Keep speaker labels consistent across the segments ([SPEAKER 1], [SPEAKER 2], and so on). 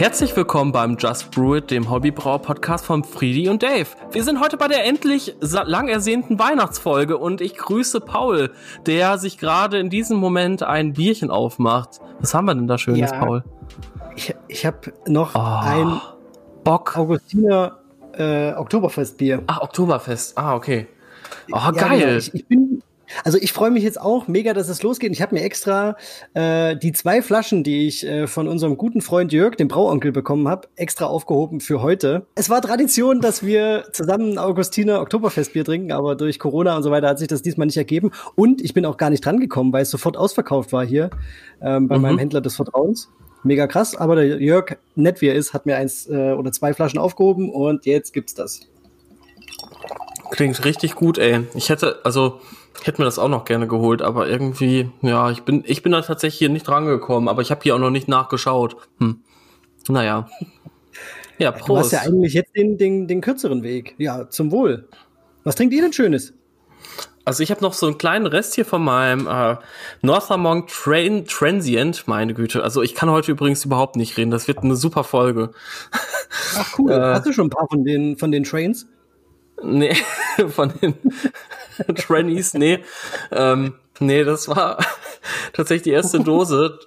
[SPEAKER 1] Herzlich willkommen beim Just Brew It, dem Hobbybrauer-Podcast von Friedi und Dave. Wir sind heute bei der endlich lang ersehnten Weihnachtsfolge und ich grüße Paul, der sich gerade in diesem Moment ein Bierchen aufmacht. Was haben wir denn da Schönes, ja, Paul?
[SPEAKER 2] Ich, ich habe noch oh, ein Bock Augustiner äh, Oktoberfestbier.
[SPEAKER 1] Ah, Oktoberfest. Ah, okay. Oh, ja, geil. Genau.
[SPEAKER 2] Ich, ich, bin also ich freue mich jetzt auch mega, dass es losgeht. Ich habe mir extra äh, die zwei Flaschen, die ich äh, von unserem guten Freund Jörg, dem Brauonkel, bekommen habe, extra aufgehoben für heute. Es war Tradition, dass wir zusammen Augustiner Oktoberfestbier trinken, aber durch Corona und so weiter hat sich das diesmal nicht ergeben. Und ich bin auch gar nicht drangekommen, weil es sofort ausverkauft war hier ähm, bei mhm. meinem Händler des Vertrauens. Mega krass, aber der Jörg, nett wie er ist, hat mir eins äh, oder zwei Flaschen aufgehoben und jetzt gibt's das.
[SPEAKER 1] Klingt richtig gut, ey. Ich hätte, also hätte mir das auch noch gerne geholt, aber irgendwie, ja, ich bin, ich bin da tatsächlich hier nicht rangekommen, aber ich habe hier auch noch nicht nachgeschaut. Hm. Naja.
[SPEAKER 2] Ja, Prost. Du hast ja eigentlich jetzt den, den, den kürzeren Weg. Ja, zum Wohl. Was trinkt ihr denn Schönes?
[SPEAKER 1] Also ich habe noch so einen kleinen Rest hier von meinem äh, Northermont Train Transient, meine Güte. Also ich kann heute übrigens überhaupt nicht reden. Das wird eine super Folge.
[SPEAKER 2] Ach cool. äh, Hast du schon ein paar von den von den Trains?
[SPEAKER 1] Nee, von den Trannies, nee. Ähm, nee, das war tatsächlich die erste Dose.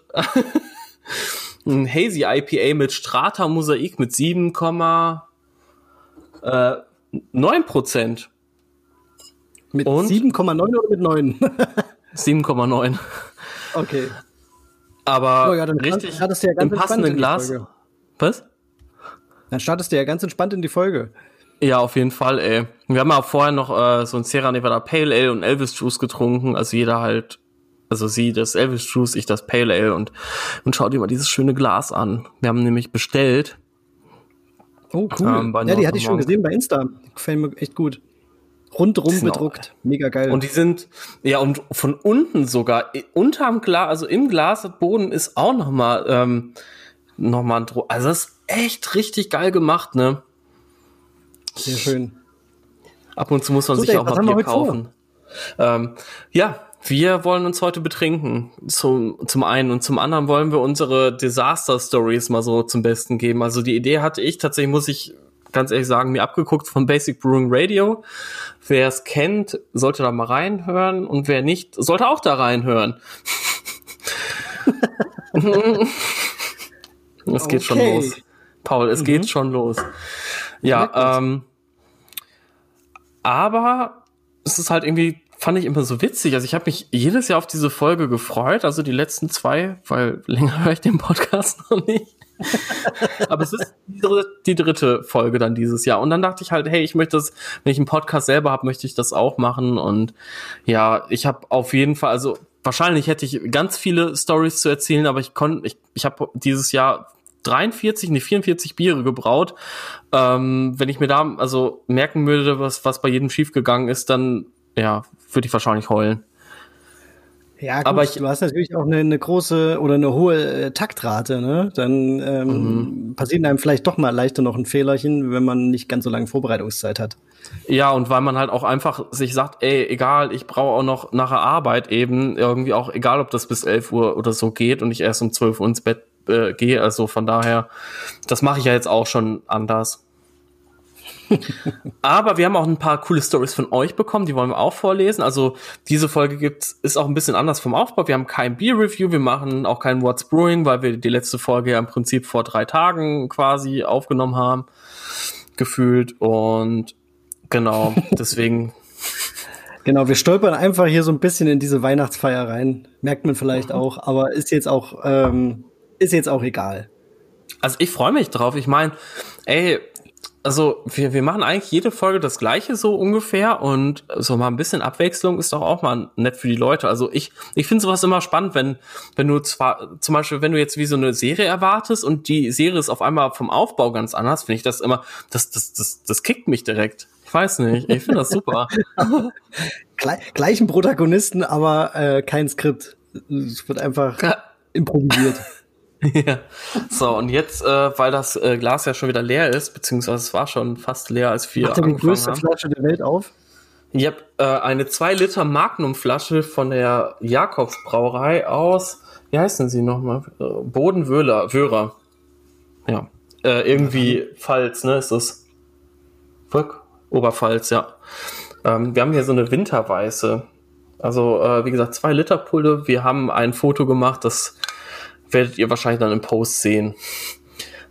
[SPEAKER 1] Ein Hazy IPA mit Strata Mosaik mit 7,9 Prozent.
[SPEAKER 2] Mit 7,9 oder mit 9?
[SPEAKER 1] 7,9.
[SPEAKER 2] Okay.
[SPEAKER 1] Aber oh ja, dann richtig ja im passenden Glas. Was?
[SPEAKER 2] Dann startest du ja ganz entspannt in die Folge.
[SPEAKER 1] Ja, auf jeden Fall, ey. Wir haben ja auch vorher noch äh, so ein Sierra Nevada Pale Ale und Elvis Juice getrunken. Also jeder halt, also sie das Elvis Juice, ich das Pale Ale und, und schau dir mal dieses schöne Glas an. Wir haben nämlich bestellt.
[SPEAKER 2] Oh, cool. Ähm, ja, die hatte ich schon gesehen bei Insta. Gefällt mir echt gut. Rundrum bedruckt. Mega geil.
[SPEAKER 1] Und die sind, ja, und von unten sogar, unterm Glas, also im Glasboden ist auch noch mal, ähm, noch mal ein Druck. Also das ist echt richtig geil gemacht, ne?
[SPEAKER 2] Sehr schön.
[SPEAKER 1] Ab und zu muss man so, sich Dave, auch mal Bier kaufen. Ähm, ja, wir wollen uns heute betrinken. Zum, zum einen und zum anderen wollen wir unsere Disaster Stories mal so zum Besten geben. Also die Idee hatte ich tatsächlich, muss ich ganz ehrlich sagen, mir abgeguckt von Basic Brewing Radio. Wer es kennt, sollte da mal reinhören und wer nicht, sollte auch da reinhören. es geht okay. schon los. Paul, es mhm. geht schon los. Ja, ähm, aber es ist halt irgendwie, fand ich immer so witzig. Also ich habe mich jedes Jahr auf diese Folge gefreut, also die letzten zwei, weil länger höre ich den Podcast noch nicht. aber es ist die dritte, Folge dann dieses Jahr. Und dann dachte ich halt, hey, ich möchte das, wenn ich einen Podcast selber habe, möchte ich das auch machen. Und ja, ich habe auf jeden Fall, also wahrscheinlich hätte ich ganz viele Stories zu erzählen, aber ich konnte, ich, ich habe dieses Jahr 43, nee, 44 Biere gebraut. Ähm, wenn ich mir da also merken würde, was, was bei jedem schiefgegangen ist, dann ja, würde ich wahrscheinlich heulen.
[SPEAKER 2] Ja, gut, aber ich, du hast natürlich auch eine, eine große oder eine hohe äh, Taktrate, ne? Dann ähm, mhm. passiert einem vielleicht doch mal leichter noch ein Fehlerchen, wenn man nicht ganz so lange Vorbereitungszeit hat.
[SPEAKER 1] Ja, und weil man halt auch einfach sich sagt, ey, egal, ich brauche auch noch nach der Arbeit eben irgendwie auch, egal ob das bis 11 Uhr oder so geht und ich erst um 12 Uhr ins Bett äh, gehe. Also von daher, das mache ich ja jetzt auch schon anders. Aber wir haben auch ein paar coole Stories von euch bekommen, die wollen wir auch vorlesen. Also diese Folge gibt's, ist auch ein bisschen anders vom Aufbau. Wir haben kein Beer Review, wir machen auch kein What's Brewing, weil wir die letzte Folge ja im Prinzip vor drei Tagen quasi aufgenommen haben, gefühlt. Und genau, deswegen.
[SPEAKER 2] Genau, wir stolpern einfach hier so ein bisschen in diese Weihnachtsfeier rein. Merkt man vielleicht mhm. auch, aber ist jetzt auch ähm, ist jetzt auch egal.
[SPEAKER 1] Also ich freue mich drauf. Ich meine, ey, also wir, wir machen eigentlich jede Folge das gleiche so ungefähr und so mal ein bisschen Abwechslung ist doch auch mal nett für die Leute. Also ich, ich finde sowas immer spannend, wenn, wenn du zwar, zum Beispiel, wenn du jetzt wie so eine Serie erwartest und die Serie ist auf einmal vom Aufbau ganz anders, finde ich das immer, das, das, das, das kickt mich direkt. Ich weiß nicht, ich finde das super.
[SPEAKER 2] Gleichen Protagonisten, aber äh, kein Skript. Es wird einfach improvisiert.
[SPEAKER 1] ja. So, und jetzt, äh, weil das äh, Glas ja schon wieder leer ist, beziehungsweise es war schon fast leer, als wir
[SPEAKER 2] Macht angefangen die größte haben. Flasche der Welt auf?
[SPEAKER 1] Ich habe äh, eine 2 Liter Magnum-Flasche von der Jakobs Brauerei aus, wie heißen sie nochmal? Äh, Bodenwöhler, Wöhrer. Ja. Äh, irgendwie Pfalz, ne, ist das? Volk? Oberpfalz, ja. Ähm, wir haben hier so eine Winterweiße. Also, äh, wie gesagt, zwei Liter Pulle. Wir haben ein Foto gemacht, das werdet ihr wahrscheinlich dann im Post sehen.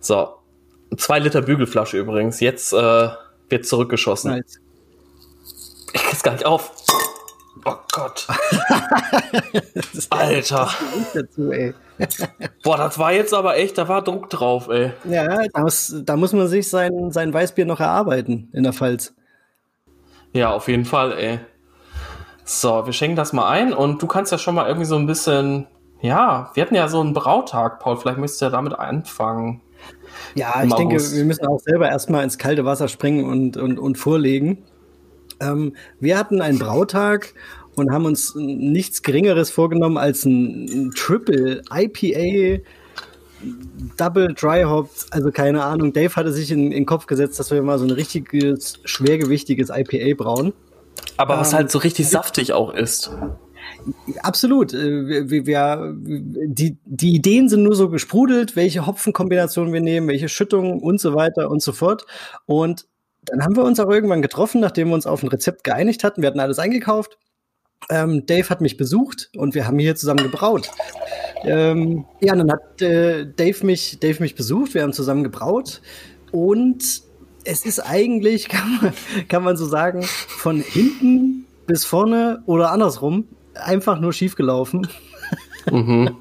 [SPEAKER 1] So. Zwei Liter Bügelflasche übrigens. Jetzt äh, wird zurückgeschossen. Nice. Ich krieg's gar nicht auf. Oh Gott. Alter. Dazu, Boah, das war jetzt aber echt, da war Druck drauf, ey.
[SPEAKER 2] Ja, da muss, da muss man sich sein, sein Weißbier noch erarbeiten in der Pfalz.
[SPEAKER 1] Ja, auf jeden Fall, ey. So, wir schenken das mal ein und du kannst ja schon mal irgendwie so ein bisschen, ja, wir hatten ja so einen Brautag, Paul, vielleicht müsstest du ja damit anfangen.
[SPEAKER 2] Ja, ich denke, wir müssen auch selber erstmal ins kalte Wasser springen und, und, und vorlegen. Ähm, wir hatten einen Brautag und haben uns nichts Geringeres vorgenommen als ein, ein Triple IPA Double Dry Hopped, also keine Ahnung. Dave hatte sich in, in den Kopf gesetzt, dass wir mal so ein richtiges, schwergewichtiges IPA brauen.
[SPEAKER 1] Aber was ähm, halt so richtig saftig auch ist.
[SPEAKER 2] Absolut. Äh, wir, wir, die, die Ideen sind nur so gesprudelt, welche Hopfenkombinationen wir nehmen, welche Schüttungen und so weiter und so fort. Und dann haben wir uns auch irgendwann getroffen, nachdem wir uns auf ein Rezept geeinigt hatten. Wir hatten alles eingekauft. Ähm, Dave hat mich besucht und wir haben hier zusammen gebraut. Ähm, ja, dann hat äh, Dave, mich, Dave mich besucht, wir haben zusammen gebraut und es ist eigentlich, kann man, kann man so sagen, von hinten bis vorne oder andersrum einfach nur schiefgelaufen. Mhm.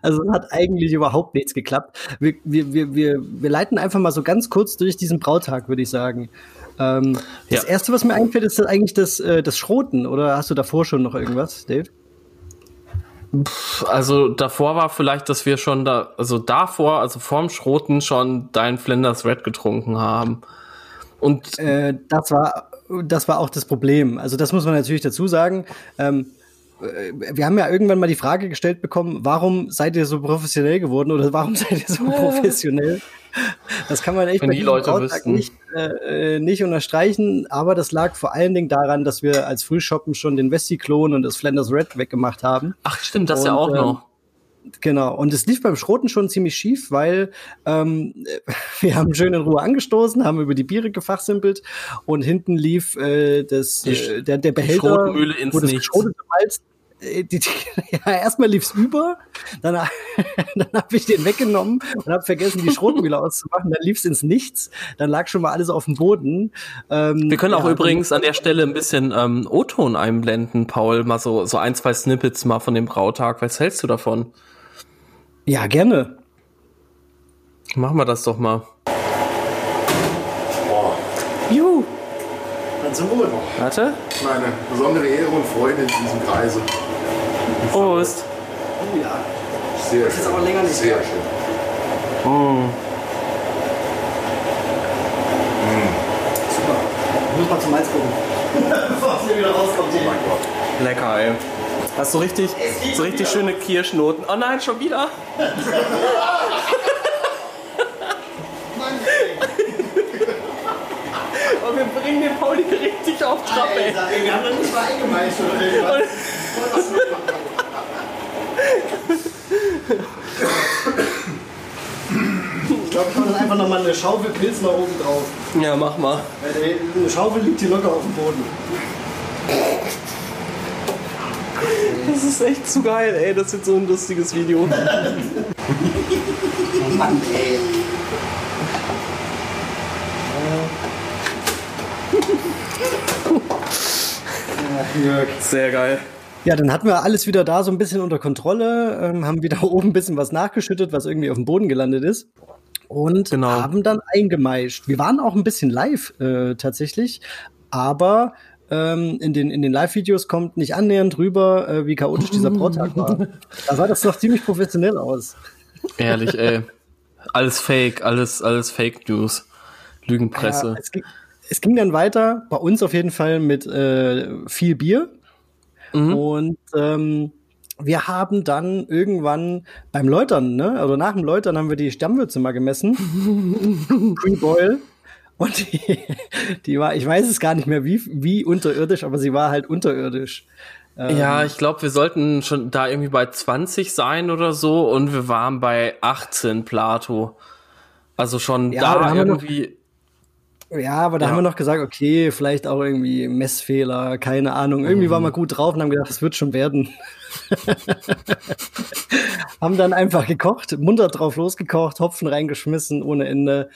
[SPEAKER 2] Also es hat eigentlich überhaupt nichts geklappt. Wir, wir, wir, wir, wir leiten einfach mal so ganz kurz durch diesen Brautag, würde ich sagen. Ähm, ja. Das Erste, was mir einfällt, ist eigentlich das, äh, das Schroten. Oder hast du davor schon noch irgendwas, Dave?
[SPEAKER 1] Also davor war vielleicht, dass wir schon da, also davor, also vorm Schroten schon dein Flinders Red getrunken haben.
[SPEAKER 2] Und äh, das war, das war auch das Problem. Also das muss man natürlich dazu sagen. Ähm, äh, wir haben ja irgendwann mal die Frage gestellt bekommen, warum seid ihr so professionell geworden oder warum seid ihr so professionell? Das kann man echt
[SPEAKER 1] Wenn die Leute
[SPEAKER 2] nicht, äh, nicht unterstreichen, aber das lag vor allen Dingen daran, dass wir als Frühshoppen schon den Westy-Klon und das Flanders Red weggemacht haben.
[SPEAKER 1] Ach stimmt, das und, ja auch ähm, noch.
[SPEAKER 2] Genau, und es lief beim Schroten schon ziemlich schief, weil ähm, wir haben schön in Ruhe angestoßen, haben über die Biere gefachsimpelt und hinten lief äh, das, äh, der, der Behälter,
[SPEAKER 1] wo das geschrotete
[SPEAKER 2] Malz äh, die, die, ja, erstmal lief's über, dann, dann habe ich den weggenommen und habe vergessen, die Schrotmühle auszumachen. Dann lief's ins Nichts, dann lag schon mal alles auf dem Boden.
[SPEAKER 1] Ähm, Wir können auch ja, übrigens an der Stelle ein bisschen ähm, O-Ton einblenden, Paul, mal so, so ein, zwei Snippets mal von dem Brautag. Was hältst du davon?
[SPEAKER 2] Ja, gerne.
[SPEAKER 1] Machen wir das doch mal.
[SPEAKER 2] Boah. Juhu. Dann zum Wohl.
[SPEAKER 1] Warte.
[SPEAKER 3] Meine besondere Ehre und Freude in diesem Kreise.
[SPEAKER 1] Prost.
[SPEAKER 2] Oh ja.
[SPEAKER 3] Sehr das schön.
[SPEAKER 2] ist aber länger nicht.
[SPEAKER 3] Sehr schön. Mm.
[SPEAKER 2] Super. Ich muss mal zum Malz gucken. Bevor es hier wieder rauskommt. Oh mein
[SPEAKER 1] Gott. Lecker, ey. Hast du richtig, so richtig schöne Kirschnoten. Oh nein, schon wieder. oh, wir bringen den Pauli richtig auf Trab, ey.
[SPEAKER 2] Wir haben noch nicht mal oder irgendwas. Ich glaube, ich mache dann einfach nochmal eine Schaufel Pilz nach oben drauf.
[SPEAKER 1] Ja, mach mal.
[SPEAKER 2] Eine Schaufel liegt hier locker auf dem Boden.
[SPEAKER 1] Das ist echt zu geil, ey. Das wird so ein lustiges Video.
[SPEAKER 2] oh Mann, ey.
[SPEAKER 1] Sehr geil.
[SPEAKER 2] Ja, dann hatten wir alles wieder da so ein bisschen unter Kontrolle, ähm, haben wieder oben ein bisschen was nachgeschüttet, was irgendwie auf dem Boden gelandet ist. Und genau. haben dann eingemeischt. Wir waren auch ein bisschen live äh, tatsächlich, aber ähm, in den, in den Live-Videos kommt nicht annähernd rüber, äh, wie chaotisch dieser Brautag war. Da sah das doch ziemlich professionell aus.
[SPEAKER 1] Ehrlich, ey. Alles Fake, alles, alles Fake News. Lügenpresse. Ja,
[SPEAKER 2] es, ging, es, ging, dann weiter, bei uns auf jeden Fall mit äh, viel Bier. Mhm. Und ähm, wir haben dann irgendwann beim Läutern, ne, also nach dem Läutern haben wir die Stammwürze mal gemessen. Pre-Boil. Und die, die war, ich weiß es gar nicht mehr, wie, wie unterirdisch, aber sie war halt unterirdisch. Ähm,
[SPEAKER 1] Ja, ich glaube, wir sollten schon da irgendwie bei 20 sein oder so und wir waren bei 18 Plato. Also schon
[SPEAKER 2] Ja, da
[SPEAKER 1] irgendwie.
[SPEAKER 2] Ja, aber da
[SPEAKER 1] Ja.
[SPEAKER 2] haben wir noch gesagt, okay, vielleicht auch irgendwie Messfehler, keine Ahnung. Irgendwie waren wir gut drauf und haben gedacht, das wird schon werden. haben dann einfach gekocht, munter drauf losgekocht, Hopfen reingeschmissen ohne Ende.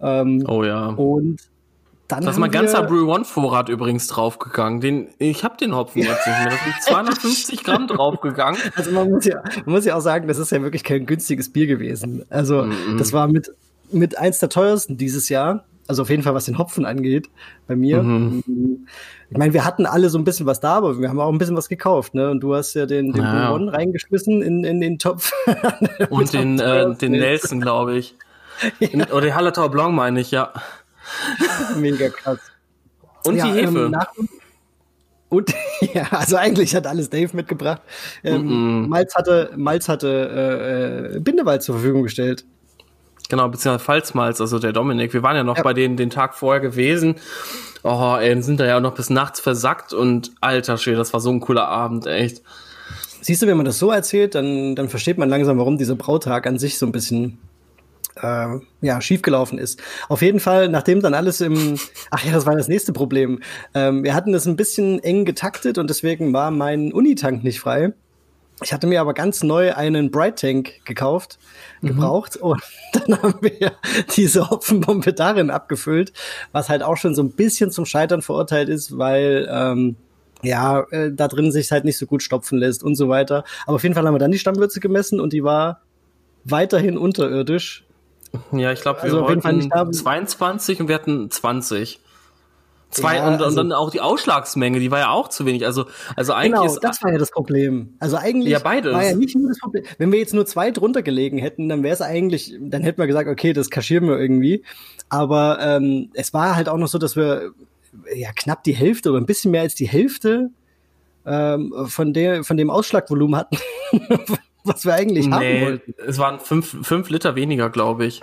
[SPEAKER 2] Ähm,
[SPEAKER 1] Oh ja.
[SPEAKER 2] Und dann
[SPEAKER 1] Da ist mein ganzer Brew One Vorrat übrigens draufgegangen. Den, ich habe den Hopfen jetzt nicht mehr. Da sind 250 Gramm draufgegangen.
[SPEAKER 2] Also man muss ja, man muss ja auch sagen, das ist ja wirklich kein günstiges Bier gewesen. Also das war mit, mit eins der teuersten dieses Jahr. Also auf jeden Fall, was den Hopfen angeht, bei mir. Ich meine, wir hatten alle so ein bisschen was da, aber wir haben auch ein bisschen was gekauft, ne? Und du hast ja den, den
[SPEAKER 1] Ja, ja.
[SPEAKER 2] Bourbon reingeschmissen in, in den Topf.
[SPEAKER 1] Und den, äh, den Nelson, glaube ich. Oder den Hallertau Blanc meine ich, ja.
[SPEAKER 2] Mega krass.
[SPEAKER 1] Und
[SPEAKER 2] Ja,
[SPEAKER 1] die Hefe.
[SPEAKER 2] Ähm, und ja, also eigentlich hat alles Dave mitgebracht. Ähm, Malz hatte, Malz hatte äh, äh, Bindewald zur Verfügung gestellt.
[SPEAKER 1] Genau, beziehungsweise Pfalzmalz, also der Dominik. Wir waren ja noch
[SPEAKER 2] Ja.
[SPEAKER 1] bei denen den Tag vorher gewesen. Oh, ey, sind da ja noch bis nachts versackt und alter Schwede, das war so ein cooler Abend, echt.
[SPEAKER 2] Siehst du, wenn man das so erzählt, dann, dann versteht man langsam, warum dieser Brautag an sich so ein bisschen äh, ja, schiefgelaufen ist. Auf jeden Fall, nachdem dann alles im, ach ja, das war das nächste Problem. Ähm, wir hatten das ein bisschen eng getaktet und deswegen war mein Unitank nicht frei. Ich hatte mir aber ganz neu einen Bright Tank gekauft, gebraucht und dann haben wir diese Hopfenbombe darin abgefüllt, was halt auch schon so ein bisschen zum Scheitern verurteilt ist, weil ähm, ja, äh, da drin sich halt nicht so gut stopfen lässt und so weiter. Aber auf jeden Fall haben wir dann die Stammwürze gemessen und die war weiterhin unterirdisch.
[SPEAKER 1] Ja, ich glaube, wir
[SPEAKER 2] Also
[SPEAKER 1] wollten
[SPEAKER 2] nicht da-
[SPEAKER 1] 22 und wir hatten 20. Zwei,
[SPEAKER 2] Ja,
[SPEAKER 1] und,
[SPEAKER 2] also-
[SPEAKER 1] und dann auch die Ausschlagsmenge, die war ja auch zu wenig. Also, also eigentlich
[SPEAKER 2] Genau,
[SPEAKER 1] ist
[SPEAKER 2] das war ja das Problem. Also eigentlich
[SPEAKER 1] Ja, beides.
[SPEAKER 2] war ja nicht nur das Problem. Wenn wir jetzt nur zwei drunter gelegen hätten, dann wäre es eigentlich, dann hätten wir gesagt, okay, das kaschieren wir irgendwie. Aber ähm, es war halt auch noch so, dass wir ja knapp die Hälfte oder ein bisschen mehr als die Hälfte ähm, von der von dem Ausschlagvolumen hatten, was wir eigentlich haben
[SPEAKER 1] nee,
[SPEAKER 2] wollten.
[SPEAKER 1] es waren fünf, fünf Liter weniger, glaube ich.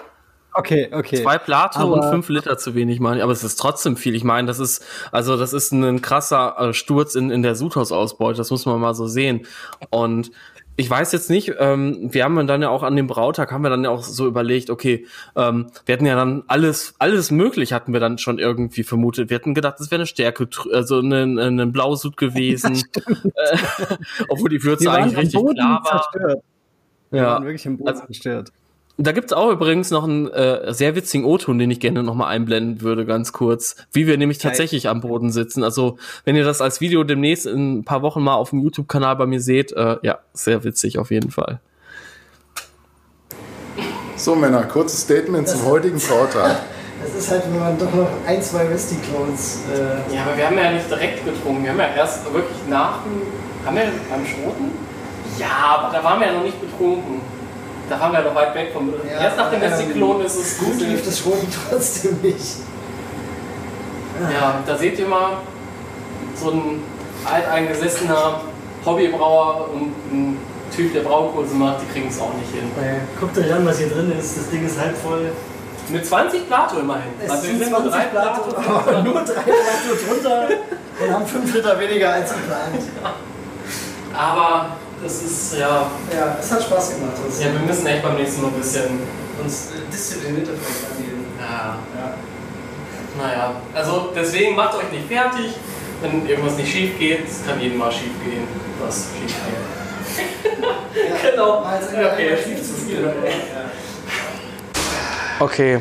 [SPEAKER 2] Okay, okay.
[SPEAKER 1] Zwei Plato
[SPEAKER 2] Aber-
[SPEAKER 1] und fünf Liter zu wenig, meine ich. Aber es ist trotzdem viel. Ich meine, das ist, also das ist ein krasser äh, Sturz in, in der Sudhaus-Ausbeute. Das muss man mal so sehen. Und ich weiß jetzt nicht, ähm, wir haben dann ja auch an dem Brautag, haben wir dann ja auch so überlegt, okay, ähm, wir hatten ja dann alles, alles möglich hatten wir dann schon irgendwie vermutet. Wir hatten gedacht, das wäre eine Stärke, also ein, ein Blausud gewesen. äh, obwohl die Würze eigentlich
[SPEAKER 2] am
[SPEAKER 1] richtig
[SPEAKER 2] Boden
[SPEAKER 1] klar war.
[SPEAKER 2] zerstört. Die
[SPEAKER 1] Ja.
[SPEAKER 2] waren wirklich im Boden
[SPEAKER 1] Also-
[SPEAKER 2] zerstört.
[SPEAKER 1] Da gibt's auch übrigens noch einen äh, sehr witzigen O-Ton, den ich gerne nochmal einblenden würde, ganz kurz. Wie wir nämlich
[SPEAKER 2] Geil.
[SPEAKER 1] tatsächlich am Boden sitzen. Also, wenn ihr das als Video demnächst in ein paar Wochen mal auf dem YouTube-Kanal bei mir seht, äh, ja, sehr witzig auf jeden Fall.
[SPEAKER 3] So, Männer, kurzes Statement zum heutigen Brautag.
[SPEAKER 2] Es ist halt, wenn man doch noch ein, zwei Westy-Clones äh,
[SPEAKER 1] Ja, aber wir haben ja nicht direkt getrunken. Wir haben ja erst wirklich nach dem. Haben wir beim Schroten? Ja, aber da waren wir ja noch nicht betrunken. Da waren wir noch weit weg vom.
[SPEAKER 2] Ja, erst nach dem ähm,
[SPEAKER 1] Westy-Klon ist es
[SPEAKER 2] Gut lief das Schroten trotzdem nicht.
[SPEAKER 1] Ja, da seht ihr mal so ein alteingesessener Hobbybrauer und ein Typ, der Braukurse macht, die kriegen es auch nicht hin.
[SPEAKER 2] Äh, guckt euch an, was hier drin ist. Das Ding ist halb voll.
[SPEAKER 1] Mit 20 Plato immerhin.
[SPEAKER 2] Es
[SPEAKER 1] Also
[SPEAKER 2] sind
[SPEAKER 1] sind nur
[SPEAKER 2] 20
[SPEAKER 1] drei
[SPEAKER 2] Plato, aber nur drei Plato drunter und haben 5 Liter weniger als geplant.
[SPEAKER 1] Aber das ist ja.
[SPEAKER 2] Ja, es hat Spaß gemacht.
[SPEAKER 1] Ja, wir müssen echt beim nächsten Mal ein bisschen.
[SPEAKER 2] uns disziplinierter vielleicht angehen.
[SPEAKER 1] Ja,
[SPEAKER 2] Ja.
[SPEAKER 1] naja. Also deswegen macht euch nicht fertig. Wenn irgendwas nicht schief geht, es kann jedem mal schief gehen. Was schief geht. genau. Okay, schief zu viel. Okay.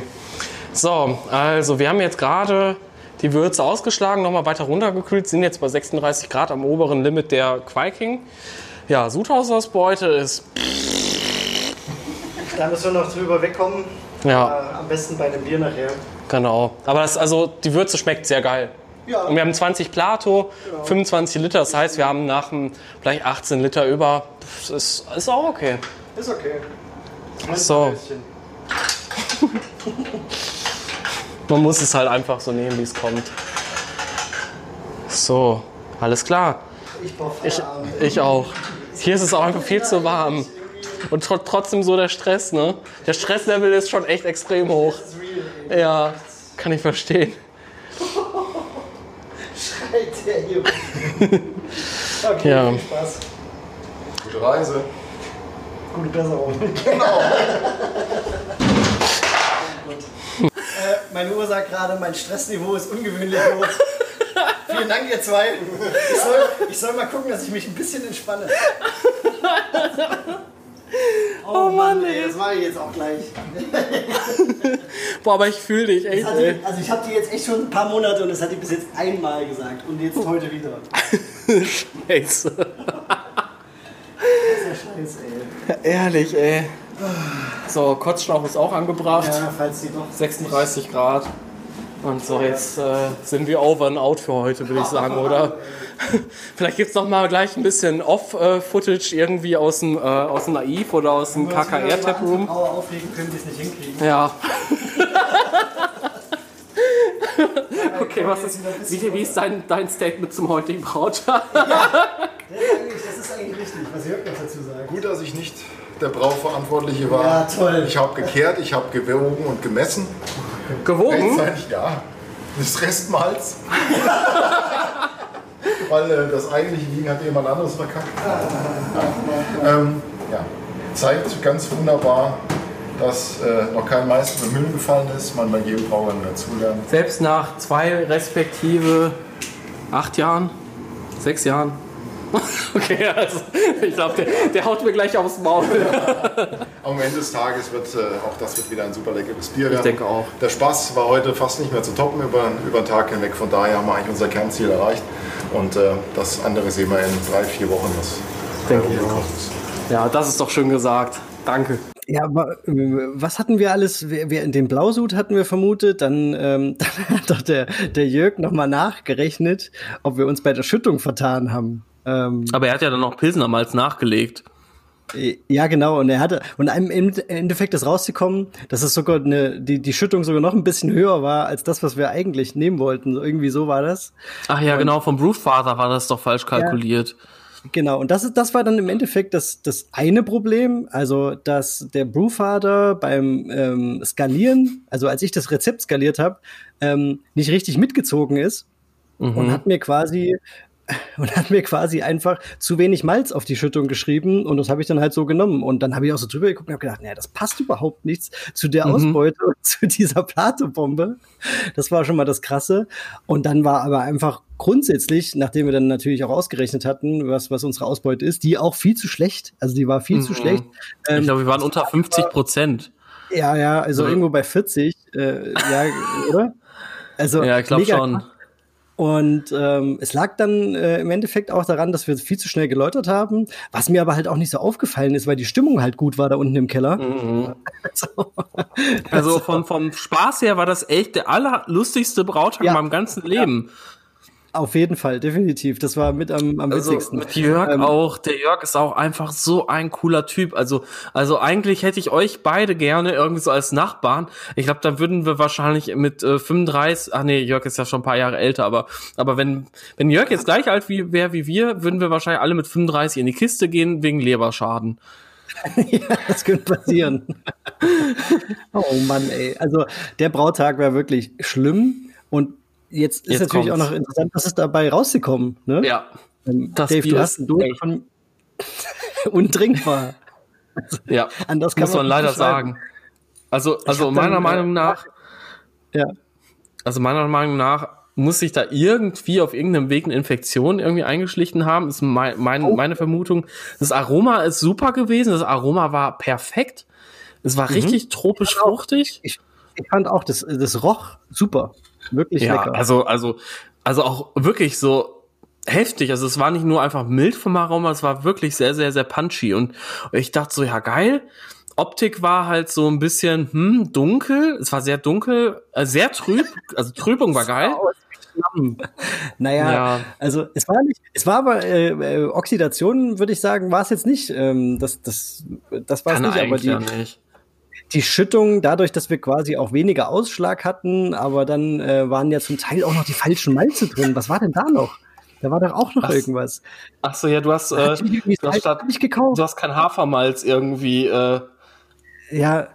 [SPEAKER 1] So, also wir haben jetzt gerade die Würze ausgeschlagen, nochmal weiter runtergekühlt, sind jetzt bei 36 Grad am oberen Limit der Quaking. Ja, Sudhausausbeute ist,
[SPEAKER 2] Da müssen wir noch drüber wegkommen.
[SPEAKER 1] ja,
[SPEAKER 2] Äh, am besten bei dem Bier nachher.
[SPEAKER 1] genau. Aber das, also die Würze schmeckt sehr geil.
[SPEAKER 2] Ja.
[SPEAKER 1] Und wir haben 20 Plato, 25 Liter, das heißt, wir haben nach dem vielleicht 18 Liter über. Das ist, ist auch okay.
[SPEAKER 2] Ist okay.
[SPEAKER 1] So. Man muss es halt einfach so nehmen, wie es kommt. So, alles klar.
[SPEAKER 2] Ich
[SPEAKER 1] Ich, ich auch. Hier ist es auch einfach viel zu warm. Und tr trotzdem so der Stress, ne? Der Stresslevel ist schon echt extrem hoch.
[SPEAKER 2] Das ist real, ey.
[SPEAKER 1] Ja, kann ich verstehen.
[SPEAKER 2] Schreit der hier. Okay,
[SPEAKER 1] Ja.
[SPEAKER 2] viel Spaß.
[SPEAKER 3] Gute Reise.
[SPEAKER 2] Gute Besserung. Genau. äh, meine Uhr sagt gerade, mein Stressniveau ist ungewöhnlich hoch. Vielen Dank, ihr zwei. Ich soll, ich soll mal gucken, dass ich mich ein bisschen entspanne. Oh, Mann, ey, das mache ich jetzt auch gleich.
[SPEAKER 1] Boah, aber ich fühle dich echt,
[SPEAKER 2] die, also ich habe die jetzt echt schon ein paar Monate und das hat die bis jetzt einmal gesagt und jetzt heute wieder.
[SPEAKER 1] Scheiße.
[SPEAKER 2] Das ist ja scheiße, ey.
[SPEAKER 1] Ehrlich, ey. So, Kotzschlauch ist auch angebracht.
[SPEAKER 2] Ja, falls die doch
[SPEAKER 1] 36 Grad. Und so, jetzt äh, sind wir over and out für heute, würde ich sagen, oder? Vielleicht gibt's noch mal gleich ein bisschen Off-Footage irgendwie aus dem, äh, aus dem Naiv oder aus dem KKR Tap Room.
[SPEAKER 2] Frau aufregen können, die es nicht hinkriegen.
[SPEAKER 1] Ja. okay, was ist, wie, wie ist dein, dein Statement zum heutigen Brautag?
[SPEAKER 2] Das ist eigentlich, das ist eigentlich richtig, was Jörg noch dazu sagt.
[SPEAKER 3] Gut, dass ich nicht der Brauverantwortliche war.
[SPEAKER 2] Ja, toll.
[SPEAKER 3] Ich habe gekehrt, ich habe gewogen und gemessen.
[SPEAKER 1] Gewogen?
[SPEAKER 3] Ja. Das Restmalz. Weil äh, das eigentliche Liegen hat jemand anderes verkackt. Ja. Ähm, ja. Zeigt ganz wunderbar, dass äh, noch kein Meister im Müll gefallen ist, man bei jedem Brauer dazulernt.
[SPEAKER 1] Selbst nach zwei respektive acht Jahren, sechs Jahren. Okay, also ich glaube, der, der haut mir gleich aufs Maul.
[SPEAKER 3] Am Ende des Tages wird äh, auch das wird wieder ein super leckeres Bier werden.
[SPEAKER 1] denke auch.
[SPEAKER 3] Der Spaß war heute fast nicht mehr zu toppen über, über den Tag hinweg. Von daher haben wir eigentlich unser Kernziel erreicht. Und äh, das andere sehen wir in drei, vier Wochen, was
[SPEAKER 1] Denke ich auch.
[SPEAKER 3] ist.
[SPEAKER 1] Ja, das ist doch schön gesagt. Danke.
[SPEAKER 2] Ja, aber was hatten wir alles? Wir, wir in dem Blausud hatten wir vermutet, dann, ähm, dann hat doch der, der Jörg nochmal nachgerechnet, ob wir uns bei der Schüttung vertan haben. Ähm,
[SPEAKER 1] Aber er hat ja dann noch Pilsnermalz nachgelegt.
[SPEAKER 2] äh, ja, genau. Und er hatte, und im Endeffekt ist rausgekommen, dass es sogar eine, die, die Schüttung sogar noch ein bisschen höher war als das, was wir eigentlich nehmen wollten. Irgendwie so war das.
[SPEAKER 1] Ach ja, genau, vom Brewfather war das doch falsch kalkuliert.
[SPEAKER 2] Genau, und das, ist, das war dann im Endeffekt das, das eine Problem, also dass der Brewfather beim ähm, Skalieren, also als ich das Rezept skaliert habe, ähm, nicht richtig mitgezogen ist und hat mir quasi und hat mir quasi einfach zu wenig Malz auf die Schüttung geschrieben und das habe ich dann halt so genommen und dann habe ich auch so drüber geguckt und habe gedacht, naja, das passt überhaupt nichts zu der Ausbeute und zu dieser Platebombe. Das war schon mal das Krasse und dann war aber einfach grundsätzlich, nachdem wir dann natürlich auch ausgerechnet hatten, was, was unsere Ausbeute ist, die auch viel zu schlecht. Also die war viel zu schlecht.
[SPEAKER 1] Ich
[SPEAKER 2] Ähm,
[SPEAKER 1] glaube, wir waren unter 50 Prozent.
[SPEAKER 2] ja, ja, also
[SPEAKER 1] Mhm.
[SPEAKER 2] irgendwo bei 40, äh, ja, oder? Also
[SPEAKER 1] Ja, ich glaube schon.
[SPEAKER 2] krass. Und ähm, es lag dann äh, im Endeffekt auch daran, dass wir viel zu schnell geläutert haben, was mir aber halt auch nicht so aufgefallen ist, weil die Stimmung halt gut war da unten im Keller. Also,
[SPEAKER 1] Also vom, vom Spaß her war das echt der allerlustigste Brautag
[SPEAKER 2] Ja.
[SPEAKER 1] in meinem ganzen Leben.
[SPEAKER 2] Auf jeden Fall, definitiv. Das war mit am, am
[SPEAKER 1] Also
[SPEAKER 2] witzigsten.
[SPEAKER 1] mit Jörg
[SPEAKER 2] Ähm,
[SPEAKER 1] auch. Der Jörg ist auch einfach so ein cooler Typ. Also, also eigentlich hätte ich euch beide gerne irgendwie so als Nachbarn. Ich glaube, dann würden wir wahrscheinlich mit äh, 35, ach nee, Jörg ist ja schon ein paar Jahre älter, aber, aber wenn, wenn Jörg jetzt gleich alt wie, wäre wie wir, würden wir wahrscheinlich alle mit 35 in die Kiste gehen wegen Leberschaden.
[SPEAKER 2] ja, das könnte passieren. oh Mann, ey. Also der Brautag war wirklich schlimm und jetzt ist
[SPEAKER 1] Jetzt
[SPEAKER 2] natürlich
[SPEAKER 1] kommt's.
[SPEAKER 2] auch noch interessant, was ist dabei rausgekommen. Ne?
[SPEAKER 1] Ja.
[SPEAKER 2] Ähm,
[SPEAKER 1] Das
[SPEAKER 2] Dave,
[SPEAKER 1] Bier
[SPEAKER 2] du hast Durst
[SPEAKER 1] echt-
[SPEAKER 2] von untrinkbar.
[SPEAKER 1] Ja.
[SPEAKER 2] Anders kann
[SPEAKER 1] Muss man
[SPEAKER 2] nicht
[SPEAKER 1] leider sagen. Also, also meiner
[SPEAKER 2] dann, äh,
[SPEAKER 1] Meinung nach,
[SPEAKER 2] Ja.
[SPEAKER 1] also meiner Meinung nach muss sich da irgendwie auf irgendeinem Weg eine Infektion irgendwie eingeschlichen haben, ist mein, mein,
[SPEAKER 2] Oh.
[SPEAKER 1] meine Vermutung. Das Aroma ist super gewesen, das Aroma war perfekt. Es war richtig tropisch fruchtig.
[SPEAKER 2] Ich, ich fand auch, das, das roch super. Wirklich
[SPEAKER 1] Ja,
[SPEAKER 2] lecker.
[SPEAKER 1] also, also, also auch wirklich so heftig. Also es war nicht nur einfach mild vom Aroma, es war wirklich sehr, sehr, sehr punchy. Und ich dachte so, ja geil. Optik war halt so ein bisschen hm, dunkel. Es war sehr dunkel, äh, sehr trüb. Also Trübung war geil.
[SPEAKER 2] Naja,
[SPEAKER 1] Ja.
[SPEAKER 2] also es war nicht, es war aber äh, äh, Oxidation, würde ich sagen, war es jetzt nicht. Ähm, das, das, das war es nicht, aber die,
[SPEAKER 1] ja nicht.
[SPEAKER 2] Die Schüttung, dadurch, dass wir quasi auch weniger Ausschlag hatten, aber dann äh, waren ja zum Teil auch noch die falschen Malze drin. Was war denn da noch? Da war doch auch noch
[SPEAKER 1] Was?
[SPEAKER 2] irgendwas.
[SPEAKER 1] Ach so, ja, du hast, äh, du hast, statt,
[SPEAKER 2] nicht gekauft.
[SPEAKER 1] du hast kein Hafermalz irgendwie, äh,
[SPEAKER 2] Ja,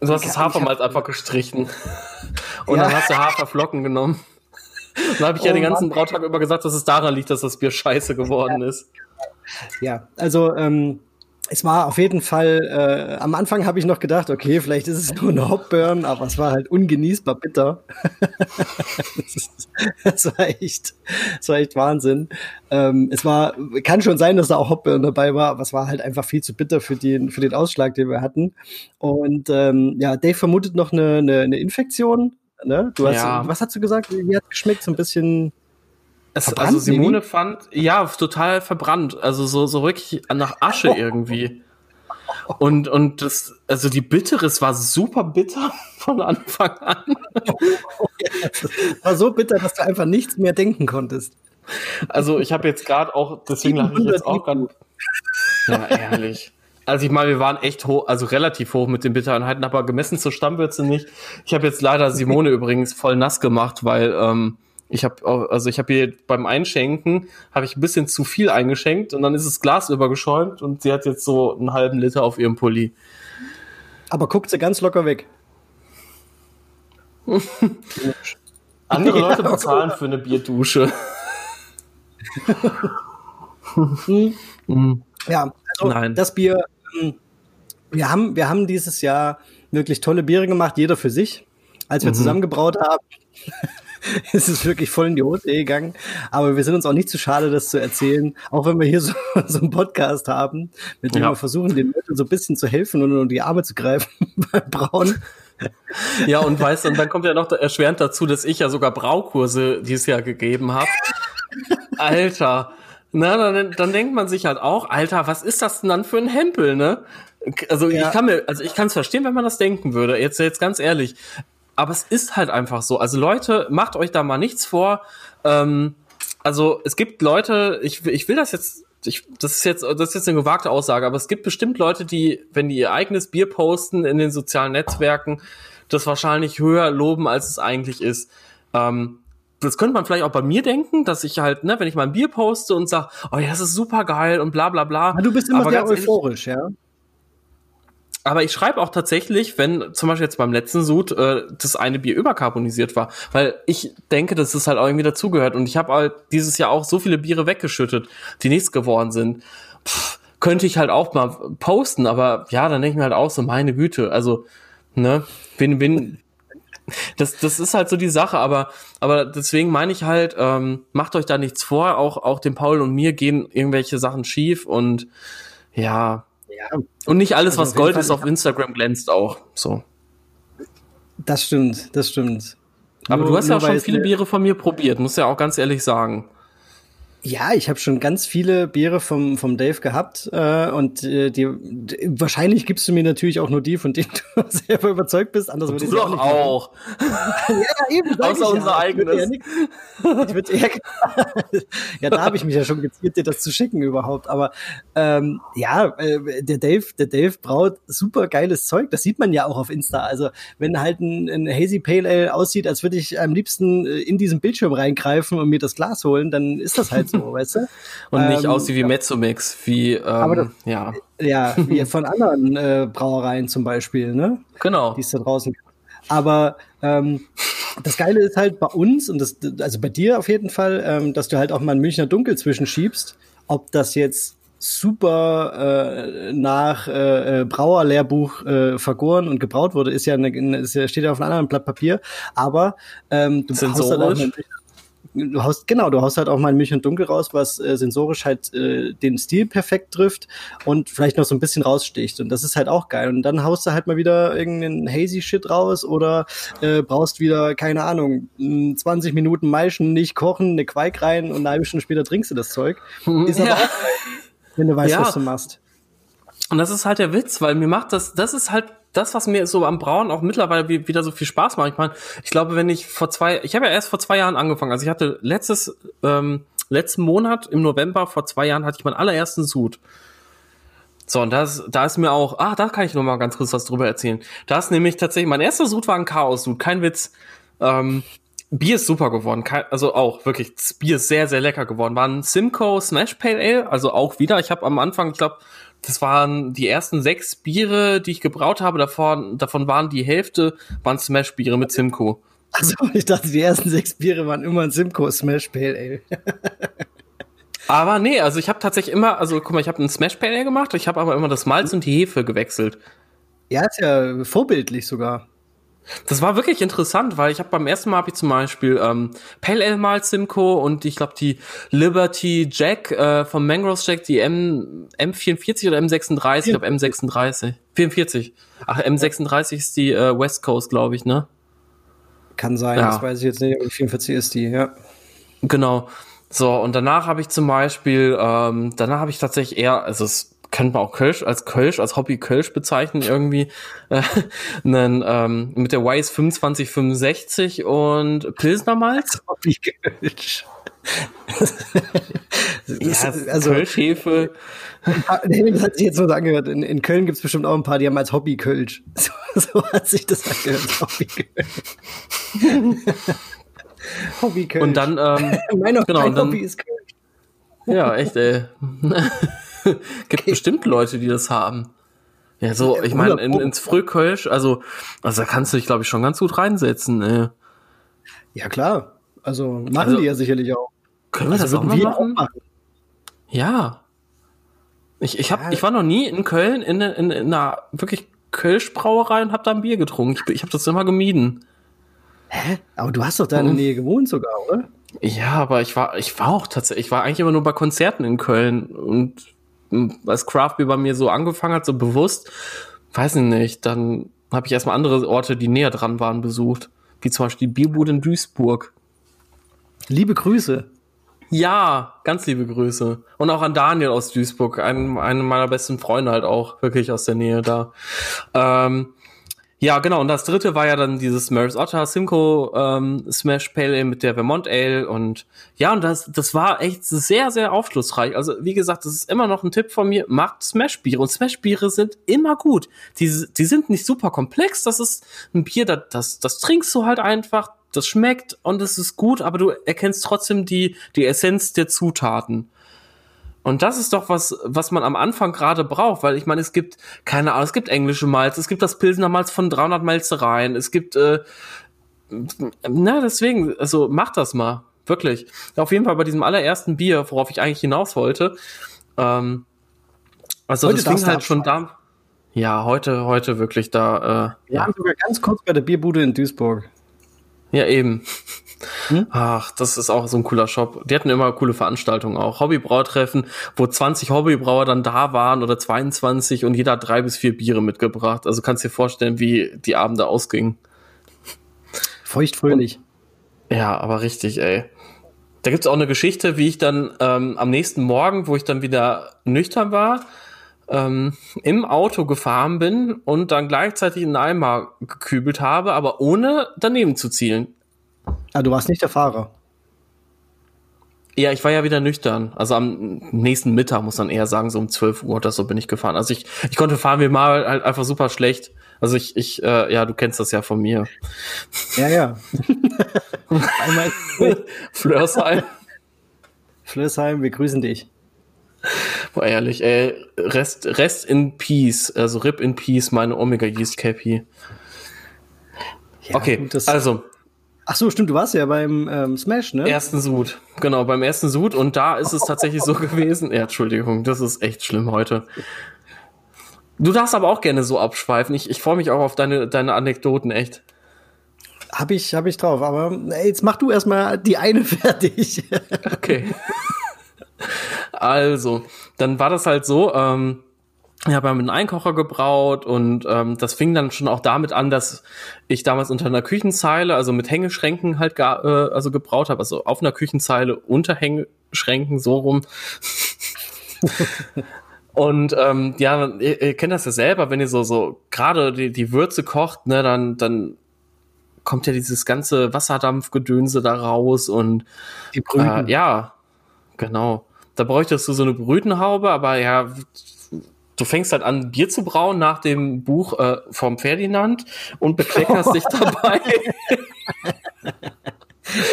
[SPEAKER 1] du hast das
[SPEAKER 2] hab-
[SPEAKER 1] Hafermalz einfach gestrichen. Und
[SPEAKER 2] Ja.
[SPEAKER 1] dann hast du Haferflocken genommen. Da habe ich oh, ja den ganzen Brautag über gesagt, dass es daran liegt, dass das Bier scheiße geworden ja. ist.
[SPEAKER 2] Ja, also ähm, es war auf jeden Fall, äh, am Anfang habe ich noch gedacht, okay, vielleicht ist es nur ein Hopburn, aber es war halt ungenießbar bitter. das, war echt, das war echt Wahnsinn. Ähm, es war, kann schon sein, dass da auch Hopburn dabei war, aber es war halt einfach viel zu bitter für den, für den Ausschlag, den wir hatten. Und ähm, ja, Dave vermutet noch eine, eine, eine Infektion. Ne? Du hast, ja. was hast du gesagt? Wie hat geschmeckt? So ein bisschen
[SPEAKER 1] es, also Simone irgendwie? fand, ja, total verbrannt. Also so, so wirklich nach Asche irgendwie. Und, und das, also die Bitteres war super bitter von Anfang an.
[SPEAKER 2] war so bitter, dass du einfach nichts mehr denken konntest.
[SPEAKER 1] Also ich habe jetzt gerade auch, deswegen lache ich jetzt auch gerade. Ja, ehrlich. Also ich meine, wir waren echt hoch, also relativ hoch mit den Bittereinheiten, aber gemessen zur Stammwürze nicht. Ich habe jetzt leider Simone übrigens voll nass gemacht, weil ähm, ich habe also ich habe hier beim Einschenken habe ich ein bisschen zu viel eingeschenkt und dann ist das Glas übergeschäumt und sie hat jetzt so einen halben Liter auf ihrem Pulli.
[SPEAKER 2] Aber guckt sie ganz locker weg.
[SPEAKER 1] Andere Leute bezahlen für eine Bierdusche.
[SPEAKER 2] ja, also Nein. das Bier, ähm, wir haben, wir haben dieses Jahr wirklich tolle Biere gemacht, jeder für sich. Als wir mhm. zusammengebraut haben, es ist wirklich voll in die Hose gegangen. Aber wir sind uns auch nicht zu schade, das zu erzählen. Auch wenn wir hier so, so einen Podcast haben, mit dem ja. wir versuchen, den Leuten so ein bisschen zu helfen und um die Arme zu greifen beim Brauen.
[SPEAKER 1] Ja, und weißt du, und dann kommt ja noch erschwerend dazu, dass ich ja sogar Braukurse dieses Jahr gegeben habe. Alter. Na, dann, dann denkt man sich halt auch, Alter, was ist das denn dann für ein Hempel, ne? Also ja. ich kann mir, also ich kann es verstehen, wenn man das denken würde. Jetzt, jetzt ganz ehrlich aber es ist halt einfach so. Also Leute, macht euch da mal nichts vor. Ähm, also es gibt Leute, ich, ich will das jetzt, ich, das ist jetzt, das ist jetzt eine gewagte Aussage, aber es gibt bestimmt Leute, die, wenn die ihr eigenes Bier posten in den sozialen Netzwerken, das wahrscheinlich höher loben, als es eigentlich ist. Ähm, das könnte man vielleicht auch bei mir denken, dass ich halt, ne, wenn ich mal ein Bier poste und sag, oh ja, das ist super geil und bla bla bla.
[SPEAKER 2] Ja, du bist immer sehr euphorisch, ja.
[SPEAKER 1] Aber ich schreibe auch tatsächlich, wenn zum Beispiel jetzt beim letzten Sud äh, das eine Bier überkarbonisiert war, weil ich denke, dass es halt auch irgendwie dazugehört. Und ich habe halt dieses Jahr auch so viele Biere weggeschüttet, die nichts geworden sind. Pff, könnte ich halt auch mal posten, aber ja, dann denke ich mir halt auch so, meine Güte, also, ne, bin, bin, das, das ist halt so die Sache, aber, aber deswegen meine ich halt, ähm, macht euch da nichts vor, auch, auch dem Paul und mir gehen irgendwelche Sachen schief und ja, ja. Und nicht alles, also was Gold ist, auf Instagram glänzt auch. So.
[SPEAKER 2] Das stimmt, das stimmt.
[SPEAKER 1] Aber nur, du hast ja auch schon viele Biere von mir probiert, muss ja auch ganz ehrlich sagen.
[SPEAKER 2] Ja, ich habe schon ganz viele Biere vom, vom Dave gehabt äh, und äh, die, die, wahrscheinlich gibst du mir natürlich auch nur die, von denen du selber überzeugt bist. Anders
[SPEAKER 1] würde ich doch auch. auch. ja, eben. Außer unser ja. eigenes.
[SPEAKER 2] Ich würde eher, ja, da habe ich mich ja schon gezielt, dir das zu schicken überhaupt. Aber ähm, ja, äh, der Dave, der Dave braut super geiles Zeug. Das sieht man ja auch auf Insta. Also wenn halt ein, ein Hazy Pale Ale aussieht, als würde ich am liebsten äh, in diesen Bildschirm reingreifen und mir das Glas holen, dann ist das halt so so, weißt du?
[SPEAKER 1] Und nicht ähm, aussieht wie. Mezzomix, wie, ähm, aber das,
[SPEAKER 2] ja. Ja, wie von anderen äh, Brauereien zum Beispiel, ne?
[SPEAKER 1] Genau.
[SPEAKER 2] Die es da draußen Aber ähm, das Geile ist halt bei uns und das, also bei dir auf jeden Fall, ähm, dass du halt auch mal ein Münchner Dunkel zwischenschiebst. Ob das jetzt super äh, nach äh, äh Brauerlehrbuch äh, vergoren und gebraut wurde, ist ja, eine, ist ja steht ja auf einem anderen Blatt Papier. Aber ähm, du
[SPEAKER 1] hast halt auch
[SPEAKER 2] du haust, genau, du haust halt auch mal ein Milch und Dunkel raus, was äh, sensorisch halt äh, den Stil perfekt trifft und vielleicht noch so ein bisschen raussticht. Und das ist halt auch geil. Und dann haust du halt mal wieder irgendeinen hazy Shit raus oder äh, brauchst wieder, keine Ahnung, 20 Minuten Maischen, nicht kochen, eine Quaik rein und eine halbe Stunde später trinkst du das Zeug. Ist aber ja. auch wenn du weißt, ja. was du machst.
[SPEAKER 1] Und das ist halt der Witz, weil mir macht das, das ist halt das, was mir so am Brauen auch mittlerweile wieder so viel Spaß macht. Ich meine, ich glaube, wenn ich vor zwei, ich habe ja erst vor zwei Jahren angefangen. Also ich hatte letztes, ähm, letzten Monat im November vor zwei Jahren hatte ich meinen allerersten Sud. So, und das, da ist mir auch, ah, da kann ich noch mal ganz kurz was drüber erzählen. Da ist nämlich tatsächlich, mein erster Sud war ein Chaos-Sud, kein Witz. Ähm, Bier ist super geworden, also auch wirklich, das Bier ist sehr, sehr lecker geworden. War ein Simcoe Smash Pale Ale, also auch wieder, ich habe am Anfang, ich glaube, das waren die ersten sechs Biere, die ich gebraut habe. Davon, davon waren die Hälfte waren Smash-Biere mit Simcoe.
[SPEAKER 2] Also ich dachte, die ersten sechs Biere waren immer ein Simcoe Smash Pale Ale.
[SPEAKER 1] Aber nee, also ich habe tatsächlich immer, also guck mal, ich habe einen Smash Pale Ale gemacht, ich habe aber immer das Malz und die Hefe gewechselt.
[SPEAKER 2] Ja, ist ja vorbildlich sogar.
[SPEAKER 1] Das war wirklich interessant, weil ich habe beim ersten Mal habe ich zum Beispiel ähm, Pale Ale Malz Simcoe und ich glaube die Liberty Jack äh, vom Mangrove Jack, die M M44 oder M36, ich glaube M36, 44. Ach M36 ist die äh, West Coast, glaube ich, ne?
[SPEAKER 2] Kann sein,
[SPEAKER 1] Ja.
[SPEAKER 2] das weiß ich jetzt nicht, aber 44 ist die, ja.
[SPEAKER 1] Genau. So, und danach habe ich zum Beispiel, ähm, danach habe ich tatsächlich eher, also es könnte man auch Kölsch als Kölsch, als Hobby Kölsch bezeichnen irgendwie, äh, einen, ähm, mit der Wise 2565 und Pilsner Malz.
[SPEAKER 2] Hobby Kölsch.
[SPEAKER 1] Ja,
[SPEAKER 2] also,
[SPEAKER 1] Kölschhefe.
[SPEAKER 2] nee, das hat sich jetzt so angehört. In, in Köln gibt es bestimmt auch ein paar, die haben als Hobby Kölsch. So, so hat sich das angehört. Hobby Kölsch. Hobby Kölsch.
[SPEAKER 1] Und dann, ähm,
[SPEAKER 2] mein,
[SPEAKER 1] genau, und dann-
[SPEAKER 2] Hobby ist Kölsch.
[SPEAKER 1] ja, echt, ey. Gibt bestimmt Leute, die das haben. Ja, so, ich meine, in, ins Frühkölsch, also, also da kannst du dich, glaube ich, schon ganz gut reinsetzen, ey.
[SPEAKER 2] Ja, klar. Also machen
[SPEAKER 1] Also,
[SPEAKER 2] die ja sicherlich auch.
[SPEAKER 1] Können wir das
[SPEAKER 2] Also
[SPEAKER 1] auch
[SPEAKER 2] würden
[SPEAKER 1] mal
[SPEAKER 2] wir
[SPEAKER 1] machen?
[SPEAKER 2] auch machen.
[SPEAKER 1] Ja. Ich, ich, hab,
[SPEAKER 2] Ja.
[SPEAKER 1] ich war noch nie in Köln in, in, in einer wirklich Kölsch-Brauerei und hab da ein Bier getrunken. Ich, ich habe das immer gemieden.
[SPEAKER 2] Hä? Aber du hast doch da in der
[SPEAKER 1] Mhm.
[SPEAKER 2] Nähe gewohnt sogar, oder?
[SPEAKER 1] Ja, aber ich war, ich war auch tatsächlich, ich war eigentlich immer nur bei Konzerten in Köln und als Craft Beer bei mir so angefangen hat, so bewusst, weiß ich nicht, dann habe ich erstmal andere Orte, die näher dran waren, besucht. Wie zum Beispiel die Bierbude in Duisburg.
[SPEAKER 2] Liebe Grüße.
[SPEAKER 1] Ja, ganz liebe Grüße. Und auch an Daniel aus Duisburg, einem, einem meiner besten Freunde halt auch, wirklich aus der Nähe da. Ähm, ja, genau. Und das dritte war ja dann dieses Maris Otter Simcoe ähm, Smash Pale Ale mit der Vermont Ale. Und ja, und das, das war echt sehr, sehr aufschlussreich. Also, wie gesagt, das ist immer noch ein Tipp von mir. Macht Smash-Biere. Und Smash-Biere sind immer gut. Die, die sind nicht super komplex. Das ist ein Bier, das, das, das trinkst du halt einfach. Das schmeckt und es ist gut, aber du erkennst trotzdem die, die Essenz der Zutaten. Und das ist doch was, was man am Anfang gerade braucht, weil ich meine, es gibt, keine Ahnung, es gibt englische Malz, es gibt das Pilsner Malz von 300 Malzereien, es gibt, äh, na, deswegen, also mach das mal, wirklich. Auf jeden Fall bei diesem allerersten Bier, worauf ich eigentlich hinaus wollte, ähm, also
[SPEAKER 2] Heute
[SPEAKER 1] das
[SPEAKER 2] du
[SPEAKER 1] halt schon da, ja, heute, heute wirklich da, äh,
[SPEAKER 2] Wir haben sogar ganz kurz bei der Bierbude in Duisburg.
[SPEAKER 1] Ja, eben.
[SPEAKER 2] Hm?
[SPEAKER 1] Ach, das ist auch so ein cooler Shop. Die hatten immer coole Veranstaltungen auch. Hobbybrautreffen, wo 20 Hobbybrauer dann da waren oder 22 und jeder hat drei bis vier Biere mitgebracht. Also kannst dir vorstellen, wie die Abende ausgingen.
[SPEAKER 2] Feuchtfröhlich.
[SPEAKER 1] Ja, aber richtig, ey. Da gibt's auch eine Geschichte, wie ich dann ähm, am nächsten Morgen, wo ich dann wieder nüchtern war, ähm, im Auto gefahren bin und dann gleichzeitig einen Eimer gekübelt habe, aber ohne daneben zu zielen.
[SPEAKER 2] Ah, du warst nicht der Fahrer.
[SPEAKER 1] Ja, ich war ja wieder nüchtern. Also am nächsten Mittag muss man eher sagen, so um 12 Uhr oder so bin ich gefahren. Also ich, ich konnte fahren wie mal halt einfach super schlecht. Also ich, ich, äh, ja, du kennst das ja von mir.
[SPEAKER 2] Ja, ja.
[SPEAKER 1] Flörsheim.
[SPEAKER 2] Flörsheim, wir grüßen dich.
[SPEAKER 1] Boah, ehrlich, ey, Rest, Rest in Peace, also Rip in Peace, meine Omega Yeast Cappy.
[SPEAKER 2] Ja,
[SPEAKER 1] Okay,
[SPEAKER 2] gut,
[SPEAKER 1] also,
[SPEAKER 2] Ach so, stimmt, du warst ja beim ähm, Smash, ne?
[SPEAKER 1] ersten Sud. Genau, beim ersten Sud. Und da ist es tatsächlich so gewesen. Ja, Entschuldigung, das ist echt schlimm heute. Du darfst aber auch gerne so abschweifen. Ich, ich freue mich auch auf deine, deine Anekdoten, echt.
[SPEAKER 2] Hab ich, hab ich drauf. Aber ey, jetzt mach du erstmal die eine fertig.
[SPEAKER 1] Okay. Also, dann war das halt so, ähm, ich habe ja mit einem Einkocher gebraut und ähm, das fing dann schon auch damit an, dass ich damals unter einer Küchenzeile, also mit Hängeschränken halt ga, äh, also gebraut habe, also auf einer Küchenzeile unter Hängeschränken so rum. und ähm, ja, ihr, ihr kennt das ja selber, wenn ihr so so gerade die, die Würze kocht, ne, dann dann kommt ja dieses ganze Wasserdampfgedönse da raus und
[SPEAKER 2] Die Brüten.
[SPEAKER 1] äh, ja, genau. Da bräuchtest du so eine Brütenhaube, aber ja, du fängst halt an, Bier zu brauen nach dem Buch äh, vom Ferdinand und bekleckerst dich dabei.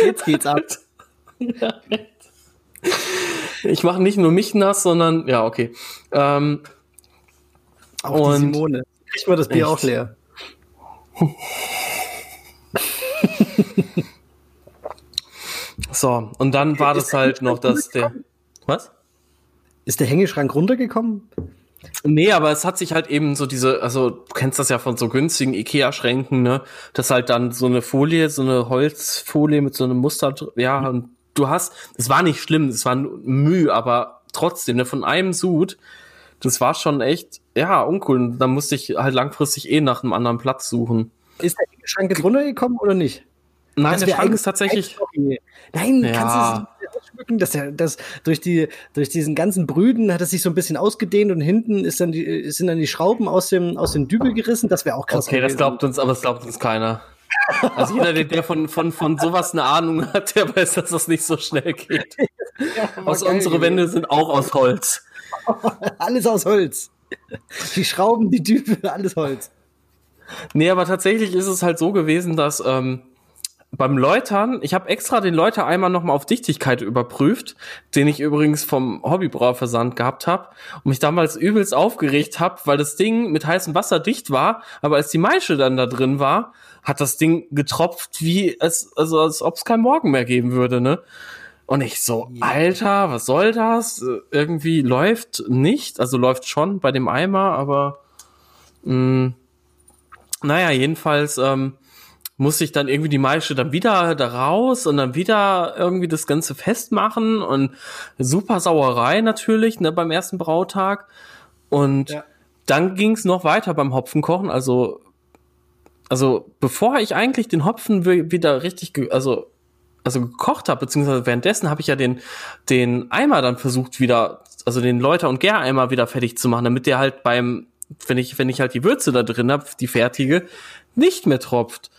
[SPEAKER 2] Jetzt geht's ab.
[SPEAKER 1] Ich mache nicht nur mich nass, sondern ja, okay. Ähm,
[SPEAKER 2] Auch die
[SPEAKER 1] Und-
[SPEAKER 2] Simone. Kriegt man das Bier
[SPEAKER 1] Echt?
[SPEAKER 2] auch leer.
[SPEAKER 1] So, und dann war das halt noch, dass der. Was?
[SPEAKER 2] Ist der Hängeschrank runtergekommen?
[SPEAKER 1] Nee, aber es hat sich halt eben so diese, also du kennst das ja von so günstigen Ikea-Schränken, ne? Das halt dann so eine Folie, so eine Holzfolie mit so einem Muster, ja, und du hast, es war nicht schlimm, es war Mühe, aber trotzdem, ne, von einem Sud, das war schon echt, ja, uncool. Und dann musste ich halt langfristig eh nach einem anderen Platz suchen.
[SPEAKER 2] Ist der Hängeschrank jetzt runtergekommen oder nicht?
[SPEAKER 1] Nein, der Schrank ist tatsächlich,
[SPEAKER 2] Nein,
[SPEAKER 1] Ja.
[SPEAKER 2] kannst du ausschmücken, dass der, das durch die, durch diesen ganzen Brüden hat es sich so ein bisschen ausgedehnt und hinten ist dann die, sind dann die Schrauben aus dem, aus dem Dübel gerissen. Das wäre auch krass.
[SPEAKER 1] okay, das
[SPEAKER 2] gewesen.
[SPEAKER 1] glaubt uns, aber das glaubt uns keiner. Also jeder, der, der von, von, von sowas eine Ahnung hat, der weiß, dass das nicht so schnell geht.
[SPEAKER 2] war
[SPEAKER 1] Aus unsere Wände sind auch aus Holz.
[SPEAKER 2] Alles aus Holz. Die Schrauben, die Dübel, alles Holz.
[SPEAKER 1] Nee, aber tatsächlich ist es halt so gewesen, dass ähm, beim Läutern, ich habe extra den Läutereimer nochmal auf Dichtigkeit überprüft, den ich übrigens vom Hobbybrauerversand gehabt habe und mich damals übelst aufgeregt habe, weil das Ding mit heißem Wasser dicht war, aber als die Maische dann da drin war, hat das Ding getropft, wie es, also als ob es keinen Morgen mehr geben würde, ne? Und ich so, Alter, was soll das? Irgendwie läuft nicht, also läuft schon bei dem Eimer, aber mh, naja, jedenfalls ähm, musste ich dann irgendwie die Maische dann wieder da raus und dann wieder irgendwie das Ganze festmachen und super Sauerei natürlich ne, beim ersten Brautag. Und
[SPEAKER 2] Ja.
[SPEAKER 1] dann ging es noch weiter beim Hopfenkochen. Also, also bevor ich eigentlich den Hopfen wi- wieder richtig, also also gekocht habe, beziehungsweise währenddessen habe ich ja den, den Eimer dann versucht wieder, also den Läuter- und Gäreimer wieder fertig zu machen, damit der halt beim, wenn ich, wenn ich halt die Würze da drin habe, die fertige, nicht mehr tropft.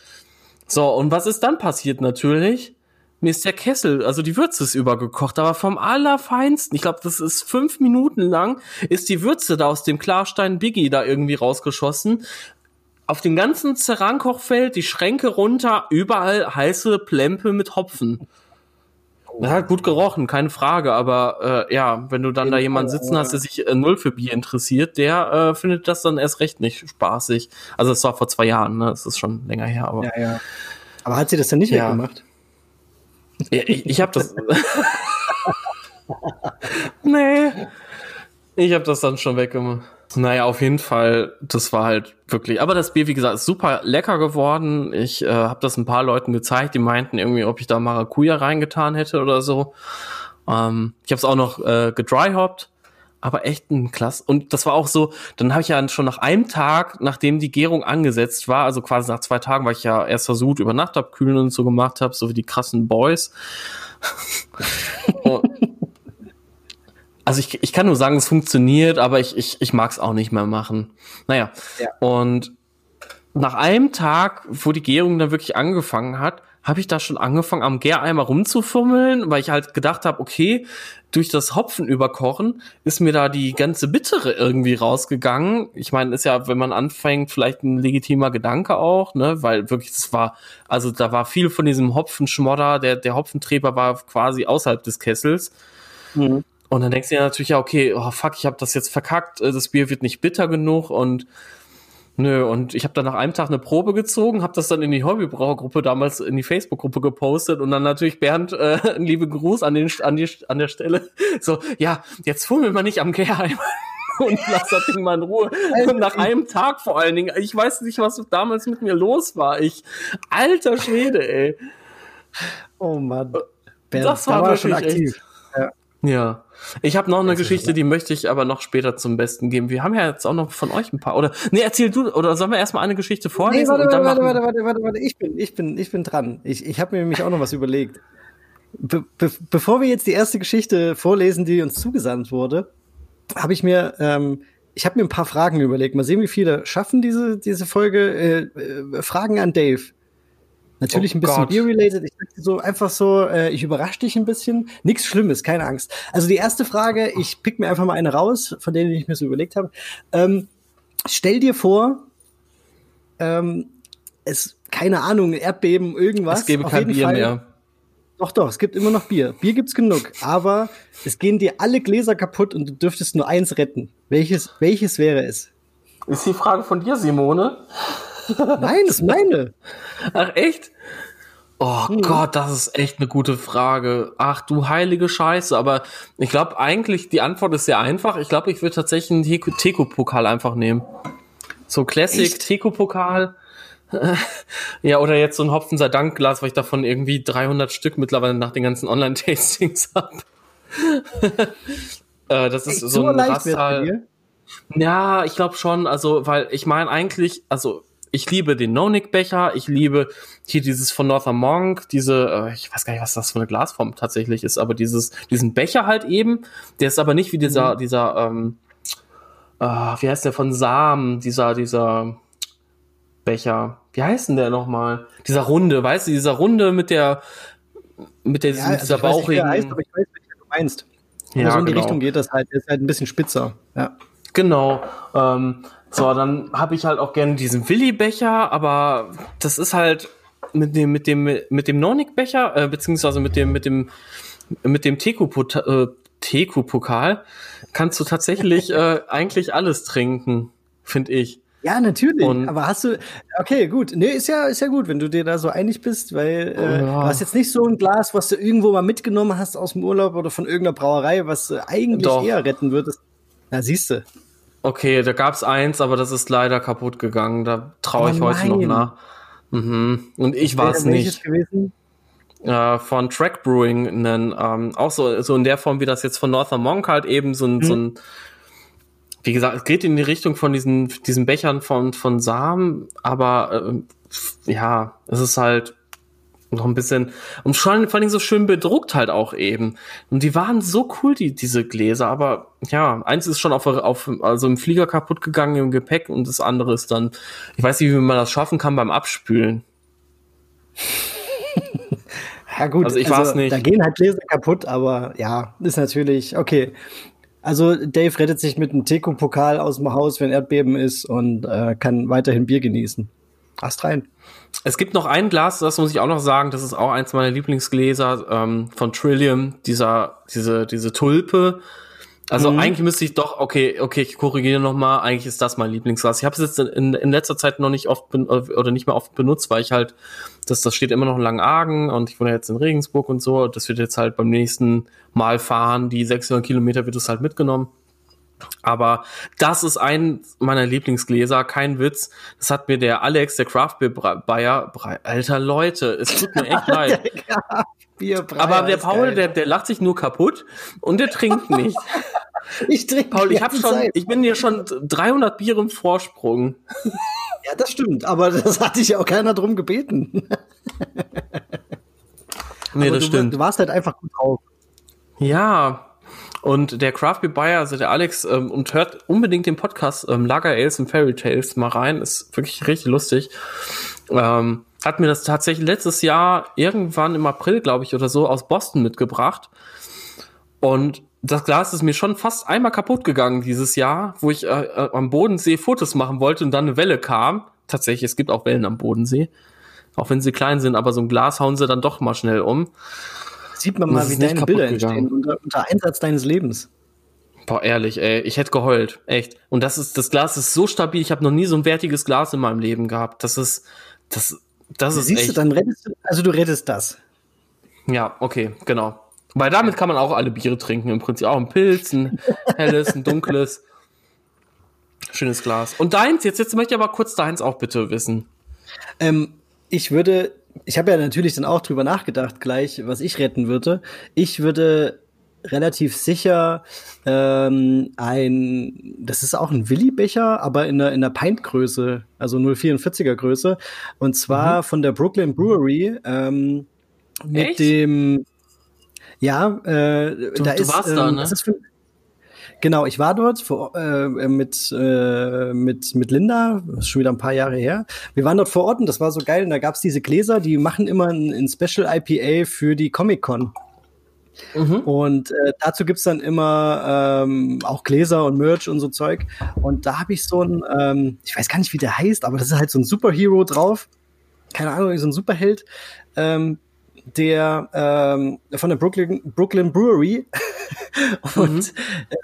[SPEAKER 1] So, und was ist dann passiert natürlich? Mir ist der Kessel, also die Würze ist übergekocht, aber vom allerfeinsten. Ich glaube, das ist fünf Minuten lang, ist die Würze da aus dem Klarstein Biggie da irgendwie rausgeschossen. Auf dem ganzen Cerankochfeld, die Schränke runter, überall heiße Plempe mit Hopfen. Das hat gut gerochen, keine Frage, aber äh, ja, wenn du dann da jemanden sitzen hast, der sich äh, null für Bier interessiert, der äh, findet das dann erst recht nicht spaßig. Also es war vor zwei Jahren, ne? Das ist schon länger her, aber.
[SPEAKER 2] Ja, ja. Aber hat sie das dann nicht
[SPEAKER 1] Ja.
[SPEAKER 2] weggemacht?
[SPEAKER 1] Ja, ich ich habe das. nee. Ich habe das dann schon weggemacht. Naja, auf jeden Fall, das war halt wirklich. Aber das Bier, wie gesagt, ist super lecker geworden. Ich äh, habe das ein paar Leuten gezeigt, die meinten irgendwie, ob ich da Maracuja reingetan hätte oder so. Ähm, ich habe es auch noch äh, gedryhopped, aber echt ein klasse. Und das war auch so, dann habe ich ja schon nach einem Tag, nachdem die Gärung angesetzt war, also quasi nach zwei Tagen, weil ich ja erst versucht, über Nacht abkühlen und so gemacht habe, so wie die krassen Boys. Und- also ich, ich kann nur sagen, es funktioniert, aber ich, ich, ich mag es auch nicht mehr machen. Naja,
[SPEAKER 2] Ja.
[SPEAKER 1] und nach einem Tag, wo die Gärung dann wirklich angefangen hat, habe ich da schon angefangen, am Gäreimer rumzufummeln, weil ich halt gedacht habe, okay, durch das Hopfen überkochen ist mir da die ganze Bittere irgendwie rausgegangen. Ich meine, ist ja, wenn man anfängt, vielleicht ein legitimer Gedanke auch, ne, weil wirklich, das war, also da war viel von diesem Hopfenschmodder, der, der Hopfentreber war quasi außerhalb des Kessels.
[SPEAKER 2] Mhm.
[SPEAKER 1] Und dann denkst du dir natürlich, ja, okay, oh fuck, ich habe das jetzt verkackt, äh, das Bier wird nicht bitter genug und nö, und ich habe dann nach einem Tag eine Probe gezogen, habe das dann in die Hobbybrauergruppe damals in die Facebook-Gruppe gepostet und dann natürlich Bernd, äh, einen liebe Gruß an, den, an, die, an der Stelle, so, ja, jetzt fummel mal nicht am Gärheim und lass das Ding mal in Ruhe. Und nach einem Tag vor allen Dingen, ich weiß nicht, was damals mit mir los war, ich, alter Schwede, ey.
[SPEAKER 2] Oh Mann.
[SPEAKER 1] Das
[SPEAKER 2] da
[SPEAKER 1] war
[SPEAKER 2] er
[SPEAKER 1] wirklich
[SPEAKER 2] schon aktiv.
[SPEAKER 1] Ja. Ich habe noch eine Geschichte, die möchte ich aber noch später zum Besten geben. Wir haben ja jetzt auch noch von euch ein paar. Oder nee, erzähl du, oder sollen wir erstmal eine Geschichte
[SPEAKER 2] Nee,
[SPEAKER 1] vorlesen
[SPEAKER 2] warte,
[SPEAKER 1] und dann
[SPEAKER 2] warte, warte, warte, warte, warte, ich bin, ich bin, ich bin dran. Ich, ich habe mir nämlich auch noch was überlegt. Be be bevor wir jetzt die erste Geschichte vorlesen, die uns zugesandt wurde, habe ich mir, ähm, ich habe mir ein paar Fragen überlegt. Mal sehen, wie viele schaffen diese diese Folge. Äh, äh, Fragen an Dave. Natürlich
[SPEAKER 1] Oh
[SPEAKER 2] ein bisschen. Beer-related. Ich dachte so einfach so, äh, ich überrasche dich ein bisschen. Nichts Schlimmes, keine Angst. Also die erste Frage, ich pick mir einfach mal eine raus, von denen ich mir so überlegt habe. Ähm, stell dir vor, ähm, es, keine Ahnung, Erdbeben, irgendwas.
[SPEAKER 1] Es gäbe
[SPEAKER 2] Auf
[SPEAKER 1] kein
[SPEAKER 2] jeden
[SPEAKER 1] Bier
[SPEAKER 2] Fall-
[SPEAKER 1] mehr.
[SPEAKER 2] Doch, doch, es gibt immer noch Bier. Bier gibt's genug, aber es gehen dir alle Gläser kaputt und du dürftest nur eins retten. Welches, welches wäre es?
[SPEAKER 1] Ist die Frage von dir, Simone?
[SPEAKER 2] Nein, das ist meine.
[SPEAKER 1] Ach echt? Oh hm. Gott, das ist echt eine gute Frage. Ach du heilige Scheiße. Aber ich glaube eigentlich, die Antwort ist sehr einfach. Ich glaube, ich würde tatsächlich einen Teko-Pokal einfach nehmen. So Classic Teko-Pokal. ja, oder jetzt so ein Hopfen sei Dank Glas, weil ich davon irgendwie 300 Stück mittlerweile nach den ganzen Online-Tastings habe. äh, das ist Echt, so ein Rastal. Ja, ich glaube schon, also, weil ich meine eigentlich, also ich liebe den No-Nick-Becher, ich liebe hier dieses von Northern Monk, diese, äh, ich weiß gar nicht, was das für eine Glasform tatsächlich ist, aber dieses, diesen Becher halt eben, der ist aber nicht wie dieser, mhm. dieser, ähm, äh, wie heißt der von Samen, dieser, dieser Becher, wie heißt denn der nochmal? Dieser Runde, weißt du, dieser Runde mit der, mit der, ja, mit dieser also bauchigen. Heißt, aber ich weiß, was du meinst.
[SPEAKER 2] Ja, so in die genau. Richtung geht das halt, der ist halt ein bisschen spitzer, ja.
[SPEAKER 1] Genau. Ähm, so, dann habe ich halt auch gerne diesen Willi-Becher, aber das ist halt mit dem, mit dem, mit dem Nornik-Becher, äh, beziehungsweise mit dem, mit dem, mit dem Teku-Pokal, äh, kannst du tatsächlich äh, eigentlich alles trinken, finde ich.
[SPEAKER 2] Ja, natürlich. Und aber hast du, okay, gut. Nee, ist ja, ist ja gut, wenn du dir da so einig bist, weil äh, ja. du hast jetzt nicht so ein Glas, was du irgendwo mal mitgenommen hast aus dem Urlaub oder von irgendeiner Brauerei, was äh, eigentlich Doch. eher retten würdest. Na, siehst du.
[SPEAKER 1] Okay, da gab's eins, aber das ist leider kaputt gegangen. Da traue ich oh heute noch nach. Mhm. Und ich war es nicht. Gewesen? Äh, von Track Brewing, einen, ähm, auch so, so in der Form, wie das jetzt von Northern Monk halt eben so ein, mhm. so ein wie gesagt, es geht in die Richtung von diesen, diesen Bechern von, von Samen, aber äh, ja, es ist halt noch ein bisschen und vor allem, vor allem so schön bedruckt halt auch eben. Und die waren so cool, die, diese Gläser, aber ja, eins ist schon auf, auf also im Flieger kaputt gegangen im Gepäck und das andere ist dann, ich weiß nicht, wie man das schaffen kann beim Abspülen.
[SPEAKER 2] ja gut, also ich also, weiß nicht. Da gehen halt Gläser kaputt, aber ja, ist natürlich okay. Also Dave rettet sich mit einem Teko-Pokal aus dem Haus, wenn Erdbeben ist und äh, kann weiterhin Bier genießen. Ast rein.
[SPEAKER 1] Es gibt noch ein Glas, das muss ich auch noch sagen, das ist auch eins meiner Lieblingsgläser ähm, von Trillium, dieser, diese, diese Tulpe. Also mhm. eigentlich müsste ich doch, okay, okay, ich korrigiere nochmal, eigentlich ist das mein Lieblingsglas. Ich habe es jetzt in, in letzter Zeit noch nicht oft oder nicht mehr oft benutzt, weil ich halt, das, das steht immer noch in Langenargen und ich wohne jetzt in Regensburg und so. Das wird jetzt halt beim nächsten Mal fahren, die 600 Kilometer wird es halt mitgenommen. Aber das ist ein meiner Lieblingsgläser, kein Witz. Das hat mir der Alex, der Craft Beer Bayer, alter Leute, es tut mir echt leid. Aber der Paul, der, der lacht sich nur kaputt und der trinkt nicht.
[SPEAKER 2] ich trinke
[SPEAKER 1] Paul, ich habe schon, ich bin hier schon 300 Bier im Vorsprung.
[SPEAKER 2] Ja, das stimmt, aber das hatte ich auch keiner drum gebeten.
[SPEAKER 1] nee, aber das
[SPEAKER 2] du,
[SPEAKER 1] stimmt.
[SPEAKER 2] Du warst halt einfach gut drauf.
[SPEAKER 1] Ja, und der Craft Beer Buyer, also der Alex, ähm, und hört unbedingt den Podcast ähm, Lager Ales und Fairy Tales mal rein. Ist wirklich richtig lustig. Ähm, hat mir das tatsächlich letztes Jahr irgendwann im April, glaube ich, oder so, aus Boston mitgebracht. Und das Glas ist mir schon fast einmal kaputt gegangen dieses Jahr, wo ich äh, äh, am Bodensee Fotos machen wollte und dann eine Welle kam. Tatsächlich, es gibt auch Wellen am Bodensee. Auch wenn sie klein sind, aber so ein Glas hauen sie dann doch mal schnell um.
[SPEAKER 2] Sieht man mal, wie deine Bilder entstehen unter, unter Einsatz deines Lebens.
[SPEAKER 1] Boah, ehrlich, ey, ich hätte geheult, echt. Und das ist, das Glas ist so stabil. Ich habe noch nie so ein wertiges Glas in meinem Leben gehabt. Das ist, das, das ist
[SPEAKER 2] Siehst
[SPEAKER 1] echt.
[SPEAKER 2] du, dann rettest du, also du rettest das.
[SPEAKER 1] Ja, okay, genau. Weil damit kann man auch alle Biere trinken. Im Prinzip auch ein Pilz, ein helles, ein dunkles. Schönes Glas. Und deins, jetzt, jetzt möchte ich aber kurz deins auch bitte wissen.
[SPEAKER 2] Ähm, ich würde ich habe ja natürlich dann auch drüber nachgedacht, gleich, was ich retten würde. Ich würde relativ sicher ähm, ein, das ist auch ein Willi-Becher, aber in der, in der Pint-Größe, also 044er Größe. Und zwar mhm. von der Brooklyn Brewery ähm, mit Echt? dem, ja, äh,
[SPEAKER 1] du, da du ist, warst ähm, da, ne? Das ist für,
[SPEAKER 2] Genau, ich war dort vor, äh, mit, äh, mit, mit Linda, das ist schon wieder ein paar Jahre her. Wir waren dort vor Ort und das war so geil. Und da gab's diese Gläser, die machen immer ein, ein Special IPA für die Comic-Con. Mhm. Und äh, dazu gibt's dann immer ähm, auch Gläser und Merch und so Zeug. Und da habe ich so ein, ähm, ich weiß gar nicht, wie der heißt, aber das ist halt so ein Superhero drauf. Keine Ahnung, so ein Superheld. Ähm, der ähm, von der Brooklyn, Brooklyn Brewery. und mhm. äh,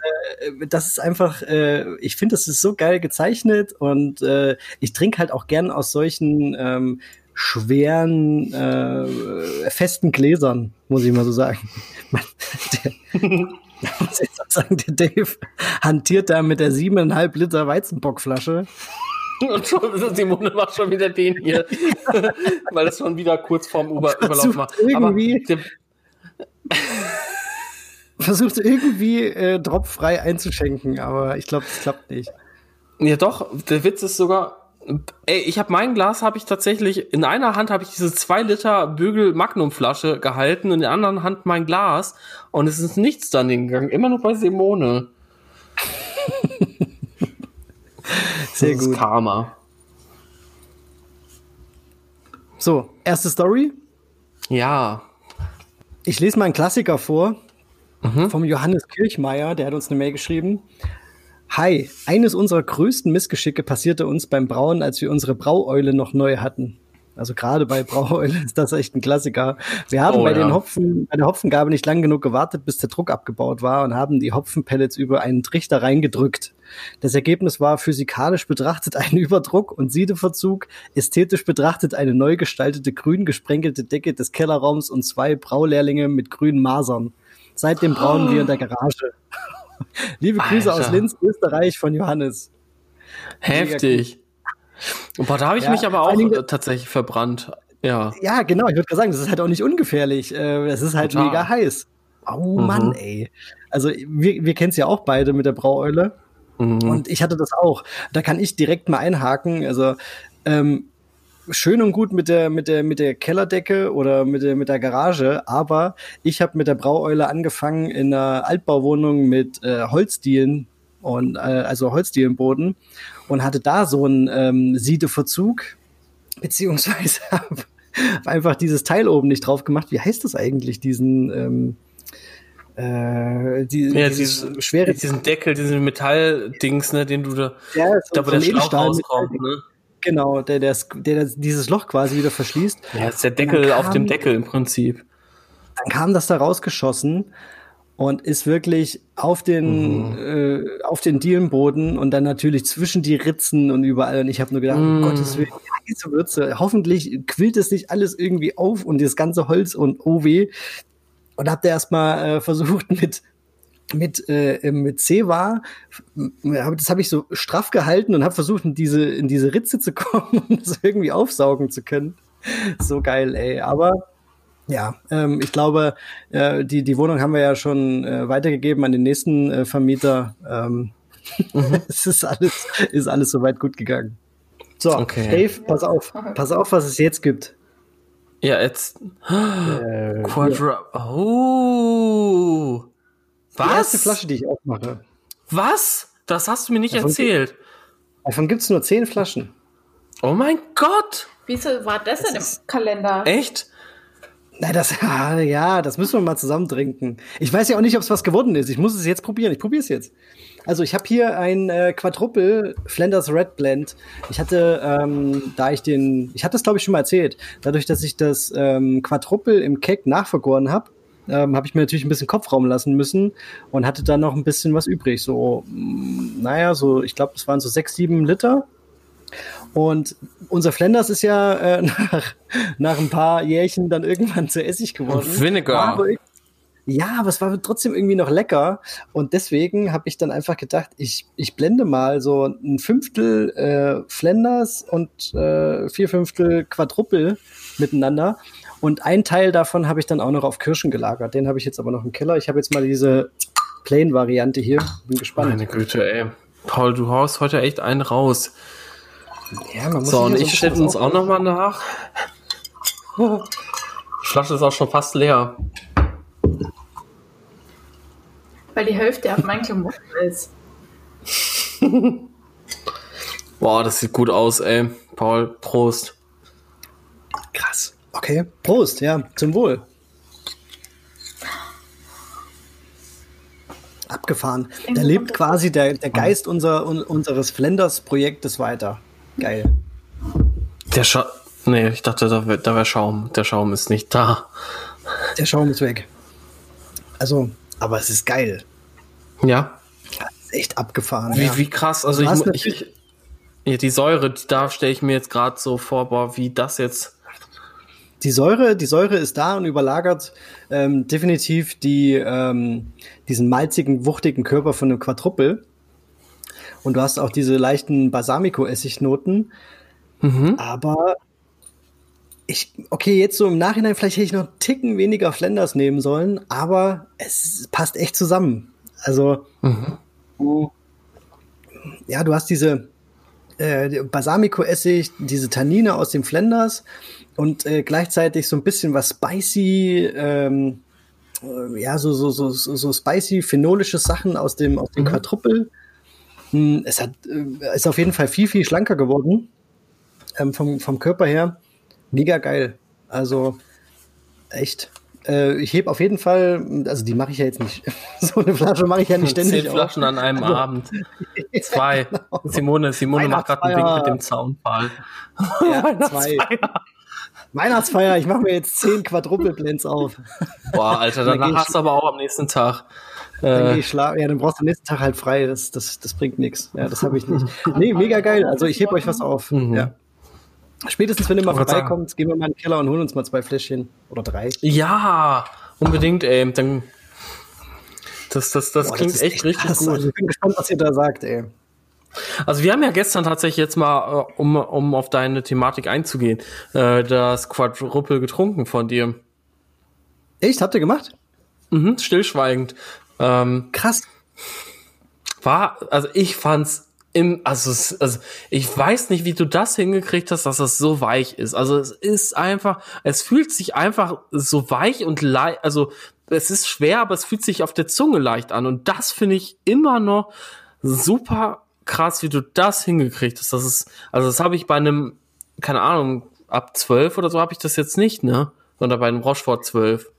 [SPEAKER 2] das ist einfach, äh, ich finde, das ist so geil gezeichnet und äh, ich trinke halt auch gern aus solchen ähm, schweren, äh, festen Gläsern, muss ich mal so sagen. der, muss sagen, der Dave hantiert da mit der siebeneinhalb Liter Weizenbockflasche.
[SPEAKER 1] Und schon, Simone macht schon wieder den hier, weil es schon wieder kurz vorm Über Überlauf war.
[SPEAKER 2] Irgendwie versucht irgendwie äh, dropfrei einzuschenken, aber ich glaube, das klappt nicht.
[SPEAKER 1] Ja, doch. Der Witz ist sogar, Ey, ich habe mein Glas habe ich tatsächlich in einer Hand habe ich diese zwei Liter Bügel Magnum Flasche gehalten und in der anderen Hand mein Glas und es ist nichts dann gegangen, immer nur bei Simone.
[SPEAKER 2] Sehr gut.
[SPEAKER 1] Karma.
[SPEAKER 2] So, erste Story.
[SPEAKER 1] Ja.
[SPEAKER 2] Ich lese mal einen Klassiker vor mhm. vom Johannes Kirchmeier, der hat uns eine Mail geschrieben. Hi, eines unserer größten Missgeschicke passierte uns beim Brauen, als wir unsere Braueule noch neu hatten. Also gerade bei Braueule ist das echt ein Klassiker. Wir haben oh, bei ja. den Hopfen, bei der Hopfengabe nicht lang genug gewartet, bis der Druck abgebaut war und haben die Hopfenpellets über einen Trichter reingedrückt. Das Ergebnis war physikalisch betrachtet ein Überdruck und Siedeverzug, ästhetisch betrachtet eine neu gestaltete grün gesprenkelte Decke des Kellerraums und zwei Braulehrlinge mit grünen Masern. Seitdem brauen oh. wir in der Garage. Liebe Grüße Alter. aus Linz, Österreich von Johannes.
[SPEAKER 1] Heftig. Boah, da habe ich ja, mich aber auch Dingen, tatsächlich verbrannt. Ja.
[SPEAKER 2] Ja, genau. Ich würde gerade sagen, das ist halt auch nicht ungefährlich. Äh, es ist halt Total. mega heiß. Oh mhm. Mann, ey. Also wir, wir kennen es ja auch beide mit der Braueule. Mhm. Und ich hatte das auch. Da kann ich direkt mal einhaken. Also ähm, schön und gut mit der, mit der, mit der Kellerdecke oder mit der, mit der Garage, aber ich habe mit der Braueule angefangen in einer Altbauwohnung mit äh, Holzdielen und äh, also Holzdielenboden und hatte da so einen ähm, Siedeverzug, beziehungsweise habe einfach dieses Teil oben nicht drauf gemacht. Wie heißt das eigentlich, diesen ähm,
[SPEAKER 1] äh, die, ja, dieses, schwere diesen Deckel, diesen Metalldings, ne, den du da, ja, da wo der Schlauch rauskommt, ne?
[SPEAKER 2] Genau, der, der, der, dieses Loch quasi wieder verschließt.
[SPEAKER 1] Ja, ist der Deckel kam, auf dem Deckel im Prinzip.
[SPEAKER 2] Dann kam das da rausgeschossen und ist wirklich auf den, mhm. äh, auf den Dielenboden und dann natürlich zwischen die Ritzen und überall. Und ich habe nur gedacht, mhm. um Gottes Willen, diese Würze. Hoffentlich quillt es nicht alles irgendwie auf und das ganze Holz und oh weh. Und hab da erstmal äh, versucht mit mit, äh, mit C war, das habe ich so straff gehalten und habe versucht, in diese, in diese Ritze zu kommen und das irgendwie aufsaugen zu können. So geil, ey. Aber ja, ähm, ich glaube, äh, die, die Wohnung haben wir ja schon äh, weitergegeben an den nächsten äh, Vermieter. Ähm, mhm. es ist alles, ist alles soweit gut gegangen. So, okay. Dave, pass auf, pass auf, was es jetzt gibt.
[SPEAKER 1] Ja, jetzt. Äh, Quadra. Oh.
[SPEAKER 2] Was? Die erste Flasche, die ich aufmache.
[SPEAKER 1] Was? Das hast du mir nicht davon erzählt.
[SPEAKER 2] davon gibt es nur zehn Flaschen.
[SPEAKER 1] Oh mein Gott!
[SPEAKER 4] Wieso war das, das denn im Kalender?
[SPEAKER 1] Echt?
[SPEAKER 2] Na, das, ja, das müssen wir mal zusammen trinken. Ich weiß ja auch nicht, ob es was geworden ist. Ich muss es jetzt probieren. Ich probiere es jetzt. Also ich habe hier ein äh, Quadruple Flanders Red Blend. Ich hatte, ähm, da ich den, ich hatte das glaube ich schon mal erzählt, dadurch, dass ich das ähm, Quadruple im Keck nachvergoren habe, ähm, habe ich mir natürlich ein bisschen Kopfraum lassen müssen und hatte dann noch ein bisschen was übrig. So, mm, naja, so, ich glaube, es waren so sechs, sieben Liter. Und unser Flanders ist ja äh, nach, nach ein paar Jährchen dann irgendwann zu Essig geworden.
[SPEAKER 1] Vinegar.
[SPEAKER 2] Ja, aber es war trotzdem irgendwie noch lecker. Und deswegen habe ich dann einfach gedacht, ich, ich blende mal so ein Fünftel äh, Flanders und äh, vier Fünftel Quadruppel miteinander und ein Teil davon habe ich dann auch noch auf Kirschen gelagert. Den habe ich jetzt aber noch im Keller. Ich habe jetzt mal diese Plain-Variante hier. Bin gespannt.
[SPEAKER 1] Meine Güte, ey. Paul, du haust heute echt einen raus. Ja, man muss so, und ich stelle uns auch noch mal nach. Die Flasche ist auch schon fast leer.
[SPEAKER 4] Weil die Hälfte auf meinen Klamotten ist.
[SPEAKER 1] Boah, das sieht gut aus, ey. Paul, Prost.
[SPEAKER 2] Krass. Okay, Prost, ja, zum Wohl. Abgefahren. Da lebt quasi der, der Geist unser, unseres Flenders-Projektes weiter. Geil.
[SPEAKER 1] Der Schaum. Nee, ich dachte, da wäre da wär Schaum. Der Schaum ist nicht da.
[SPEAKER 2] Der Schaum ist weg. Also, aber es ist geil.
[SPEAKER 1] Ja.
[SPEAKER 2] Ist echt abgefahren.
[SPEAKER 1] Wie,
[SPEAKER 2] ja.
[SPEAKER 1] wie krass. Also, ich, ich, ja, die Säure, da stelle ich mir jetzt gerade so vor, boah, wie das jetzt
[SPEAKER 2] die Säure, die Säure ist da und überlagert ähm, definitiv die, ähm, diesen malzigen, wuchtigen Körper von einem Quadruppel. Und du hast auch diese leichten Balsamico-Essignoten. Mhm. Aber ich, okay, jetzt so im Nachhinein, vielleicht hätte ich noch einen Ticken weniger Flenders nehmen sollen, aber es passt echt zusammen. Also, mhm. du, ja, du hast diese äh, Balsamico-Essig, diese Tannine aus dem Flenders und äh, gleichzeitig so ein bisschen was spicy, ähm, äh, ja, so, so, so, so spicy, phenolische Sachen aus dem, aus dem mhm. Quadruppel. Hm, es hat, äh, ist auf jeden Fall viel, viel schlanker geworden. Ähm, vom, vom Körper her. Mega geil. Also, echt. Äh, ich heb auf jeden Fall, also die mache ich ja jetzt nicht. so eine Flasche mache ich ja nicht ständig.
[SPEAKER 1] Zehn Flaschen an einem also, Abend. Zwei. genau. Simone, Simone macht gerade einen Wink mit dem Zaunpfahl.
[SPEAKER 2] Ja, zwei. Weihnachtsfeier, ich mache mir jetzt zehn Quadruple-Blends auf.
[SPEAKER 1] Boah, Alter, danach dann hast du aber auch am nächsten Tag.
[SPEAKER 2] Dann äh, Ja, dann brauchst du am nächsten Tag halt frei. Das, das, das bringt nichts. Ja, das habe ich nicht. Nee, mega geil. Also ich heb euch was auf. Mhm. Ja. Spätestens, wenn ihr mal vorbeikommt, gehen wir mal in den Keller und holen uns mal zwei Fläschchen oder drei.
[SPEAKER 1] Ja, unbedingt, ey. Dann, das das, das Boah, klingt das echt, echt richtig gut. Also
[SPEAKER 2] ich bin gespannt, was ihr da sagt, ey.
[SPEAKER 1] Also wir haben ja gestern tatsächlich jetzt mal, äh, um, um auf deine Thematik einzugehen, äh, das Quadruple getrunken von dir.
[SPEAKER 2] Echt? Habt ihr gemacht?
[SPEAKER 1] Mhm, stillschweigend. Ähm,
[SPEAKER 2] Krass.
[SPEAKER 1] War, also ich fand's im, also, also ich weiß nicht, wie du das hingekriegt hast, dass es so weich ist. Also es ist einfach, es fühlt sich einfach so weich und leicht, also es ist schwer, aber es fühlt sich auf der Zunge leicht an. Und das finde ich immer noch super krass, wie du das hingekriegt hast. Das ist, also das habe ich bei einem, keine Ahnung, ab zwölf oder so habe ich das jetzt nicht, ne? Sondern bei einem Rochefort zwölf.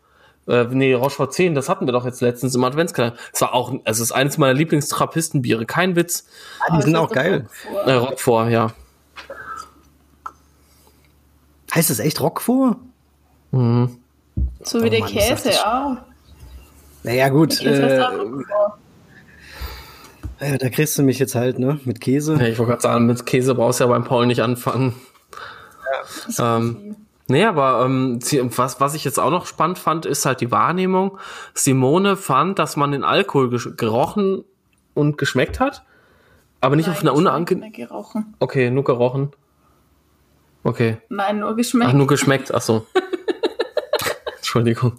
[SPEAKER 1] Äh, nee, Rochefort 10, das hatten wir doch jetzt letztens im Adventskalender. Das war auch, es ist eines meiner Lieblingstrappistenbiere, kein Witz.
[SPEAKER 2] Ah, die sind auch geil.
[SPEAKER 1] Roquefort. Äh, Roquefort, ja.
[SPEAKER 2] Heißt das echt Roquefort?
[SPEAKER 4] Mhm. So wie oh, der Mann, Käse auch.
[SPEAKER 2] Naja, gut. Äh, ja, da kriegst du mich jetzt halt, ne? Mit Käse.
[SPEAKER 1] Ja, ich wollte gerade sagen, mit Käse brauchst du ja beim Paul nicht anfangen. Ja. Ähm, nee, aber ähm, was, was ich jetzt auch noch spannend fand, ist halt die Wahrnehmung. Simone fand, dass man den Alkohol gerochen und geschmeckt hat, aber nicht Nein, auf einer unangenehmen. gerochen. Okay, nur gerochen. Okay.
[SPEAKER 4] Nein, nur geschmeckt.
[SPEAKER 1] Ach, nur geschmeckt, ach so. Entschuldigung.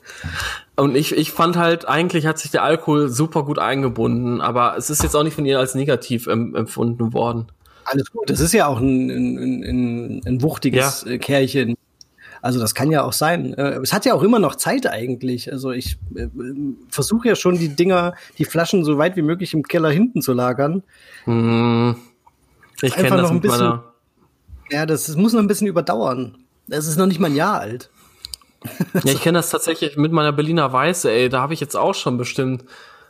[SPEAKER 1] Und ich, ich fand halt, eigentlich hat sich der Alkohol super gut eingebunden, aber es ist jetzt auch nicht von ihr als negativ empfunden worden.
[SPEAKER 2] Alles gut. Das ist ja auch ein, ein, ein, ein wuchtiges ja. Kärchen. Also das kann ja auch sein. Äh, es hat ja auch immer noch Zeit eigentlich. Also ich äh, versuche ja schon die Dinger, die Flaschen so weit wie möglich im Keller hinten zu lagern.
[SPEAKER 1] Hm. Ich kenne das noch ein bisschen.
[SPEAKER 2] Ja, das, das muss noch ein bisschen überdauern. Das ist noch nicht mal ein Jahr alt.
[SPEAKER 1] ja, ich kenne das tatsächlich mit meiner Berliner Weiße, ey. Da habe ich jetzt auch schon bestimmt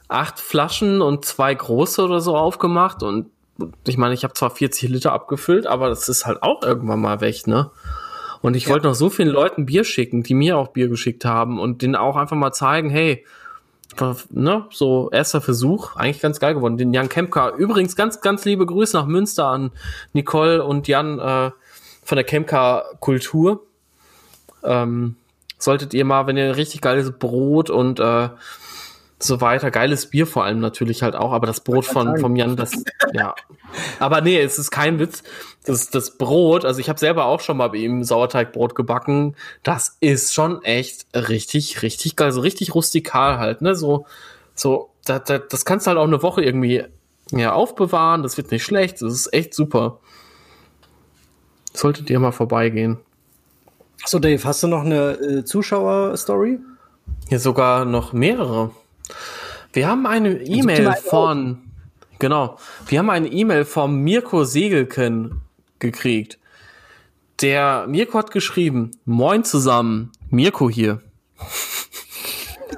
[SPEAKER 1] acht Flaschen und zwei große oder so aufgemacht. Und ich meine, ich habe zwar 40 Liter abgefüllt, aber das ist halt auch irgendwann mal weg, ne? Und ich ja. wollte noch so vielen Leuten Bier schicken, die mir auch Bier geschickt haben und denen auch einfach mal zeigen, hey, ne, so erster Versuch, eigentlich ganz geil geworden. Den Jan Kempka. Übrigens ganz, ganz liebe Grüße nach Münster an Nicole und Jan äh, von der Kempka Kultur. Ähm, solltet ihr mal, wenn ihr richtig geiles Brot und äh, so weiter, geiles Bier vor allem natürlich halt auch, aber das Brot von vom Jan, das ja. Aber nee, es ist kein Witz. Das das Brot, also ich habe selber auch schon mal bei ihm Sauerteigbrot gebacken. Das ist schon echt richtig richtig geil, so richtig rustikal halt, ne? So so das, das, das kannst du halt auch eine Woche irgendwie ja aufbewahren, das wird nicht schlecht, das ist echt super. Solltet ihr mal vorbeigehen.
[SPEAKER 2] So, Dave, hast du noch eine äh, Zuschauer-Story?
[SPEAKER 1] Hier sogar noch mehrere. Wir haben eine E-Mail von, genau, wir haben eine E-Mail vom Mirko Segelken gekriegt. Der Mirko hat geschrieben, moin zusammen, Mirko hier.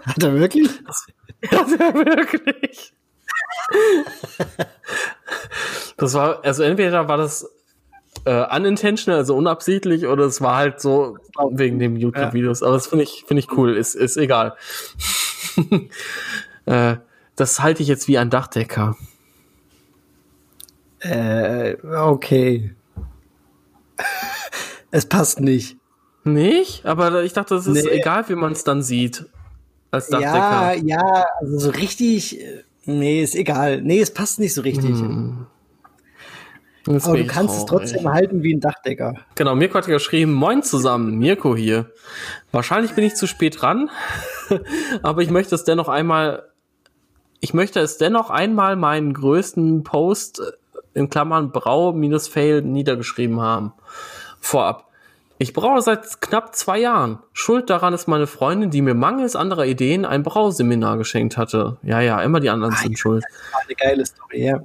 [SPEAKER 2] Hat er wirklich?
[SPEAKER 1] Hat er wirklich? Das war, also entweder war das äh, unintentional, also unabsichtlich, oder es war halt so wegen dem YouTube-Videos. Aber das finde ich, finde ich cool, ist, ist egal. äh, das halte ich jetzt wie ein Dachdecker.
[SPEAKER 2] Äh, okay. es passt nicht.
[SPEAKER 1] Nicht? Aber ich dachte, es ist
[SPEAKER 2] Nee.
[SPEAKER 1] egal, wie man es dann sieht. Als
[SPEAKER 2] Ja,
[SPEAKER 1] Dachdecker.
[SPEAKER 2] ja, also so richtig, äh, nee, ist egal. Nee, es passt nicht so richtig.
[SPEAKER 1] Hm.
[SPEAKER 2] Aber du kannst es
[SPEAKER 1] traurig.
[SPEAKER 2] trotzdem halten wie ein Dachdecker.
[SPEAKER 1] Genau, Mirko hat geschrieben, moin zusammen, Mirko hier. Wahrscheinlich bin ich zu spät dran, aber ich möchte es dennoch einmal, ich möchte es dennoch einmal meinen größten Post äh, in Klammern Brau-Fail niedergeschrieben haben. Vorab. Ich braue seit knapp zwei Jahren. Schuld daran ist meine Freundin, die mir mangels anderer Ideen ein Brauseminar geschenkt hatte. Ja, ja, immer die anderen sind schuld.
[SPEAKER 2] War eine geile Story, ja.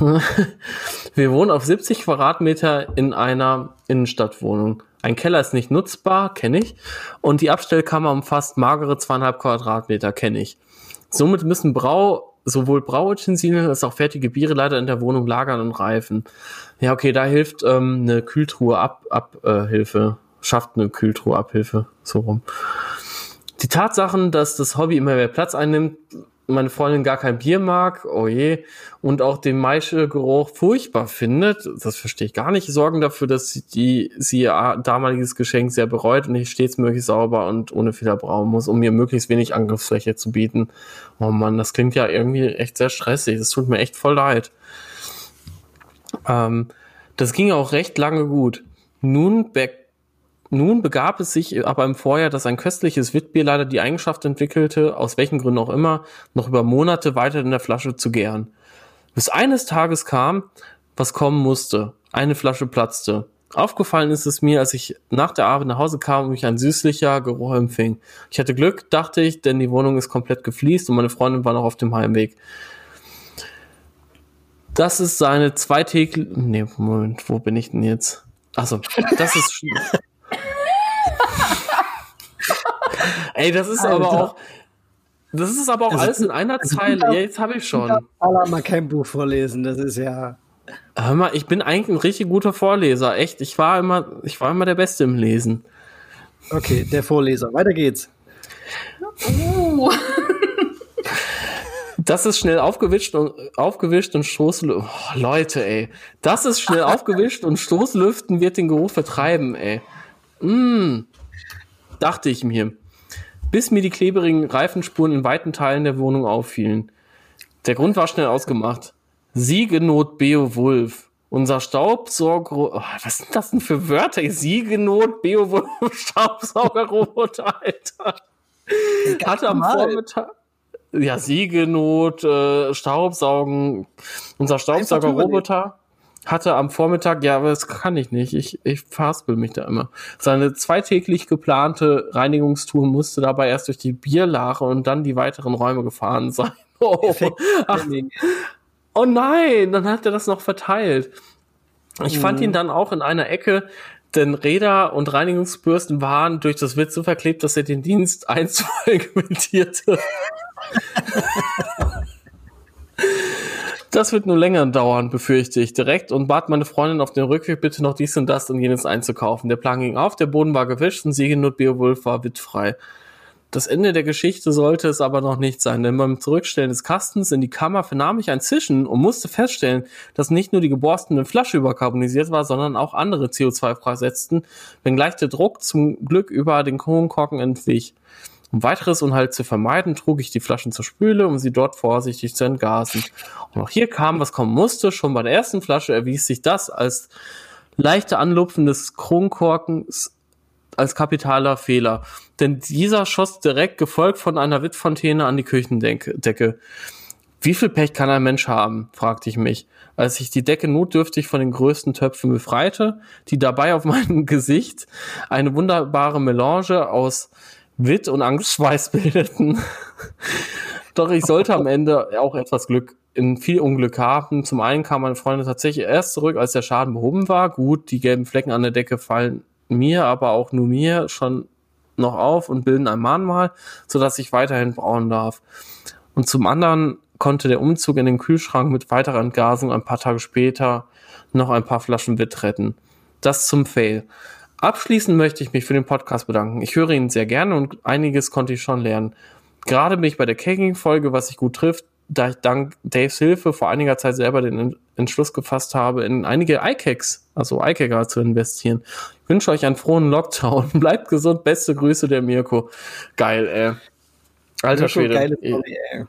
[SPEAKER 1] Wir wohnen auf 70 Quadratmeter in einer Innenstadtwohnung. Ein Keller ist nicht nutzbar, kenne ich. Und die Abstellkammer umfasst magere zweieinhalb Quadratmeter, kenne ich. Somit müssen Brau, sowohl Brauutensilien als auch fertige Biere leider in der Wohnung lagern und reifen. Ja, okay, da hilft ähm, eine Kühltruhe ab, ab äh, schafft eine Kühltruhe Abhilfe, so rum. Die Tatsachen, dass das Hobby immer mehr Platz einnimmt, meine Freundin gar kein Bier mag, oh je, und auch den Maischegeruch furchtbar findet, das verstehe ich gar nicht, sorgen dafür, dass sie, die, sie ihr damaliges Geschenk sehr bereut und ich stets möglichst sauber und ohne Fehler brauen muss, um mir möglichst wenig Angriffsfläche zu bieten. Oh Mann, das klingt ja irgendwie echt sehr stressig, das tut mir echt voll leid. Ähm, das ging auch recht lange gut. Nun be nun begab es sich aber im Vorjahr, dass ein köstliches Witbier leider die Eigenschaft entwickelte, aus welchen Gründen auch immer, noch über Monate weiter in der Flasche zu gären. Bis eines Tages kam, was kommen musste. Eine Flasche platzte. Aufgefallen ist es mir, als ich nach der Arbeit nach Hause kam und mich ein süßlicher Geruch empfing. Ich hatte Glück, dachte ich, denn die Wohnung ist komplett gefliest und meine Freundin war noch auf dem Heimweg. Das ist seine zweitägliche. Nee, Moment, wo bin ich denn jetzt? Also, das ist. Ey, das ist aber
[SPEAKER 2] Alter.
[SPEAKER 1] auch. Das ist aber auch
[SPEAKER 2] Also,
[SPEAKER 1] alles in einer
[SPEAKER 2] also,
[SPEAKER 1] Zeile. Ja, jetzt habe ich schon.
[SPEAKER 2] Allah mal kein Buch vorlesen, das ist ja.
[SPEAKER 1] Hör mal, ich bin eigentlich ein richtig guter Vorleser. Echt, ich war immer, ich war immer der Beste im Lesen.
[SPEAKER 2] Okay, der Vorleser. Weiter geht's.
[SPEAKER 4] Uh,
[SPEAKER 1] Das ist schnell aufgewischt und aufgewischt und Stoßlüften. Oh, Leute, ey. Das ist schnell aufgewischt und Stoßlüften wird den Geruch vertreiben, ey. Mm, dachte ich mir. Bis mir die klebrigen Reifenspuren in weiten Teilen der Wohnung auffielen. Der Grund war schnell ausgemacht. Siegenot Beowulf. Unser Staubsauger, oh, was sind das denn für Wörter? Siegenot Beowulf Staubsaugerroboter, Alter. Hatte am. Vormittag, ja, Siegenot, äh, Staubsaugen. Unser Staubsaugerroboter hatte am Vormittag, ja, aber das kann ich nicht. Ich, ich verhaspel mich da immer. Seine zweitäglich geplante Reinigungstour musste dabei erst durch die Bierlache und dann die weiteren Räume gefahren sein. Oh, ach, oh nein, dann hat er das noch verteilt. Ich fand ihn dann auch in einer Ecke, denn Räder und Reinigungsbürsten waren durch das Witz so verklebt, dass er den Dienst einstweilig kommentierte. Das wird nur länger dauern, befürchte ich direkt und bat meine Freundin auf den Rückweg bitte noch dies und das und jenes einzukaufen. Der Plan ging auf, der Boden war gewischt und Siegenot Beowulf war wittfrei. Das Ende der Geschichte sollte es aber noch nicht sein, denn beim Zurückstellen des Kastens in die Kammer vernahm ich ein Zischen und musste feststellen, dass nicht nur die geborstene Flasche überkarbonisiert war, sondern auch andere CO2 freisetzten, wenngleich der Druck zum Glück über den Kronkorken entwich. Um weiteres Unheil zu vermeiden, trug ich die Flaschen zur Spüle, um sie dort vorsichtig zu entgasen. Und auch hier kam, was kommen musste. Schon bei der ersten Flasche erwies sich das als leichte Anlupfen des Kronkorkens als kapitaler Fehler. Denn dieser schoss direkt gefolgt von einer Wittfontäne an die Küchendecke. Wie viel Pech kann ein Mensch haben, fragte ich mich, als ich die Decke notdürftig von den größten Töpfen befreite, die dabei auf meinem Gesicht eine wunderbare Melange aus Witt und Angstschweiß bildeten. Doch ich sollte am Ende auch etwas Glück in viel Unglück haben. Zum einen kam meine Freundin tatsächlich erst zurück, als der Schaden behoben war. Gut, die gelben Flecken an der Decke fallen mir, aber auch nur mir schon noch auf und bilden ein Mahnmal, sodass ich weiterhin brauen darf. Und zum anderen konnte der Umzug in den Kühlschrank mit weiterer Entgasung ein paar Tage später noch ein paar Flaschen Witt retten. Das zum Fail. Abschließend möchte ich mich für den Podcast bedanken. Ich höre ihn sehr gerne und einiges konnte ich schon lernen. Gerade bin ich bei der Kegging-Folge, was sich gut trifft, da ich dank Daves Hilfe vor einiger Zeit selber den Entschluss gefasst habe, in einige iCakes, also iCaker zu investieren. Ich wünsche euch einen frohen Lockdown. Bleibt gesund. Beste Grüße, der Mirko. Geil, ey. Alter Schwede. Geile Story, ey.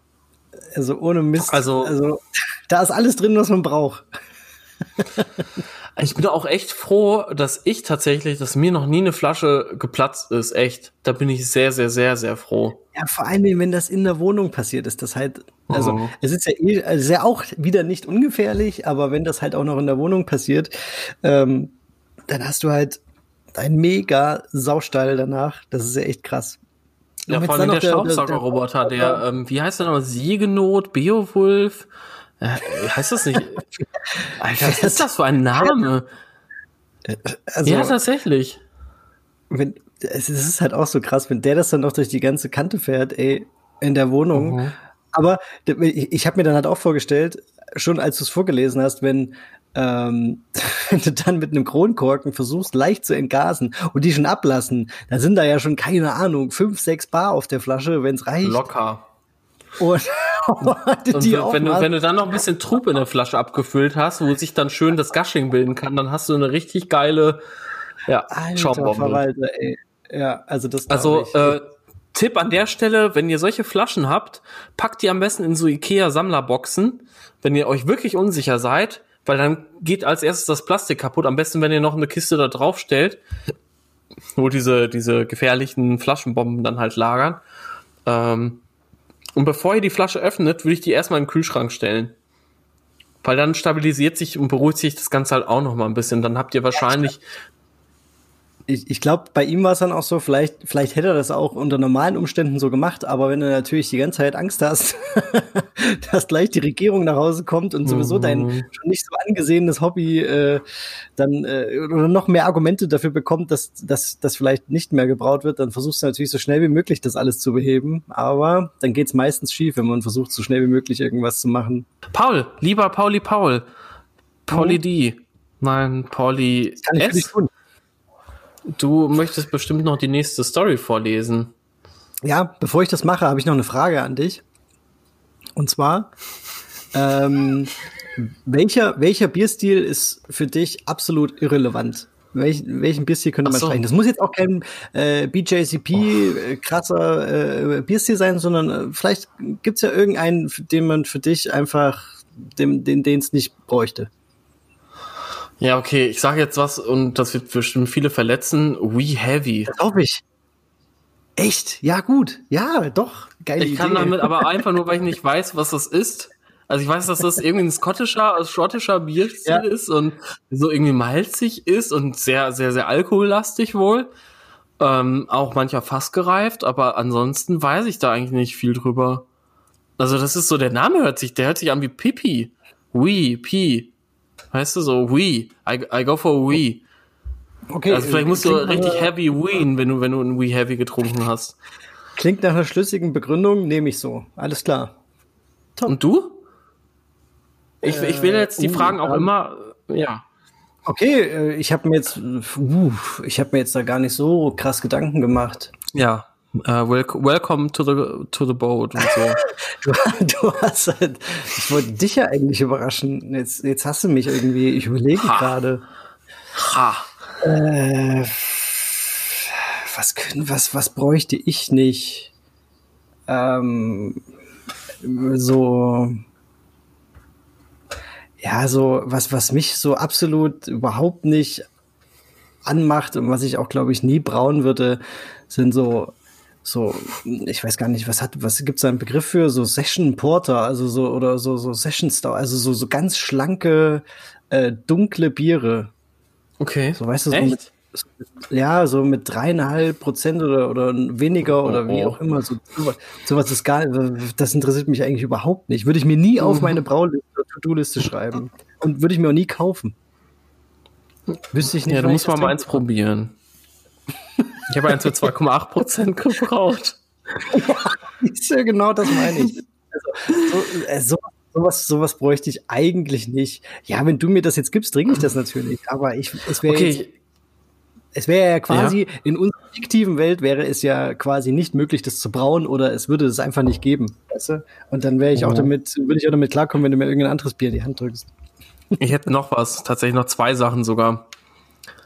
[SPEAKER 2] Also ohne Mist.
[SPEAKER 1] Also,
[SPEAKER 2] also da ist alles drin, was man braucht.
[SPEAKER 1] Ich bin auch echt froh, dass ich tatsächlich, dass mir noch nie eine Flasche geplatzt ist. Echt. Da bin ich sehr, sehr, sehr, sehr froh.
[SPEAKER 2] Ja, vor allem, wenn das in der Wohnung passiert ist, das halt, also oh. es ist ja eh, also ist ja auch wieder nicht ungefährlich, aber wenn das halt auch noch in der Wohnung passiert, ähm, dann hast du halt ein mega Saustall danach. Das ist ja echt krass.
[SPEAKER 1] Ja, vor allem der, der Staubsaugerroboter, der, der, der, ähm, wie heißt der nochmal? Siegenot, Beowulf? Äh, heißt das nicht? Alter, was ist das für ein Name? Also, ja, tatsächlich.
[SPEAKER 2] Wenn, es ist halt auch so krass, wenn der das dann noch durch die ganze Kante fährt, ey, in der Wohnung. Mhm. Aber ich, habe mir dann halt auch vorgestellt, schon als du es vorgelesen hast, wenn, ähm, wenn du dann mit einem Kronkorken versuchst, leicht zu entgasen und die schon ablassen, da sind da ja schon, keine Ahnung, fünf, sechs Bar auf der Flasche, wenn es reicht.
[SPEAKER 1] Locker.
[SPEAKER 2] Und,
[SPEAKER 1] und wenn, du, wenn du dann noch ein bisschen Trub in der Flasche abgefüllt hast, wo sich dann schön das Gushing bilden kann, dann hast du eine richtig geile ja,
[SPEAKER 2] ey. Ja, also das
[SPEAKER 1] Also äh, Tipp an der Stelle, wenn ihr solche Flaschen habt, packt die am besten in so Ikea Sammlerboxen, wenn ihr euch wirklich unsicher seid, weil dann geht als erstes das Plastik kaputt. Am besten, wenn ihr noch eine Kiste da drauf stellt, wo diese diese gefährlichen Flaschenbomben dann halt lagern. Ähm, und bevor ihr die Flasche öffnet, würde ich die erstmal im Kühlschrank stellen. Weil dann stabilisiert sich und beruhigt sich das Ganze halt auch noch mal ein bisschen. Dann habt ihr wahrscheinlich
[SPEAKER 2] ich, ich glaube, bei ihm war es dann auch so, vielleicht, vielleicht hätte er das auch unter normalen Umständen so gemacht, aber wenn du natürlich die ganze Zeit Angst hast, dass gleich die Regierung nach Hause kommt und sowieso mhm. dein schon nicht so angesehenes Hobby äh, dann äh, oder noch mehr Argumente dafür bekommt, dass das vielleicht nicht mehr gebraut wird, dann versuchst du natürlich so schnell wie möglich das alles zu beheben. Aber dann geht's meistens schief, wenn man versucht, so schnell wie möglich irgendwas zu machen.
[SPEAKER 1] Paul, lieber Pauli Paul, Pauli mhm. D. Nein, Pauli das kann ich S. Tun. Du möchtest bestimmt noch die nächste Story vorlesen.
[SPEAKER 2] Ja, bevor ich das mache, habe ich noch eine Frage an dich. Und zwar, ähm, welcher, welcher Bierstil ist für dich absolut irrelevant? Welch, welchen Bierstil könnte man so. sprechen? Das muss jetzt auch kein äh, BJCP oh. Krasser äh, Bierstil sein, sondern äh, vielleicht gibt's ja irgendeinen, den man für dich einfach, den den es nicht bräuchte.
[SPEAKER 1] Ja, okay, ich sage jetzt was und das wird bestimmt viele verletzen. We Heavy.
[SPEAKER 2] Hoffe ich. Echt? Ja, gut. Ja, doch.
[SPEAKER 1] Geile Ich kann Idee. damit aber einfach nur, weil ich nicht weiß, was das ist. Also ich weiß, dass das irgendwie ein skottischer, also schottischer Bierstil ja. ist und so irgendwie malzig ist und sehr, sehr, sehr alkohollastig wohl. Ähm, auch mancher fast gereift, aber ansonsten weiß ich da eigentlich nicht viel drüber. Also das ist so, der Name hört sich, der hört sich an wie Pippi. We, Pi. Weißt du, so Wii. I, I go for Wii. Okay. Also vielleicht musst du richtig heavy ween, wenn du, wenn du ein Wii Heavy getrunken hast.
[SPEAKER 2] Klingt nach einer schlüssigen Begründung, nehme ich so. Alles klar.
[SPEAKER 1] Top. Und du? Ich, ich will jetzt die äh, Fragen auch ähm, immer, ja.
[SPEAKER 2] Okay, äh, ich habe mir jetzt, uh, ich habe mir jetzt da gar nicht so krass Gedanken gemacht.
[SPEAKER 1] Ja, Uh, welcome to the to the boat und so.
[SPEAKER 2] du, du hast halt, ich wollte dich ja eigentlich überraschen. Jetzt, jetzt hast du mich irgendwie, ich überlege gerade. Ha. Äh, was können, was, was bräuchte ich nicht? Ähm, so, ja, so, was, was mich so absolut überhaupt nicht anmacht und was ich auch, glaube ich, nie brauen würde, sind so so, ich weiß gar nicht, was hat, was gibt's da einen Begriff für? So Session Porter, also so, oder so, so Session Star, also so, so ganz schlanke, äh, dunkle Biere.
[SPEAKER 1] Okay.
[SPEAKER 2] So, weißt du, so Echt? mit, ja, so mit dreieinhalb Prozent oder, oder weniger oder oh, wie auch immer. So, sowas ist gar das interessiert mich eigentlich überhaupt nicht. Würde ich mir nie auf mhm. meine Brauliste To-Do-Liste schreiben. Und würde ich mir auch nie kaufen.
[SPEAKER 1] Wüsste ich nicht. Ja, du musst mal mal eins probieren. Ich habe eins mit 2,8 Prozent gebraucht.
[SPEAKER 2] ja, genau das meine ich. Also, so, äh, so, sowas, sowas bräuchte ich eigentlich nicht. Ja, wenn du mir das jetzt gibst, trinke ich das natürlich. Aber ich, es wäre okay. es wäre ja quasi ja. in unserer fiktiven Welt wäre es ja quasi nicht möglich, das zu brauen oder es würde es einfach nicht geben. Weißt du? Und dann wäre ich auch damit, würde ich auch damit klarkommen, wenn du mir irgendein anderes Bier in die Hand drückst.
[SPEAKER 1] Ich hätte noch was, tatsächlich noch zwei Sachen sogar.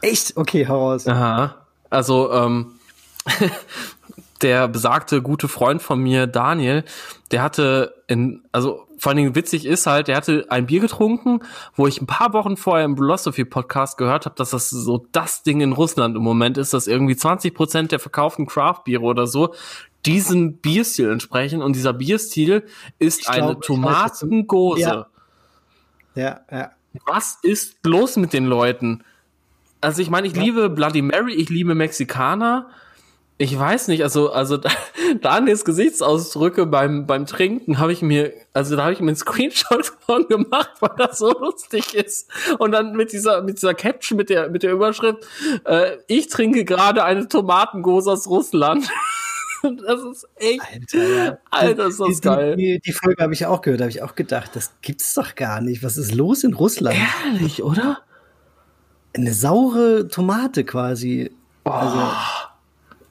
[SPEAKER 2] Echt? Okay, hau raus.
[SPEAKER 1] Aha. Also, ähm, der besagte gute Freund von mir, Daniel, der hatte in, also vor allen Dingen witzig ist halt, der hatte ein Bier getrunken, wo ich ein paar Wochen vorher im Philosophy Podcast gehört habe, dass das so das Ding in Russland im Moment ist, dass irgendwie 20 Prozent der verkauften Craft-Biere oder so diesem Bierstil entsprechen und dieser Bierstil ist eine
[SPEAKER 2] glaub, weiß
[SPEAKER 1] Tomatengose.
[SPEAKER 2] Ja. Ja, ja.
[SPEAKER 1] Was ist los mit den Leuten? Also ich meine, ich liebe Bloody Mary, ich liebe Mexikaner. Ich weiß nicht, also also Daniels Gesichtsausdrücke beim beim Trinken habe ich mir, also da habe ich mir einen Screenshot von gemacht, weil das so lustig ist. Und dann mit dieser mit dieser Caption mit der mit der Überschrift: äh, Ich trinke gerade eine Tomatengose aus Russland. Das ist echt,
[SPEAKER 2] Alter, ja.
[SPEAKER 1] Alter, ist das
[SPEAKER 2] die,
[SPEAKER 1] geil.
[SPEAKER 2] Die, die Folge habe ich auch gehört, habe ich auch gedacht, das gibt's doch gar nicht. Was ist los in Russland?
[SPEAKER 1] Ehrlich, oder?
[SPEAKER 2] Eine saure Tomate quasi. Also,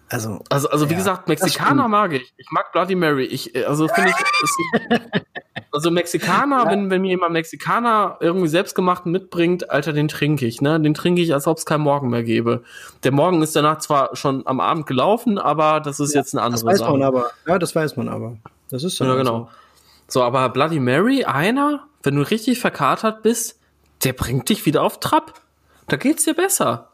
[SPEAKER 2] also
[SPEAKER 1] Also, also wie
[SPEAKER 2] Ja,
[SPEAKER 1] gesagt,
[SPEAKER 2] das
[SPEAKER 1] Mexikaner mag ich. Ich mag Bloody Mary. Ich, äh, also finde ich, also Mexikaner, wenn, wenn mir jemand Mexikaner irgendwie selbstgemachten mitbringt, Alter, den trinke ich, ne? Den trinke ich, als ob es keinen Morgen mehr gäbe. Der Morgen ist danach zwar schon am Abend gelaufen, aber das ist jetzt eine
[SPEAKER 2] das
[SPEAKER 1] andere
[SPEAKER 2] weiß man
[SPEAKER 1] Sache.
[SPEAKER 2] aber. Ja, das weiß man aber. Das ist dann
[SPEAKER 1] Ja, genau. So, aber Bloody Mary, einer, wenn du richtig verkatert bist, der bringt dich wieder auf Trab. Da geht's dir besser.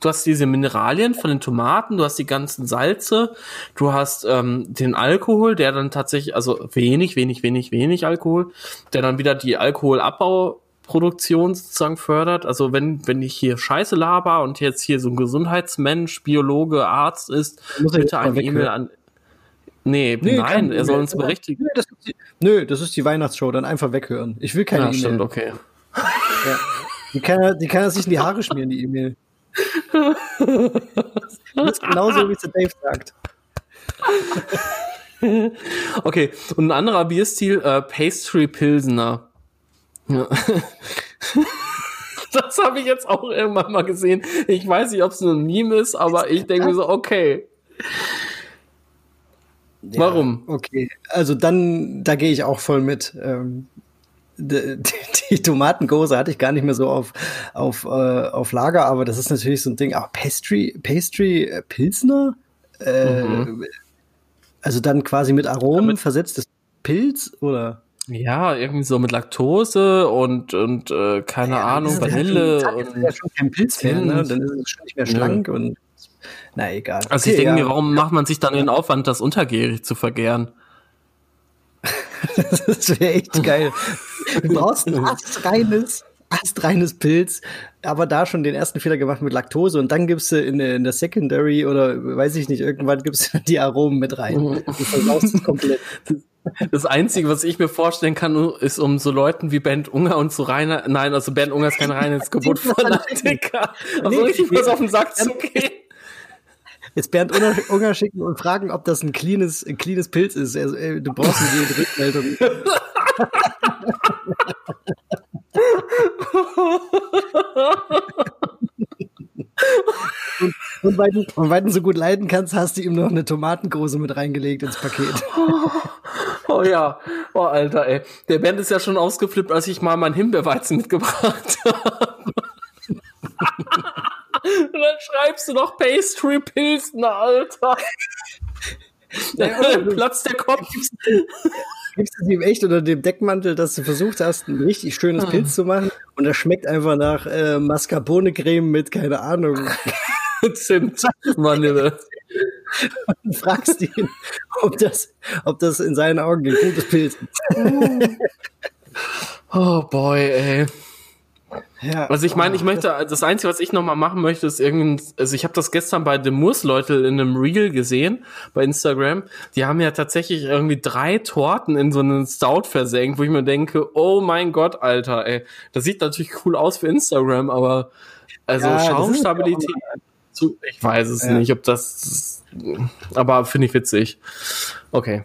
[SPEAKER 1] Du hast diese Mineralien von den Tomaten, du hast die ganzen Salze, du hast ähm, den Alkohol, der dann tatsächlich, also wenig, wenig, wenig, wenig Alkohol, der dann wieder die Alkoholabbauproduktion sozusagen fördert. Also wenn, wenn ich hier Scheiße laber und jetzt hier so ein Gesundheitsmensch, Biologe, Arzt ist,
[SPEAKER 2] Muss
[SPEAKER 1] bitte eine. E-Mail an. Nee,
[SPEAKER 2] Nee,
[SPEAKER 1] nein, er soll uns berichtigen.
[SPEAKER 2] Nö das, ist die, nö, das ist die Weihnachtsshow, dann einfach weghören. Ich will keine
[SPEAKER 1] Ja,
[SPEAKER 2] E-Mail.
[SPEAKER 1] stimmt, okay.
[SPEAKER 2] Ja. Die, kann er, die kann er sich in die Haare schmieren, die E-Mail. Das ist genauso, wie es der Dave sagt.
[SPEAKER 1] Okay, und ein anderer Bierstil, äh, Pastry Pilsener. Ja. Das habe ich jetzt auch irgendwann mal gesehen. Ich weiß nicht, ob es nur ein Meme ist, aber ich denke mir so, okay.
[SPEAKER 2] Ja,
[SPEAKER 1] Warum?
[SPEAKER 2] Okay, also dann, da gehe ich auch voll mit. Ähm, die, die, Tomatengose hatte ich gar nicht mehr so auf, auf, äh, auf Lager, aber das ist natürlich so ein Ding. Auch Pastry, Pastry äh, Pilsner? Äh,
[SPEAKER 1] Mhm.
[SPEAKER 2] Also dann quasi mit Aromen
[SPEAKER 1] Damit-
[SPEAKER 2] versetztes Pilz oder?
[SPEAKER 1] Ja, irgendwie so mit Laktose und, und äh, keine
[SPEAKER 2] Ja,
[SPEAKER 1] Ahnung,
[SPEAKER 2] ist ja
[SPEAKER 1] Vanille.
[SPEAKER 2] schon-
[SPEAKER 1] und,
[SPEAKER 2] ja schon kein Pilz mehr, ne? Dann ist es schon nicht mehr
[SPEAKER 1] Nö.
[SPEAKER 2] schlank und na egal.
[SPEAKER 1] also ich
[SPEAKER 2] Okay,
[SPEAKER 1] denke
[SPEAKER 2] ja.
[SPEAKER 1] mir, warum macht man sich dann den Aufwand, das untergärig zu vergären?
[SPEAKER 2] Das wäre echt geil. Du brauchst ein astreines, astreines Pilz, aber da schon den ersten Fehler gemacht mit Laktose und dann gibst du in, der- in der Secondary oder weiß ich nicht, irgendwann gibst du die Aromen mit rein. Du versaust es komplett.
[SPEAKER 1] Das Einzige, was ich mir vorstellen kann, ist um so Leuten wie Bernd Unger und so Rainer, nein, also Bernd Unger ist kein Reinheitsgebot Fanatiker, also
[SPEAKER 2] Nee,
[SPEAKER 1] richtig
[SPEAKER 2] nee.
[SPEAKER 1] was auf den Sack zu gehen.
[SPEAKER 2] Jetzt Bernd Unger, schicken und fragen, ob das ein cleanes, ein cleanes Pilz ist. Also, ey, du brauchst eine Rückmeldung. und, und, weil du, und weil du so gut leiden kannst, hast du ihm noch eine Tomatengose mit reingelegt ins Paket.
[SPEAKER 1] Oh ja, oh Alter, ey. Der Bernd ist ja schon ausgeflippt, als ich mal meinen Himbeerweizen mitgebracht habe. Und dann schreibst du noch Pastry Pilsner, Alter. Dann platzt der Kopf.
[SPEAKER 2] Gibst du es ihm echt unter dem Deckmantel, dass du versucht hast, ein richtig schönes Pilz zu machen und das schmeckt einfach nach äh, Mascarpone-Creme mit, keine Ahnung.
[SPEAKER 1] Zimt, Vanille.
[SPEAKER 2] Und fragst ihn, ob das, ob das in seinen Augen ein gutes Pilz ist.
[SPEAKER 1] Oh boy, ey.
[SPEAKER 2] Ja.
[SPEAKER 1] Also ich meine, ich möchte, das Einzige, was ich noch mal machen möchte, ist irgendwie, also ich habe das gestern bei The Moose Leute in einem Reel gesehen, bei Instagram. Die haben ja tatsächlich irgendwie drei Torten in so einen Stout versenkt, wo ich mir denke, oh mein Gott, Alter, ey. Das sieht natürlich cool aus für Instagram, aber also
[SPEAKER 2] Ja,
[SPEAKER 1] Schaumstabilität, ich weiß es
[SPEAKER 2] Ja.
[SPEAKER 1] nicht, ob das, aber finde ich witzig. Okay.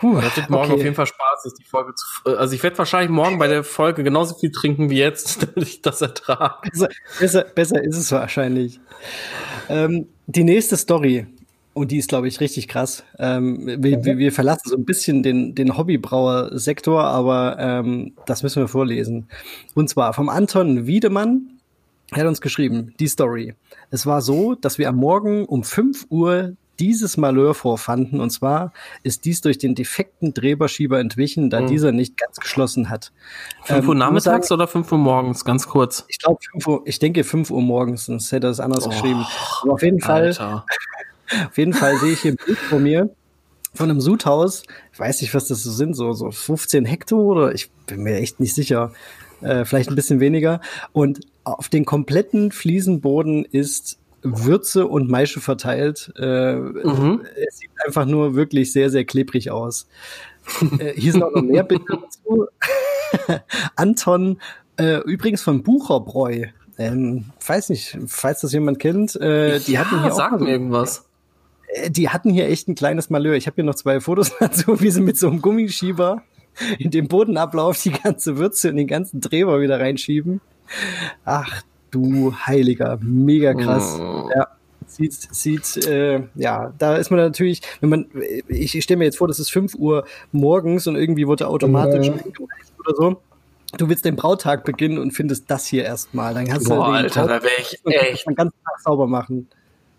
[SPEAKER 2] Puh,
[SPEAKER 1] Das wird morgen
[SPEAKER 2] okay.
[SPEAKER 1] auf jeden Fall Spaß, ist die Folge zu, äh, also ich werde wahrscheinlich morgen bei der Folge genauso viel trinken wie jetzt, damit ich das ertrage.
[SPEAKER 2] Besser, besser, besser ist es wahrscheinlich. Ähm, die nächste Story. Und die ist, glaube ich, richtig krass. Ähm, wir, wir, wir verlassen so ein bisschen den, den Hobbybrauer-Sektor, aber ähm, das müssen wir vorlesen. Und zwar vom Anton Wiedemann. Er hat uns geschrieben, die Story. Es war so, dass wir am Morgen um 5 Uhr dieses Malheur vorfanden. Und zwar ist dies durch den defekten Drehbarschieber entwichen, da mhm. dieser nicht ganz geschlossen hat.
[SPEAKER 1] 5 Uhr ähm, nachmittags sagen, oder 5 Uhr morgens? Ganz kurz.
[SPEAKER 2] Ich glaube, ich denke 5 Uhr morgens, sonst hätte er es anders oh, geschrieben. Aber auf jeden Fall, auf jeden Fall sehe ich hier ein Bild vor mir von einem Sudhaus. Ich weiß nicht, was das so sind, so, so 15 Hektar oder ich bin mir echt nicht sicher. Äh, vielleicht ein bisschen weniger. Und auf den kompletten Fliesenboden ist Würze und Maische verteilt. Äh, mhm. Es sieht einfach nur wirklich sehr, sehr klebrig aus. äh, hier sind auch noch mehr Bilder dazu. Anton, äh, übrigens von Bucherbräu. Ähm, weiß nicht, falls das jemand kennt. Äh, die ja, hatten hier
[SPEAKER 1] sag auch mir irgendwas.
[SPEAKER 2] Äh, die hatten hier echt ein kleines Malheur. Ich habe hier noch zwei Fotos dazu, wie sie mit so einem Gummischieber in den Bodenablauf die ganze Würze und den ganzen Drehbar wieder reinschieben. Ach du Heiliger, mega krass. Oh. Ja. Sieht, sieht, äh, ja, da ist man natürlich, wenn man, ich, ich stelle mir jetzt vor, das ist 5 Uhr morgens und irgendwie wurde automatisch ja. oder so. Du willst den Brautag beginnen und findest das hier erstmal. Dann kannst
[SPEAKER 1] Boah, du Alter, da wäre ich echt.
[SPEAKER 2] Den ganzen Tag sauber machen.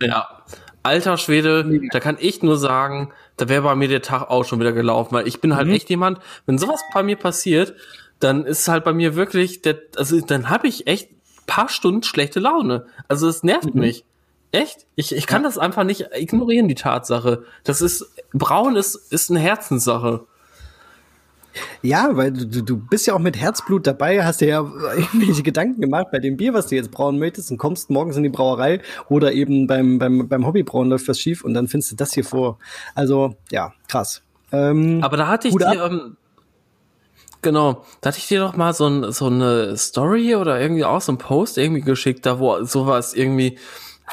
[SPEAKER 1] Ja. Alter Schwede, da kann ich nur sagen, da wäre bei mir der Tag auch schon wieder gelaufen, weil ich bin halt mhm. echt jemand, wenn sowas bei mir passiert, dann ist halt bei mir wirklich, der, also dann habe ich echt paar Stunden schlechte Laune. Also es nervt mhm. mich. Echt? Ich, ich kann ja. das einfach nicht ignorieren, die Tatsache. Das ist, braun ist, ist eine Herzenssache.
[SPEAKER 2] Ja, weil du, du bist ja auch mit Herzblut dabei, hast dir ja irgendwelche Gedanken gemacht bei dem Bier, was du jetzt brauen möchtest und kommst morgens in die Brauerei oder eben beim, beim, beim Hobbybrauen läuft was schief und dann findest du das hier vor. Also, ja, krass.
[SPEAKER 1] Ähm, Aber da hatte ich dir, ähm, Genau, da hatte ich dir doch mal so, ein, so eine Story oder irgendwie auch so ein Post irgendwie geschickt, da wo sowas irgendwie,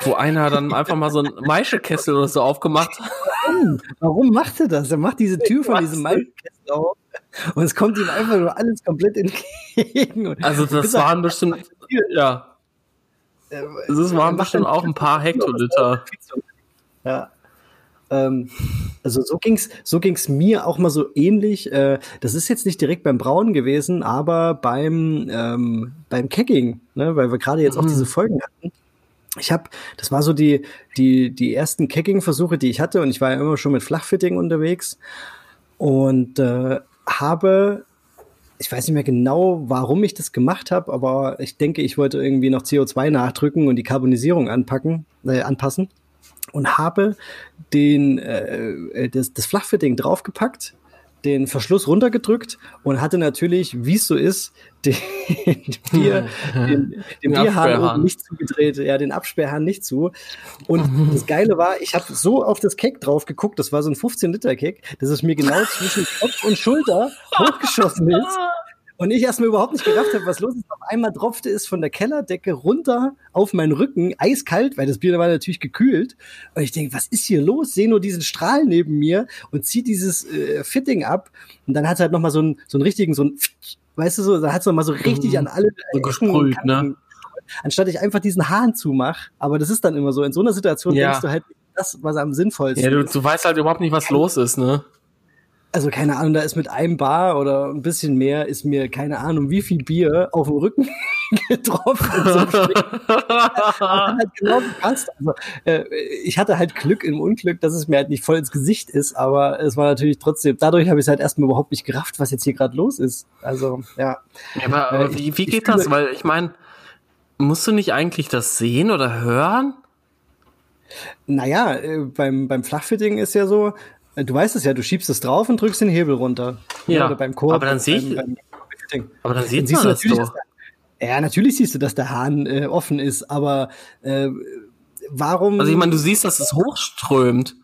[SPEAKER 1] wo einer dann einfach mal so ein Maischekessel oder so aufgemacht hat.
[SPEAKER 2] Warum? Warum macht er das? Er macht diese Tür von diesem Maischekessel auf und es kommt ihm einfach nur alles komplett entgegen.
[SPEAKER 1] Also das waren bestimmt, ja. Das waren bestimmt auch ein paar Hektoliter.
[SPEAKER 2] Ja. Ähm, also so ging's, so ging's mir auch mal so ähnlich. Äh, das ist jetzt nicht direkt beim Brauen gewesen, aber beim ähm, beim Kegging, ne, weil wir gerade jetzt mhm. auch diese Folgen hatten. Ich habe, das war so die die die ersten Kegging-Versuche, die ich hatte, und ich war ja immer schon mit Flachfitting unterwegs und äh, habe ich weiß nicht mehr genau, warum ich das gemacht habe, aber ich denke, ich wollte irgendwie noch CO2 nachdrücken und die Karbonisierung anpacken, äh, anpassen und habe den, äh, äh, das, das Flachfitting draufgepackt, den Verschluss runtergedrückt und hatte natürlich, wie es so ist, den, Bier, den, den, den Bierhahn nicht zugedreht, ja, den Absperrhahn nicht zu. Und das Geile war, ich habe so auf das Keck drauf geguckt, das war so ein 15-Liter-Keck, dass es mir genau zwischen Kopf und Schulter hochgeschossen ist. Und ich erstmal überhaupt nicht gerafft habe, was los ist. Auf einmal tropfte es von der Kellerdecke runter auf meinen Rücken, eiskalt, weil das Bier war natürlich gekühlt. Und ich denke, was ist hier los? Sehe nur diesen Strahl neben mir und ziehe dieses äh, Fitting ab. Und dann hat es halt nochmal so einen, so einen richtigen, so einen, weißt du so, da hat es nochmal so richtig mhm. an alle
[SPEAKER 1] so gesprüht, ne?
[SPEAKER 2] Anstatt ich einfach diesen Hahn zumache. Aber das ist dann immer so. In so einer Situation ja. denkst du halt, das, was am sinnvollsten
[SPEAKER 1] Ja, du, du weißt halt überhaupt nicht, was los ist, ne?
[SPEAKER 2] Also keine Ahnung, da ist mit einem Bar oder ein bisschen mehr ist mir keine Ahnung, wie viel Bier auf dem Rücken getroffen. So halt genau gepasst. Also, äh, ich hatte halt Glück im Unglück, dass es mir halt nicht voll ins Gesicht ist, aber es war natürlich trotzdem, dadurch habe ich es halt erstmal überhaupt nicht gerafft, was jetzt hier gerade los ist. Also, ja.
[SPEAKER 1] ja aber, aber äh, wie, wie geht das? Weil ich meine, musst du nicht eigentlich das sehen oder hören?
[SPEAKER 2] Naja, äh, beim, beim Flachfitting ist ja so, du weißt es ja, du schiebst es drauf und drückst den Hebel runter.
[SPEAKER 1] Ja, Oder beim Korb,
[SPEAKER 2] aber dann
[SPEAKER 1] sehe ich, beim, beim aber dann, dann man das doch.
[SPEAKER 2] ja, natürlich siehst du, dass der Hahn äh, offen ist, aber äh, warum?
[SPEAKER 1] Also ich meine, du siehst, dass es hochströmt.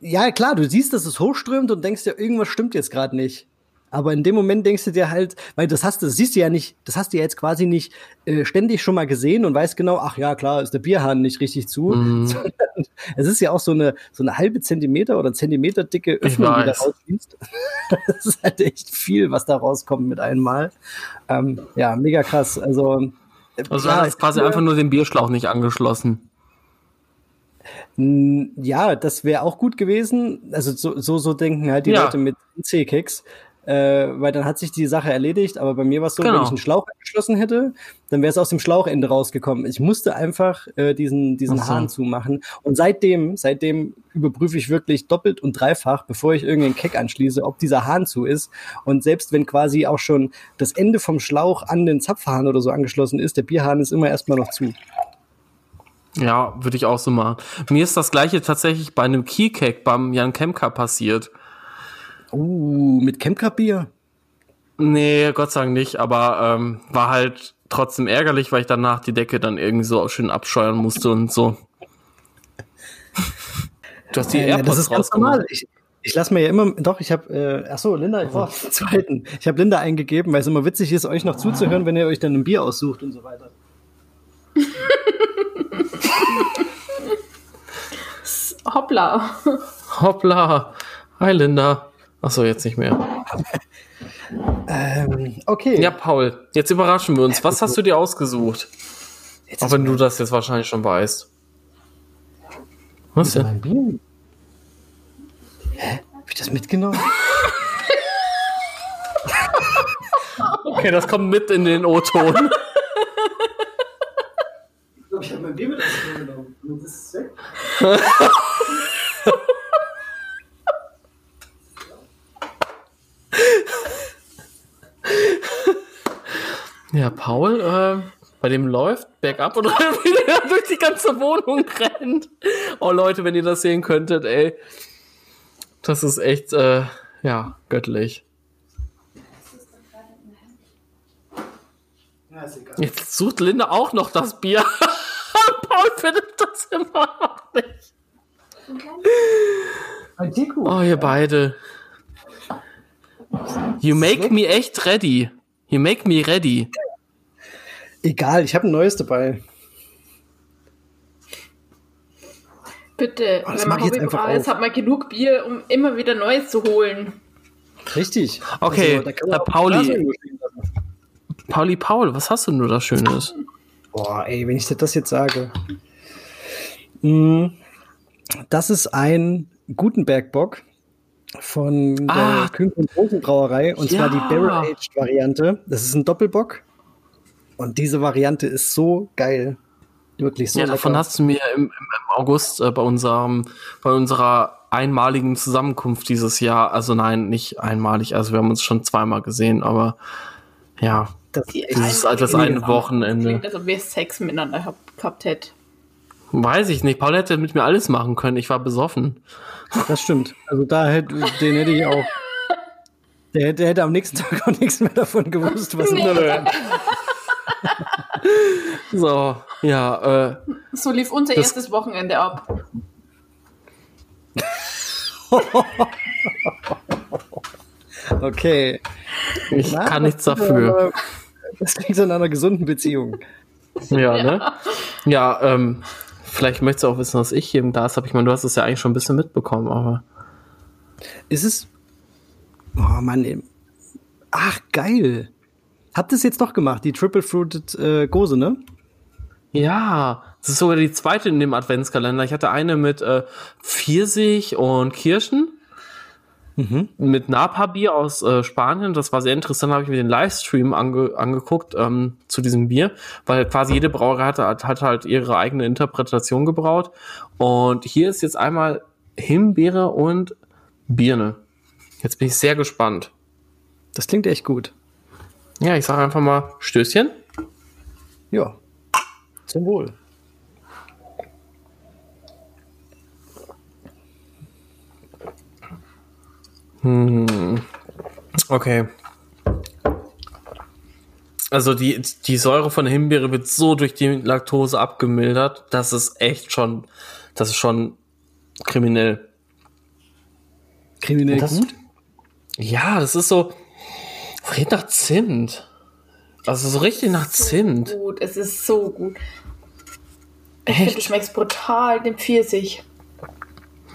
[SPEAKER 2] Ja, klar, du siehst, dass es hochströmt und denkst dir, irgendwas stimmt jetzt gerade nicht. Aber in dem Moment denkst du dir halt, weil das hast du, das siehst du ja nicht, das hast du ja jetzt quasi nicht äh, ständig schon mal gesehen und weißt genau, ach ja, klar, ist der Bierhahn nicht richtig zu. Mm. es ist ja auch so eine, so eine halbe Zentimeter oder Zentimeter dicke Öffnung, die da rausfließt. das ist halt echt viel, was da rauskommt mit einmal. Ähm, ja, mega krass. Also,
[SPEAKER 1] also ja, hast quasi einfach nur den Bierschlauch nicht angeschlossen.
[SPEAKER 2] Ja, das wäre auch gut gewesen. Also so, so, so denken halt die
[SPEAKER 1] Ja.
[SPEAKER 2] Leute mit C-Keks. Äh, weil dann hat sich die Sache erledigt, aber bei mir war es so,
[SPEAKER 1] Genau.
[SPEAKER 2] wenn ich einen Schlauch angeschlossen hätte, dann wäre es aus dem Schlauchende rausgekommen. Ich musste einfach äh, diesen, diesen
[SPEAKER 1] so.
[SPEAKER 2] Hahn zumachen. Und seitdem, seitdem überprüfe ich wirklich doppelt und dreifach, bevor ich irgendeinen Keck anschließe, ob dieser Hahn zu ist. Und selbst wenn quasi auch schon das Ende vom Schlauch an den Zapfhahn oder so angeschlossen ist, der Bierhahn ist immer erstmal noch zu.
[SPEAKER 1] Ja, würde ich auch so machen. Mir ist das gleiche tatsächlich bei einem Keycake beim Jan Kemka passiert.
[SPEAKER 2] Uh, mit Chemka-Bier?
[SPEAKER 1] Nee, Gott sei Dank nicht, aber ähm, war halt trotzdem ärgerlich, weil ich danach die Decke dann irgendwie so schön abscheuern musste und so. Du hast die
[SPEAKER 2] Äh,
[SPEAKER 1] AirPods
[SPEAKER 2] das ist ganz normal. Ich, ich lasse mir ja immer, doch, ich habe, äh, ach so, Linda, ich war zweiten. Ich habe Linda eingegeben, weil es immer witzig ist, euch noch zuzuhören, wenn ihr euch dann ein Bier aussucht und so weiter.
[SPEAKER 4] Hoppla.
[SPEAKER 1] Hoppla. Hi Linda. Achso, jetzt nicht mehr.
[SPEAKER 2] Ähm, okay.
[SPEAKER 1] Ja, Paul, jetzt überraschen wir uns. Was hast du dir ausgesucht?
[SPEAKER 2] jetzt
[SPEAKER 1] Auch wenn du das jetzt wahrscheinlich schon weißt. Was denn?
[SPEAKER 2] mein Bier. Hä? Hab ich das mitgenommen?
[SPEAKER 1] Okay, das kommt mit in den O-Ton.
[SPEAKER 2] Ich glaube, ich habe mein Bier mit genommen. Das ist weg.
[SPEAKER 1] Ja, Paul, äh, bei dem läuft bergab und wieder durch die ganze Wohnung rennt. Oh Leute, wenn ihr das sehen könntet, ey. Das ist echt, äh, ja, göttlich. Jetzt sucht Linda auch noch das Bier. Paul findet das immer noch nicht. Oh, ihr beide. You make me echt ready. You make me ready.
[SPEAKER 2] Egal, ich habe ein neues dabei.
[SPEAKER 4] Bitte,
[SPEAKER 2] Oh, das
[SPEAKER 4] wenn man
[SPEAKER 2] ich jetzt einfach
[SPEAKER 4] Hobbybrauer hat man genug Bier, um immer wieder Neues zu holen.
[SPEAKER 2] Richtig.
[SPEAKER 1] Okay,
[SPEAKER 2] da
[SPEAKER 1] Herr
[SPEAKER 2] auch
[SPEAKER 1] Pauli. Pauli Paul, was hast du denn nur da Schönes?
[SPEAKER 2] Boah, ey, wenn ich dir das jetzt sage. Mm, Das ist ein Gutenberg-Bock von der
[SPEAKER 1] Ah.
[SPEAKER 2] Kühn und Rosen Brauerei und zwar die
[SPEAKER 1] Ja.
[SPEAKER 2] Barrel-Aged-Variante. Das ist ein Doppelbock und diese Variante ist so geil. Wirklich so
[SPEAKER 1] ja, davon
[SPEAKER 2] lecker.
[SPEAKER 1] hast du mir im, im, August äh, bei unserem, bei unserer einmaligen Zusammenkunft dieses Jahr, also nein, nicht einmalig, also wir haben uns schon zweimal gesehen, aber ja,
[SPEAKER 2] das ist
[SPEAKER 1] dieses das eine
[SPEAKER 4] Klingt,
[SPEAKER 1] Wochenende.
[SPEAKER 4] als ob wir Sex miteinander hab, gehabt hätten.
[SPEAKER 1] Weiß ich nicht. Paul hätte mit mir alles machen können. Ich war besoffen.
[SPEAKER 2] Das stimmt. Also da hätte, den hätte ich auch. Der, hätte- der hätte am nächsten Tag auch nichts mehr davon gewusst, was
[SPEAKER 1] So, ja, äh,
[SPEAKER 4] So lief unser
[SPEAKER 1] Das-
[SPEAKER 4] erstes Wochenende ab.
[SPEAKER 2] Okay.
[SPEAKER 1] ich
[SPEAKER 2] Na,
[SPEAKER 1] kann nichts dafür.
[SPEAKER 2] Das klingt so in einer gesunden Beziehung.
[SPEAKER 1] Ja, ne? Ja, ähm, vielleicht möchtest du auch wissen, was ich hier im Glas habe. Ich meine, du hast es ja eigentlich schon ein bisschen mitbekommen, aber.
[SPEAKER 2] Ist es. Oh Mann. Ach, geil. Habt ihr es jetzt doch gemacht, die Triple Fruited äh, Gose, ne?
[SPEAKER 1] Ja, das ist sogar die zweite in dem Adventskalender. Ich hatte eine mit äh, Pfirsich und Kirschen. Mit Napa-Bier aus äh, Spanien. Das war sehr interessant. Da habe ich mir den Livestream ange angeguckt ähm, zu diesem Bier, weil quasi jede Brauerei hatte, hat, hat halt ihre eigene Interpretation gebraut. Und hier ist jetzt einmal Himbeere und Birne. Jetzt bin ich sehr gespannt.
[SPEAKER 2] Das klingt echt gut.
[SPEAKER 1] Ja, ich sage einfach mal Stößchen.
[SPEAKER 2] Ja. Zum Wohl.
[SPEAKER 1] Okay. Also die, die Säure von der Himbeere wird so durch die Laktose abgemildert, das ist echt schon, das ist schon kriminell.
[SPEAKER 2] Kriminell
[SPEAKER 1] Das-
[SPEAKER 2] gut?
[SPEAKER 1] Ja, das ist so, das riecht nach Zimt. Also so richtig nach Zimt.
[SPEAKER 4] So gut, es ist so gut. Ich finde, du
[SPEAKER 1] Echt?
[SPEAKER 4] schmeckst brutal den Pfirsich.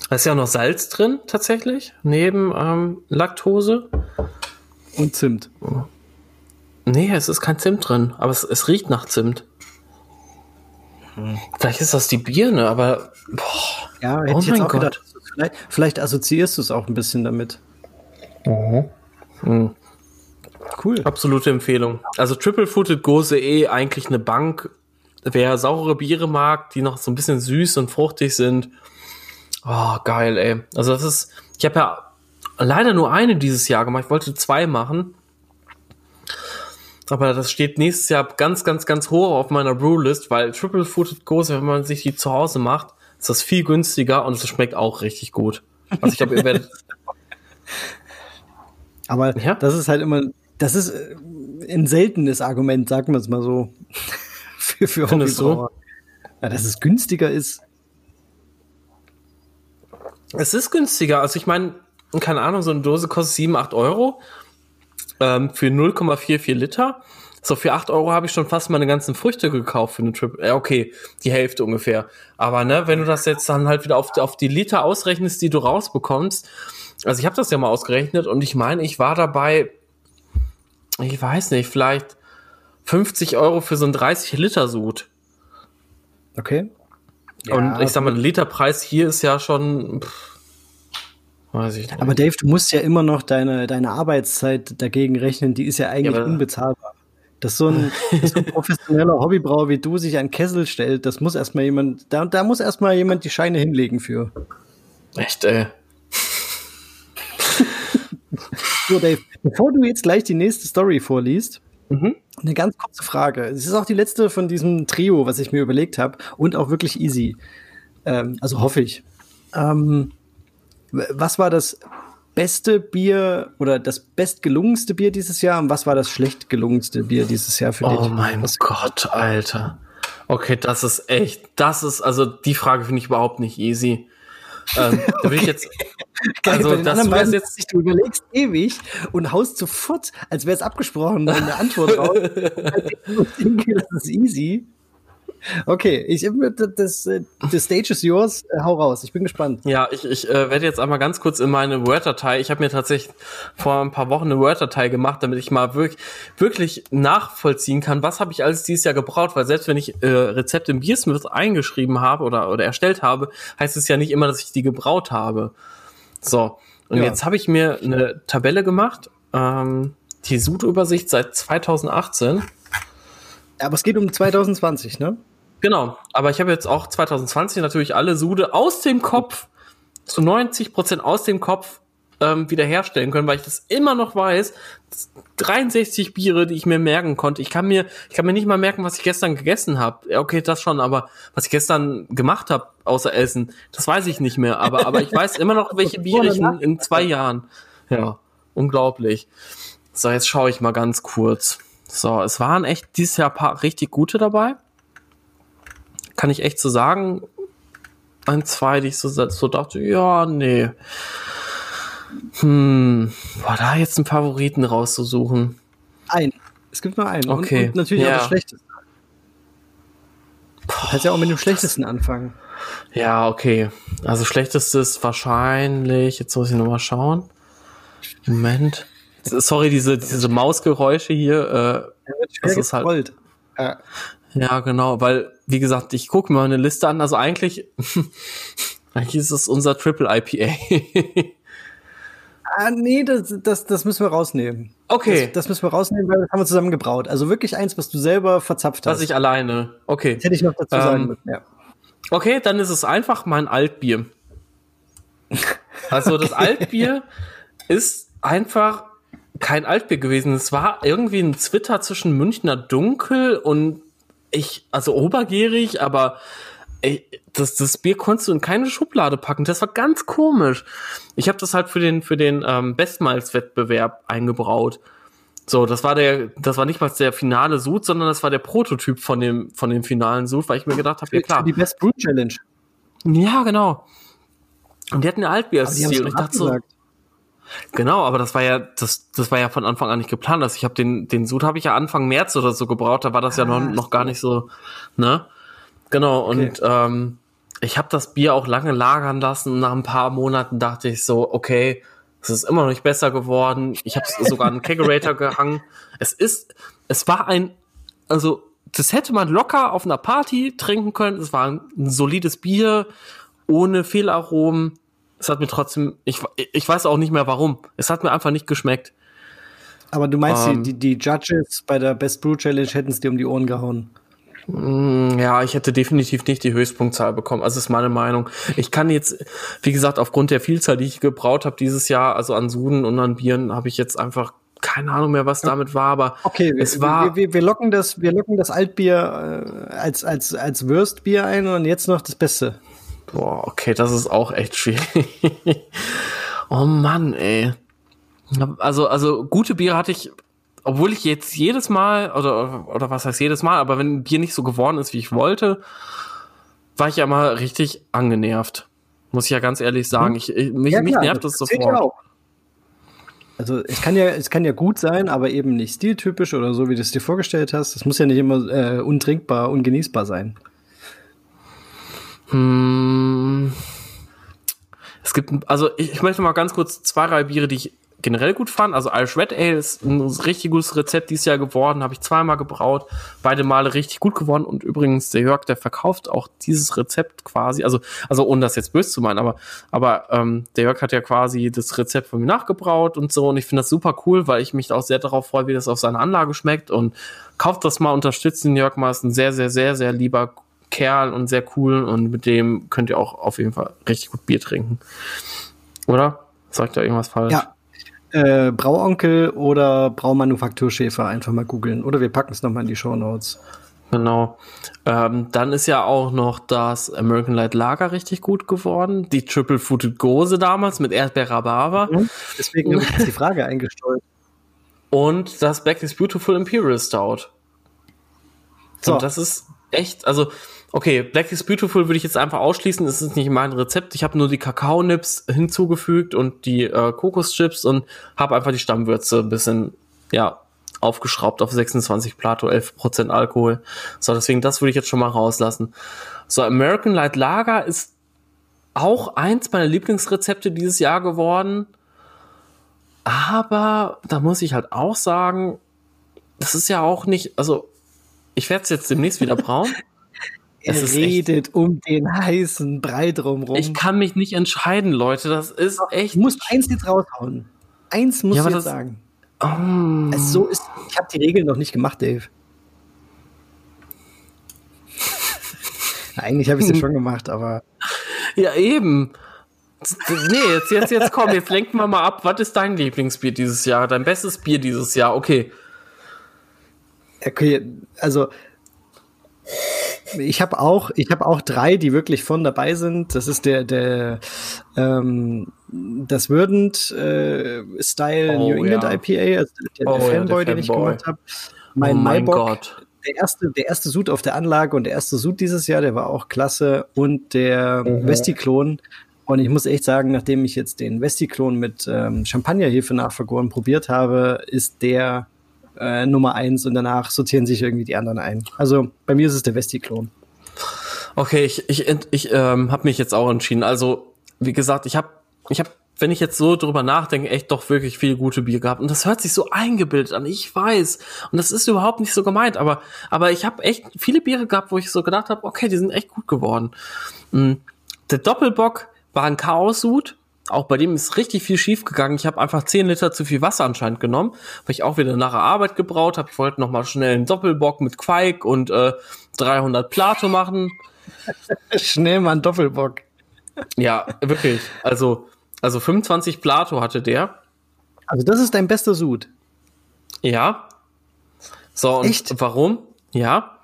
[SPEAKER 1] Da ist ja auch noch Salz drin, tatsächlich, neben ähm, Laktose.
[SPEAKER 2] Und Zimt.
[SPEAKER 1] Nee, es ist kein Zimt drin, aber es, es riecht nach Zimt. Vielleicht ist das die Birne, aber boah.
[SPEAKER 2] Ja, hätte
[SPEAKER 1] Oh
[SPEAKER 2] ich jetzt
[SPEAKER 1] mein
[SPEAKER 2] auch
[SPEAKER 1] Gott.
[SPEAKER 2] gedacht. Vielleicht, vielleicht assoziierst du es auch ein bisschen damit.
[SPEAKER 1] Mhm.
[SPEAKER 2] Cool.
[SPEAKER 1] Absolute Empfehlung. Also Triple Footed Gose eh eigentlich eine Bank. Wer saure Biere mag, die noch so ein bisschen süß und fruchtig sind. Oh, geil, ey. Also das ist, ich habe ja leider nur eine dieses Jahr gemacht. Ich wollte zwei machen. Aber das steht nächstes Jahr ganz, ganz, ganz hoch auf meiner Brewlist, weil Triple Footed Gose, wenn man sich die zu Hause macht, ist das viel günstiger und es schmeckt auch richtig gut. Also ich glaube, ihr werdet
[SPEAKER 2] Aber
[SPEAKER 1] Ja.
[SPEAKER 2] das ist halt immer, das ist äh, ein seltenes Argument, sagen wir es mal so. für für
[SPEAKER 1] Findest?
[SPEAKER 2] Hobbybrauer. Ja, dass es günstiger ist.
[SPEAKER 1] Es ist günstiger. Also ich meine, keine Ahnung, so eine Dose kostet 7, 8 Euro ähm, für 0,44 Liter. So für 8 Euro habe ich schon fast meine ganzen Früchte gekauft für eine Trip. Ja, okay, die Hälfte ungefähr. Aber ne, wenn du das jetzt dann halt wieder auf, auf die Liter ausrechnest, die du rausbekommst, also ich habe das ja mal ausgerechnet und ich meine, ich war dabei, ich weiß nicht, vielleicht 50 Euro für so ein 30 Liter Sud.
[SPEAKER 2] Okay.
[SPEAKER 1] Und ich sag mal, der Literpreis hier ist ja schon, pff, weiß ich nicht.
[SPEAKER 2] Aber Dave, du musst ja immer noch deine, deine Arbeitszeit dagegen rechnen, die ist ja eigentlich
[SPEAKER 1] Ja,
[SPEAKER 2] unbezahlbar. Dass so ein, dass so ein professioneller Hobbybrauer wie du sich an Kessel stellt, das muss erstmal jemand, da, da muss erstmal jemand die Scheine hinlegen für.
[SPEAKER 1] Echt, ey.
[SPEAKER 2] So, Dave, bevor du jetzt gleich die nächste Story vorliest,
[SPEAKER 1] Mhm.
[SPEAKER 2] Eine ganz kurze Frage. Es ist auch die letzte von diesem Trio, was ich mir überlegt habe und auch wirklich easy. Ähm, also hoffe ich. Ähm, was war das beste Bier oder das bestgelungenste Bier dieses Jahr und was war das schlecht gelungenste Bier dieses Jahr für dich?
[SPEAKER 1] Oh mein
[SPEAKER 2] Was-
[SPEAKER 1] Gott, Alter. Okay, das ist echt, das ist, also die Frage finde ich überhaupt nicht easy. Ähm, da will ich jetzt,
[SPEAKER 2] Geil,
[SPEAKER 1] also
[SPEAKER 2] den
[SPEAKER 1] das wäre jetzt,
[SPEAKER 2] du überlegst ewig und haust sofort, als wäre es abgesprochen, eine Antwort denke, das ist easy. Okay, ich, das, the stage is yours. Hau raus, ich bin gespannt.
[SPEAKER 1] ja, ich, ich äh, werde jetzt einmal ganz kurz in meine Word-Datei, ich habe mir tatsächlich vor ein paar Wochen eine Word-Datei gemacht, damit ich mal wirklich, wirklich nachvollziehen kann, was habe ich alles dieses Jahr gebraut, weil selbst wenn ich äh, Rezepte im Beersmith eingeschrieben habe oder, oder erstellt habe, heißt es ja nicht immer, dass ich die gebraut habe. So, und
[SPEAKER 2] Ja.
[SPEAKER 1] jetzt habe ich mir eine Tabelle gemacht, ähm, die Sud-Übersicht seit 2018.
[SPEAKER 2] Aber es geht um 2020, ne?
[SPEAKER 1] Genau, aber ich habe jetzt auch 2020 natürlich alle Sude aus dem Kopf, zu 90 Prozent aus dem Kopf ähm, wiederherstellen können, weil ich das immer noch weiß. Das 63 Biere, die ich mir merken konnte. Ich kann mir, ich kann mir nicht mal merken, was ich gestern gegessen habe. Ja, okay, das schon, aber was ich gestern gemacht habe, außer Essen, das weiß ich nicht mehr. Aber, aber ich weiß immer noch, welche Biere ich in, in zwei Jahren. Ja, unglaublich. So, jetzt schaue ich mal ganz kurz. So, es waren echt dieses Jahr ein paar richtig gute dabei kann ich echt so sagen. Ein, zwei, die ich so, so dachte, ja, nee. Hm, war da jetzt einen Favoriten rauszusuchen?
[SPEAKER 2] Ein. Es gibt nur einen.
[SPEAKER 1] Okay,
[SPEAKER 2] Und, und natürlich
[SPEAKER 1] ja.
[SPEAKER 2] auch das Schlechteste. Du kannst ja auch mit dem Schlechtesten anfangen.
[SPEAKER 1] Ja, okay. Also schlechtestes wahrscheinlich, jetzt muss ich nochmal schauen. Moment. Sorry, diese, diese Mausgeräusche hier.
[SPEAKER 2] Er schwer
[SPEAKER 1] Das ist halt-.
[SPEAKER 2] Ja.
[SPEAKER 1] Äh, ja, genau, weil, wie gesagt, ich gucke mir eine Liste an. Also eigentlich, eigentlich ist es unser Triple IPA.
[SPEAKER 2] Ah, nee, das, das, das müssen wir rausnehmen.
[SPEAKER 1] okay,
[SPEAKER 2] Das, das müssen wir rausnehmen, weil das haben wir zusammen gebraut. Also wirklich eins, was du selber verzapft hast.
[SPEAKER 1] dass ich alleine. Okay.
[SPEAKER 2] das hätte ich noch dazu
[SPEAKER 1] Ähm,
[SPEAKER 2] sagen müssen. Ja.
[SPEAKER 1] Okay, dann ist es einfach mein Altbier. Also das Altbier ist einfach kein Altbier gewesen. Es war irgendwie ein Zwitter zwischen Münchner Dunkel und ich, also obergierig, aber ey, das, das Bier konntest du in keine Schublade packen. Das war ganz komisch. Ich habe das halt für den, für den ähm, Bestmals-Wettbewerb eingebraut. So, das war der, das war nicht mal der finale Sud, sondern das war der Prototyp von dem, von dem finalen Sud, weil ich mir gedacht habe, ja klar.
[SPEAKER 2] die Best Brew Challenge.
[SPEAKER 1] Ja, genau. Und die hatten eine Altbier als
[SPEAKER 2] Aber die haben
[SPEAKER 1] Ziel.
[SPEAKER 2] es
[SPEAKER 1] Und ich dachte so. Genau, aber das war ja, das, das war ja von Anfang an nicht geplant. Also ich habe den, den Sud habe ich ja Anfang März oder so gebraucht, da war das ja noch,
[SPEAKER 2] Ah,
[SPEAKER 1] noch gar nicht so, ne? Genau, und ähm, ich habe das Bier auch lange lagern lassen. Nach ein paar Monaten dachte ich so, okay, es ist immer noch nicht besser geworden. Ich habe sogar einen Kegerator gehangen. Es ist, es war ein, also das hätte man locker auf einer Party trinken können. Es war ein, ein solides Bier, ohne Fehlaromen. Es hat mir trotzdem, ich, ich weiß auch nicht mehr warum. Es hat mir einfach nicht geschmeckt.
[SPEAKER 2] Aber du meinst, ähm, die, die Judges bei der Best Brew Challenge hätten es dir um die Ohren gehauen?
[SPEAKER 1] Mm, ja, ich hätte definitiv nicht die Höchstpunktzahl bekommen. Also ist meine Meinung. Ich kann jetzt, wie gesagt, aufgrund der Vielzahl, die ich gebraut habe dieses Jahr, also an Suden und an Bieren, habe ich jetzt einfach keine Ahnung mehr, was damit war, aber
[SPEAKER 2] okay, es war. Wir, wir, wir, locken das, wir locken das Altbier äh, als als als Würstbier ein und jetzt noch das Beste.
[SPEAKER 1] Boah, okay, das ist auch echt schwierig. oh Mann, ey. Also also gute Biere hatte ich obwohl ich jetzt jedes Mal, oder, oder was heißt jedes Mal, aber wenn ein Bier nicht so geworden ist, wie ich wollte, war ich ja mal richtig angenervt. Muss ich ja ganz ehrlich sagen. Ich, ich mich, ja, mich nervt das, das sofort.
[SPEAKER 2] Also es kann ja, es kann ja gut sein, aber eben nicht stiltypisch oder so, wie du es dir vorgestellt hast. Es muss ja nicht immer äh, untrinkbar, ungenießbar sein.
[SPEAKER 1] Hm. Es gibt, also ich, ich möchte mal ganz kurz zwei, drei Biere, die ich generell gut fand. Also Irish Red Ale ist ein richtig gutes Rezept dieses Jahr geworden, habe ich zweimal gebraut, beide Male richtig gut geworden und übrigens der Jörg, der verkauft auch dieses Rezept quasi, also also ohne das jetzt böse zu meinen, aber aber ähm, der Jörg hat ja quasi das Rezept von mir nachgebraut und so und ich finde das super cool, weil ich mich auch sehr darauf freue, wie das auf seiner Anlage schmeckt und kauft das mal, unterstützt den Jörg mal, ist ein sehr sehr sehr sehr lieber Kerl und sehr cool und mit dem könnt ihr auch auf jeden Fall richtig gut Bier trinken. Oder? Sagt da irgendwas falsch?
[SPEAKER 2] Ja, äh, Brauonkel oder Braumanufakturschäfer einfach mal googeln. Oder wir packen es nochmal in die Show Notes.
[SPEAKER 1] Genau. Ähm, dann ist ja auch noch das American Light Lager richtig gut geworden. Die Triple Fruited Gose damals mit Erdbeer Rhabarber. Mhm.
[SPEAKER 2] Deswegen habe ich jetzt die Frage eingestreut.
[SPEAKER 1] Und das Back is Beautiful Imperial Stout. So. Und das ist echt, also Okay, Black is Beautiful würde ich jetzt einfach ausschließen. Das ist nicht mein Rezept. Ich habe nur die Kakaonips hinzugefügt und die äh, Kokoschips und habe einfach die Stammwürze ein bisschen, ja, aufgeschraubt auf 26 Plato, 11% Alkohol. So, deswegen das würde ich jetzt schon mal rauslassen. So, American Light Lager ist auch eins meiner Lieblingsrezepte dieses Jahr geworden. Aber da muss ich halt auch sagen, das ist ja auch nicht, also ich werde es jetzt demnächst wieder brauen.
[SPEAKER 2] Er redet echt, um den heißen Brei drumrum.
[SPEAKER 1] Ich kann mich nicht entscheiden, Leute. Das ist echt.
[SPEAKER 2] Du musst eins jetzt raushauen. Eins muss ja, ich jetzt sagen. Oh. Es so ist, ich habe die Regeln noch nicht gemacht, Dave. Eigentlich habe ich sie schon gemacht, aber.
[SPEAKER 1] Ja, eben. Nee, jetzt, jetzt, jetzt komm, jetzt lenken wir mal ab. Was ist dein Lieblingsbier dieses Jahr? Dein bestes Bier dieses Jahr? Okay.
[SPEAKER 2] Okay, also ich habe auch, ich habe auch drei, die wirklich von dabei sind. Das ist der, der, ähm, das Würdend äh, Style oh, New England ja. IPA, also der, oh, der Fanboy, ja, der den ich gemacht habe. Mein, oh mein Gott. Der erste, der erste Sud auf der Anlage und der erste Sud dieses Jahr, der war auch klasse. Und der mhm. Vestiklon. Und ich muss echt sagen, nachdem ich jetzt den Vestiklon mit ähm, Champagnerhefe nachvergoren probiert habe, ist der äh, Nummer eins und danach sortieren sich irgendwie die anderen ein. Also bei mir ist es der Vesti-Klon.
[SPEAKER 1] Okay, ich, ich, ich ähm, habe mich jetzt auch entschieden. Also, wie gesagt, ich habe, ich hab, wenn ich jetzt so drüber nachdenke, echt doch wirklich viel gute Bier gehabt. Und das hört sich so eingebildet an, ich weiß. Und das ist überhaupt nicht so gemeint, aber, aber ich habe echt viele Biere gehabt, wo ich so gedacht habe, okay, die sind echt gut geworden. Mhm. Der Doppelbock war ein Chaos-Sud auch bei dem ist richtig viel schief gegangen. Ich habe einfach 10 Liter zu viel Wasser anscheinend genommen, weil ich auch wieder nach der Arbeit gebraut habe. Ich wollte noch mal schnell einen Doppelbock mit Quake und äh, 300 Plato machen.
[SPEAKER 2] schnell mal einen Doppelbock.
[SPEAKER 1] Ja, wirklich. Also, also 25 Plato hatte der.
[SPEAKER 2] Also das ist dein bester Sud.
[SPEAKER 1] Ja. So, und Echt? warum? Ja.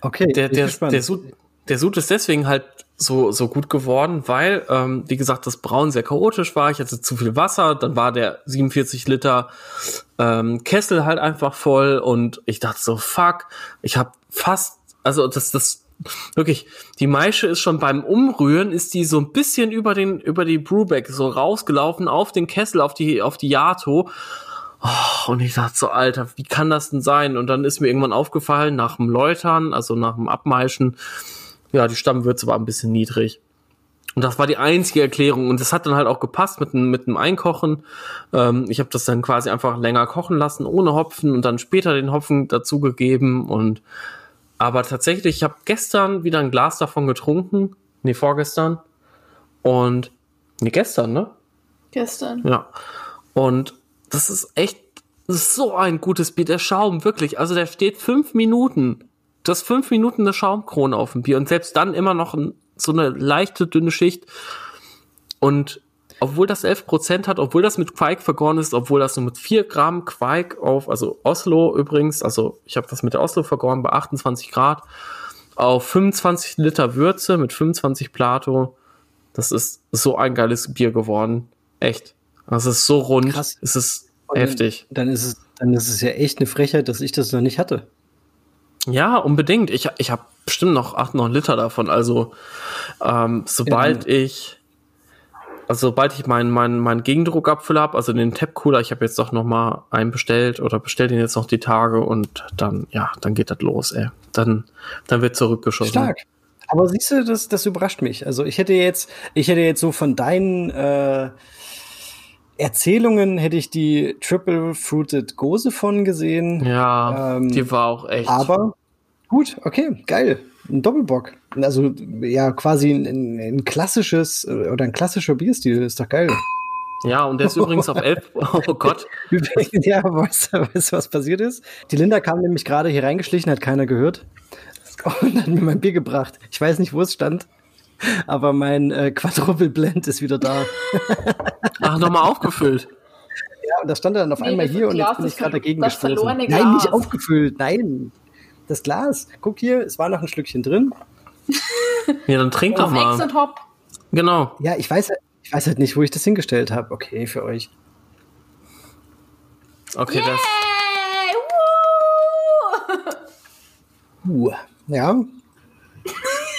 [SPEAKER 2] Okay,
[SPEAKER 1] der, der, der, Sud, der Sud ist deswegen halt so, so gut geworden, weil, ähm, wie gesagt, das Brauen sehr chaotisch war. Ich hatte zu viel Wasser, dann war der 47 Liter ähm, Kessel halt einfach voll und ich dachte so, fuck, ich habe fast, also das, das wirklich, die Maische ist schon beim Umrühren, ist die so ein bisschen über den, über die Brewback so rausgelaufen auf den Kessel, auf die, auf die Yato. Oh, und ich dachte so, Alter, wie kann das denn sein? Und dann ist mir irgendwann aufgefallen, nach dem Läutern, also nach dem Abmeischen, ja, die Stammwürze war ein bisschen niedrig. Und das war die einzige Erklärung. Und das hat dann halt auch gepasst mit dem, mit dem Einkochen. Ähm, ich habe das dann quasi einfach länger kochen lassen, ohne Hopfen und dann später den Hopfen dazugegeben. Und aber tatsächlich, ich habe gestern wieder ein Glas davon getrunken. Nee, vorgestern. Und, nee, gestern, ne?
[SPEAKER 4] Gestern.
[SPEAKER 1] Ja. Und das ist echt das ist so ein gutes Bier. Der Schaum, wirklich. Also der steht fünf Minuten. Das fünf Minuten eine Schaumkrone auf dem Bier. Und selbst dann immer noch ein, so eine leichte, dünne Schicht. Und obwohl das 11% hat, obwohl das mit Quark vergoren ist, obwohl das nur mit 4 Gramm Quark auf, also Oslo übrigens, also ich habe das mit der Oslo vergoren bei 28 Grad, auf 25 Liter Würze mit 25 Plato. Das ist so ein geiles Bier geworden. Echt. Das ist so rund.
[SPEAKER 2] Krass.
[SPEAKER 1] Es ist heftig.
[SPEAKER 2] Dann, dann, ist es, dann ist es ja echt eine Frechheit, dass ich das noch nicht hatte.
[SPEAKER 1] Ja, unbedingt. Ich, ich habe bestimmt noch 8, 9 Liter davon. Also ähm, sobald ich also sobald ich meinen meinen meinen Gegendruckabfüller habe, also den Tap Cooler, ich habe jetzt doch noch mal einen bestellt oder bestell den jetzt noch die Tage und dann ja, dann geht das los, ey. Dann dann wird zurückgeschossen.
[SPEAKER 2] Stark. Aber siehst du, das, das überrascht mich. Also ich hätte jetzt, ich hätte jetzt so von deinen äh, Erzählungen hätte ich die Triple Fruited Gose von gesehen.
[SPEAKER 1] Ja,
[SPEAKER 2] Ähm,
[SPEAKER 1] die war auch echt.
[SPEAKER 2] Aber gut, okay, geil. Ein Doppelbock. Also ja, quasi ein, ein, ein klassisches äh, oder ein klassischer Bierstil, ist doch geil.
[SPEAKER 1] ja, und der ist übrigens auf 11. Oh Gott.
[SPEAKER 2] ja, weißt du, weißt du, was passiert ist? Die Linda kam nämlich gerade hier reingeschlichen, hat keiner gehört. Und hat mir mein Bier gebracht. Ich weiß nicht, wo es stand. Aber mein äh, Quadruple Blend ist wieder da.
[SPEAKER 1] Ach, nochmal aufgefüllt.
[SPEAKER 2] Ja, und das stand dann auf
[SPEAKER 4] Nee,
[SPEAKER 2] einmal
[SPEAKER 4] das
[SPEAKER 2] hier und
[SPEAKER 4] Glas
[SPEAKER 2] jetzt bin ich gerade dagegen
[SPEAKER 4] das
[SPEAKER 2] gestoßen. Nein, nicht aufgefüllt, nein. Das Glas. Guck hier, es war noch ein Schlückchen drin.
[SPEAKER 1] Ja, dann trink doch
[SPEAKER 4] Ex
[SPEAKER 1] mal.
[SPEAKER 4] und Hop.
[SPEAKER 1] Genau.
[SPEAKER 2] Ja, ich weiß, ich weiß halt nicht, wo ich das hingestellt habe. Okay, für euch.
[SPEAKER 1] Okay, das.
[SPEAKER 4] Hey, woo!
[SPEAKER 2] Uh, ja.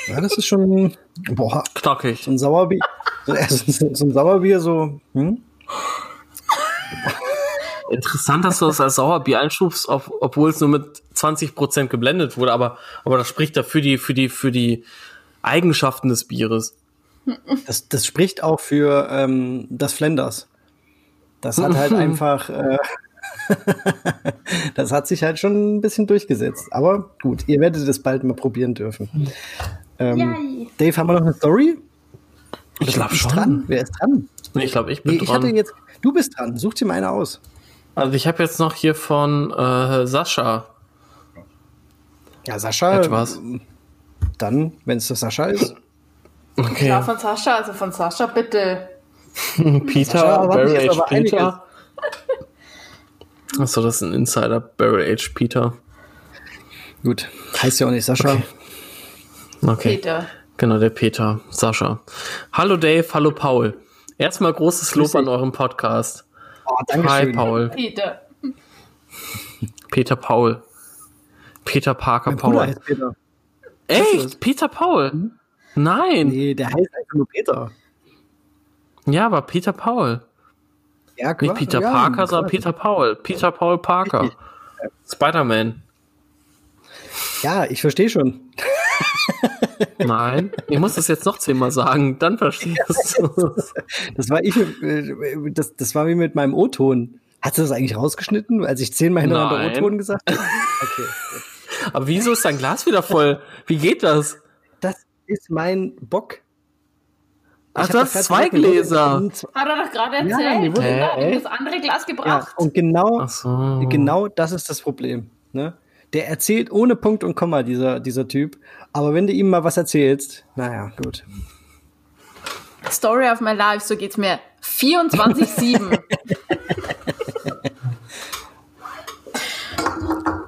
[SPEAKER 2] Ja, das ist schon, boah,
[SPEAKER 1] Knackig.
[SPEAKER 2] so ein Sauerbier. So, äh, so, so ein Sauerbier, so, hm?
[SPEAKER 1] Interessant, dass du das als Sauerbier einschubst, ob, obwohl es nur mit 20% geblendet wurde, aber, aber das spricht da für die, für die, für die Eigenschaften des Bieres.
[SPEAKER 2] Das, das spricht auch für ähm, das Flanders. Das hat halt einfach, äh, das hat sich halt schon ein bisschen durchgesetzt. Aber gut, ihr werdet es bald mal probieren dürfen. Ähm. Dave, haben wir noch eine Story?
[SPEAKER 1] Ich glaub
[SPEAKER 2] Wer ist
[SPEAKER 1] schon.
[SPEAKER 2] dran? Wer ist dran?
[SPEAKER 1] Ich glaube, ich bin
[SPEAKER 2] Nee, ich hatte
[SPEAKER 1] dran.
[SPEAKER 2] jetzt, du bist dran. Such dir mal eine aus.
[SPEAKER 1] Also ich habe jetzt noch hier von äh, Sascha
[SPEAKER 2] Ja, Sascha.
[SPEAKER 1] etwas.
[SPEAKER 2] Dann, wenn es das Sascha ist.
[SPEAKER 1] Okay.
[SPEAKER 4] Ja, von Sascha, also von Sascha, bitte.
[SPEAKER 1] Peter,
[SPEAKER 2] Sascha, aber
[SPEAKER 1] Barrel Age. Peter. Achso, das ist ein Insider, Barrel Age Peter.
[SPEAKER 2] Gut, heißt ja auch nicht Sascha.
[SPEAKER 1] Okay.
[SPEAKER 4] Peter.
[SPEAKER 1] Genau, der Peter, Sascha. Hallo Dave, hallo Paul. Erstmal großes Lob an eurem Podcast.
[SPEAKER 2] Oh, danke
[SPEAKER 1] Hi
[SPEAKER 2] schön.
[SPEAKER 1] Paul.
[SPEAKER 4] Peter.
[SPEAKER 1] Peter Paul. Peter Parker
[SPEAKER 2] Mein Bruder
[SPEAKER 1] Paul.
[SPEAKER 2] heißt Peter.
[SPEAKER 1] Echt? Peter Paul? Nein.
[SPEAKER 2] Nee, der heißt einfach nur Peter.
[SPEAKER 1] Ja, aber Peter Paul.
[SPEAKER 2] Ja,
[SPEAKER 1] Nicht
[SPEAKER 2] klar.
[SPEAKER 1] Peter
[SPEAKER 2] ja,
[SPEAKER 1] Parker, sondern
[SPEAKER 2] klar.
[SPEAKER 1] Peter Paul. Peter Paul Parker. Spider-Man.
[SPEAKER 2] Ja, ich verstehe schon.
[SPEAKER 1] Nein. Ich muss das jetzt noch zehnmal sagen, dann verstehst du es.
[SPEAKER 2] Das war ich, äh, das, das war wie mit meinem O-Ton. Hast du das eigentlich rausgeschnitten, als ich zehnmal hintereinander. O-Ton gesagt habe? Okay.
[SPEAKER 1] Aber wieso ist dein Glas wieder voll? Wie geht das?
[SPEAKER 2] Das ist mein Bock.
[SPEAKER 1] Ach,
[SPEAKER 2] Ich
[SPEAKER 1] du
[SPEAKER 2] hab
[SPEAKER 1] hast
[SPEAKER 2] das
[SPEAKER 1] zwei Gläser.
[SPEAKER 4] Hat er doch gerade
[SPEAKER 2] Ja,
[SPEAKER 4] erzählt.
[SPEAKER 2] mir wurde-
[SPEAKER 4] er hat
[SPEAKER 1] Hä,
[SPEAKER 4] ihm das andere Glas
[SPEAKER 2] Ja,
[SPEAKER 4] gebracht.
[SPEAKER 2] und genau,
[SPEAKER 1] Ach so.
[SPEAKER 2] genau das ist das Problem. Ne? Der erzählt ohne Punkt und Komma, dieser, dieser Typ. Aber wenn du ihm mal was erzählst, naja, gut.
[SPEAKER 4] Story of my life, so geht's mir 24-7.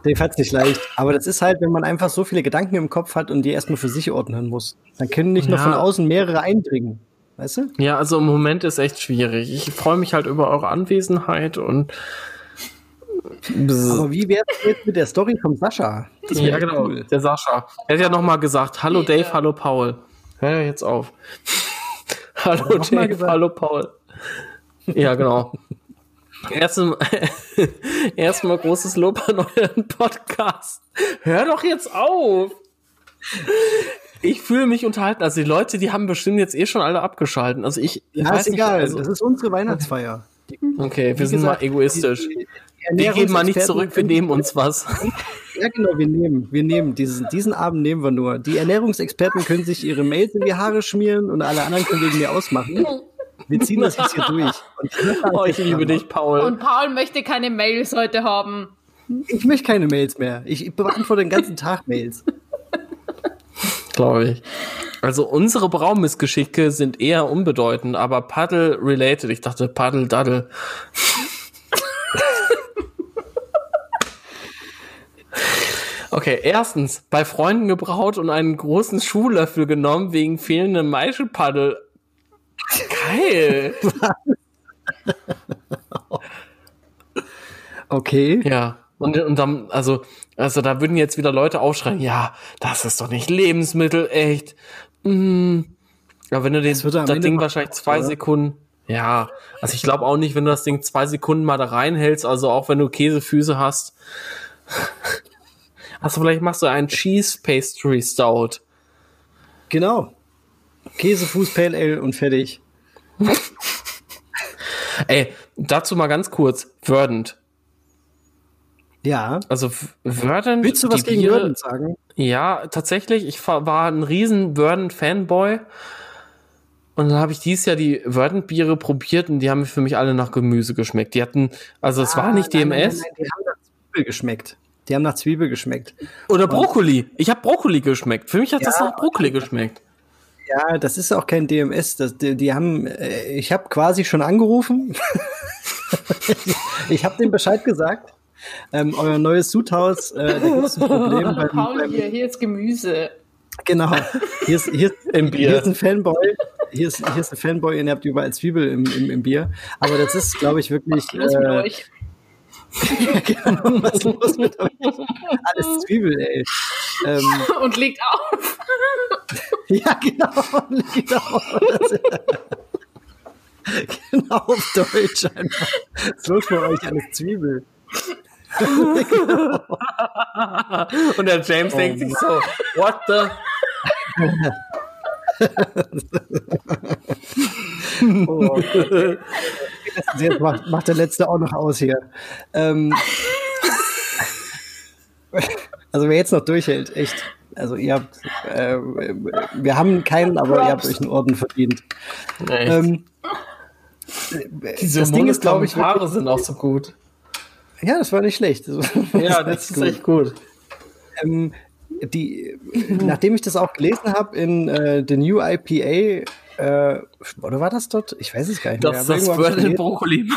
[SPEAKER 2] Dave hat's nicht leicht. Aber das ist halt, wenn man einfach so viele Gedanken im Kopf hat und die erstmal für sich ordnen muss. Dann können nicht noch
[SPEAKER 1] Ja.
[SPEAKER 2] von außen mehrere eindringen. Weißt du?
[SPEAKER 1] Ja, also im Moment ist echt schwierig. Ich freue mich halt über eure Anwesenheit und
[SPEAKER 2] Aber wie wär's jetzt mit der Story vom Sascha?
[SPEAKER 1] Ja, genau.
[SPEAKER 2] cool.
[SPEAKER 1] Der Sascha. Er hat ja nochmal gesagt, hallo
[SPEAKER 4] Peter.
[SPEAKER 1] Dave, hallo Paul. Hör jetzt auf. hallo Dave,
[SPEAKER 2] gesagt?
[SPEAKER 1] hallo Paul. Ja, genau. Erstmal, erstmal großes Lob an euren Podcast. Hör doch jetzt auf. Ich fühle mich unterhalten. Also die Leute, die haben bestimmt jetzt eh schon alle abgeschalten. Also ich, ich
[SPEAKER 2] Ja,
[SPEAKER 1] weiß
[SPEAKER 2] ist
[SPEAKER 1] nicht,
[SPEAKER 2] egal.
[SPEAKER 1] also,
[SPEAKER 2] das ist unsere Weihnachtsfeier.
[SPEAKER 1] okay, wir
[SPEAKER 2] Wie
[SPEAKER 1] sind
[SPEAKER 2] gesagt,
[SPEAKER 1] mal egoistisch.
[SPEAKER 2] die- die
[SPEAKER 1] Wir geben mal nicht zurück, wir nehmen uns was.
[SPEAKER 2] Ja, genau, wir nehmen, wir nehmen diesen, diesen Abend nehmen wir nur. Die Ernährungsexperten können sich ihre Mails in die Haare schmieren und alle anderen können wegen mir ausmachen. Wir ziehen das jetzt hier durch.
[SPEAKER 1] oh, ich liebe dich, Paul.
[SPEAKER 4] Und Paul möchte keine Mails heute haben.
[SPEAKER 2] Ich möchte keine Mails mehr. Ich beantworte den ganzen Tag Mails.
[SPEAKER 1] Glaube ich. Also unsere Braumissgeschicke sind eher unbedeutend, aber Paddle-related. Ich dachte Paddle-Daddle. Okay, erstens, bei Freunden gebraut und einen großen Schuhlöffel genommen wegen fehlendem Maischepaddel. Geil.
[SPEAKER 2] okay.
[SPEAKER 1] Ja. Und, und dann, also, also da würden jetzt wieder Leute aufschreien, ja, das ist doch nicht Lebensmittel, echt. Mm. Aber wenn du den, das, das Ding wahrscheinlich zwei oder? Sekunden, ja, also ich glaube auch nicht, wenn du das Ding zwei Sekunden mal da reinhältst, also auch wenn du Käsefüße hast. Also vielleicht machst du einen Cheese Pastry Stout.
[SPEAKER 2] Genau. Käsefuß Pale Ale und fertig.
[SPEAKER 1] Ey, dazu mal ganz kurz. Verdant.
[SPEAKER 2] Ja.
[SPEAKER 1] Also Verdant.
[SPEAKER 2] Willst du was gegen Biere, Verdant sagen?
[SPEAKER 1] Ja, tatsächlich. Ich war ein riesen Verdant-Fanboy. Und dann habe ich dieses Jahr die Verdant-Biere probiert und die haben für mich alle nach Gemüse geschmeckt. Die hatten, also es ah, war nicht DMS. Nein, nein, nein, die haben nach
[SPEAKER 2] Zwiebel geschmeckt. Die haben nach Zwiebel geschmeckt.
[SPEAKER 1] Oder Brokkoli. Ich habe Brokkoli geschmeckt. Für mich hat ja, das nach Brokkoli geschmeckt.
[SPEAKER 2] Ja, das ist auch kein DMS. Das, die, die haben, äh, ich habe quasi schon angerufen. ich habe dem Bescheid gesagt. Ähm, euer neues Sudhaus, äh, da gibt es ein Problem.
[SPEAKER 4] Beim, Paul, hier, hier ist Gemüse.
[SPEAKER 2] Genau. Hier ist, hier, Im Bier. hier ist ein Fanboy. Hier ist, hier ist ein Fanboy und ihr habt überall Zwiebel im, im, im Bier. Aber das ist, glaube ich, wirklich. Was äh, mit euch? genau, was los mit euch? Alles Zwiebel, ey.
[SPEAKER 4] Ähm, und liegt auf.
[SPEAKER 2] ja, genau, liegt auf. genau auf Deutsch einfach. Was ist los bei euch? Alles Zwiebel.
[SPEAKER 1] Und der James oh, denkt sich so, what the?
[SPEAKER 2] Oh, Jetzt macht, macht der letzte auch noch aus hier. Ähm, also wer jetzt noch durchhält, echt. Also ihr habt, äh, wir haben keinen, aber ihr habt euch einen Orden verdient. Ähm,
[SPEAKER 1] Diese das Ding ist, glaube ich, Haare sind auch so gut.
[SPEAKER 2] Ja, das war nicht schlecht.
[SPEAKER 1] Das ja, das ist gut. echt gut.
[SPEAKER 2] Ähm, die, nachdem ich das auch gelesen habe in äh, The New IPA, äh, oder war das dort? Ich weiß es gar nicht
[SPEAKER 1] das, mehr. Das Verdant Brokkoli.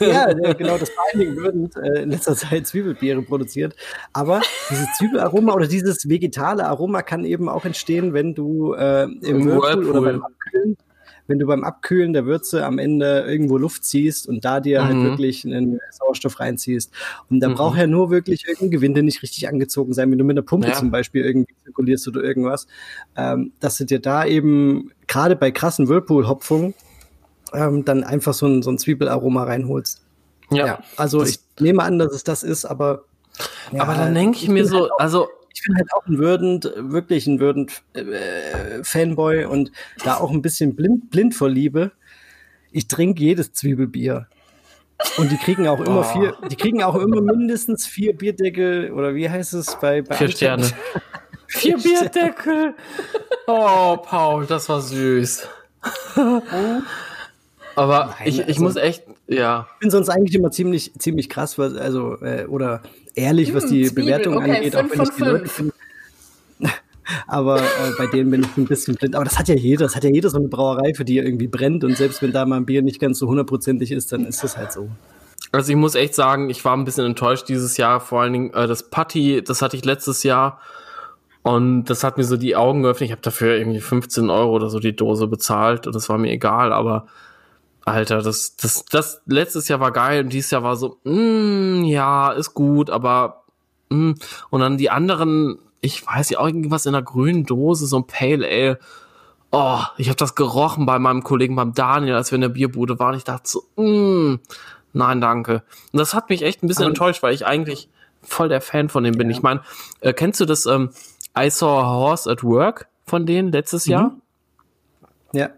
[SPEAKER 2] ja, genau, das Dingen Verdant äh, in letzter Zeit Zwiebelbiere produziert. Aber dieses Zwiebelaroma oder dieses vegetale Aroma kann eben auch entstehen, wenn du äh, im, Im Whirlpool, Whirlpool oder beim Abkühlen wenn du beim Abkühlen der Würze am Ende irgendwo Luft ziehst und da dir halt mhm. halt wirklich einen Sauerstoff reinziehst. Und da mhm. braucht ja nur wirklich irgendein Gewinde nicht richtig angezogen sein, wenn du mit einer Pumpe ja. zum Beispiel irgendwie zirkulierst oder irgendwas, ähm, dass du dir da eben gerade bei krassen Whirlpool-Hopfungen ähm, dann einfach so ein, so ein Zwiebelaroma reinholst. Ja. ja also ich nehme an, dass es das ist, aber
[SPEAKER 1] ja, aber dann denke ich mir so, halt also
[SPEAKER 2] ich bin halt auch ein würdend, wirklich ein würdend äh, Fanboy und da auch ein bisschen blind, blind vor Liebe. Ich trinke jedes Zwiebelbier. Und die kriegen auch immer oh. vier, die kriegen auch immer mindestens vier Bierdeckel oder wie heißt es bei, bei
[SPEAKER 1] Vier Sterne. vier Bierdeckel. Oh, Paul, das war süß. Aber Nein, ich, ich also, muss echt, ja.
[SPEAKER 2] Ich bin sonst eigentlich immer ziemlich, ziemlich krass, was, also, äh, oder ehrlich, was hm, die Zwiebel. Bewertung okay, angeht, auch wenn ich die Leute finde. Aber äh, bei denen bin ich ein bisschen blind. Aber das hat ja jeder. Das hat ja jeder so eine Brauerei, für die irgendwie brennt. Und selbst wenn da mal ein Bier nicht ganz so hundertprozentig ist, dann ist das halt so.
[SPEAKER 1] Also ich muss echt sagen, ich war ein bisschen enttäuscht dieses Jahr. Vor allen Dingen äh, das Putty, das hatte ich letztes Jahr. Und das hat mir so die Augen geöffnet. Ich habe dafür irgendwie 15 Euro oder so die Dose bezahlt. Und das war mir egal. Aber Alter, das, das, das letztes Jahr war geil und dieses Jahr war so, mm, ja, ist gut, aber mm. und dann die anderen, ich weiß ja, irgendwas in einer grünen Dose, so ein Pale Ale. Oh, ich habe das gerochen bei meinem Kollegen, beim Daniel, als wir in der Bierbude waren. Ich dachte so, mm, nein, danke. Und das hat mich echt ein bisschen aber enttäuscht, weil ich eigentlich voll der Fan von dem bin. Ja. Ich meine, äh, kennst du das ähm, I Saw a Horse at Work von denen letztes mhm. Jahr?
[SPEAKER 2] Ja.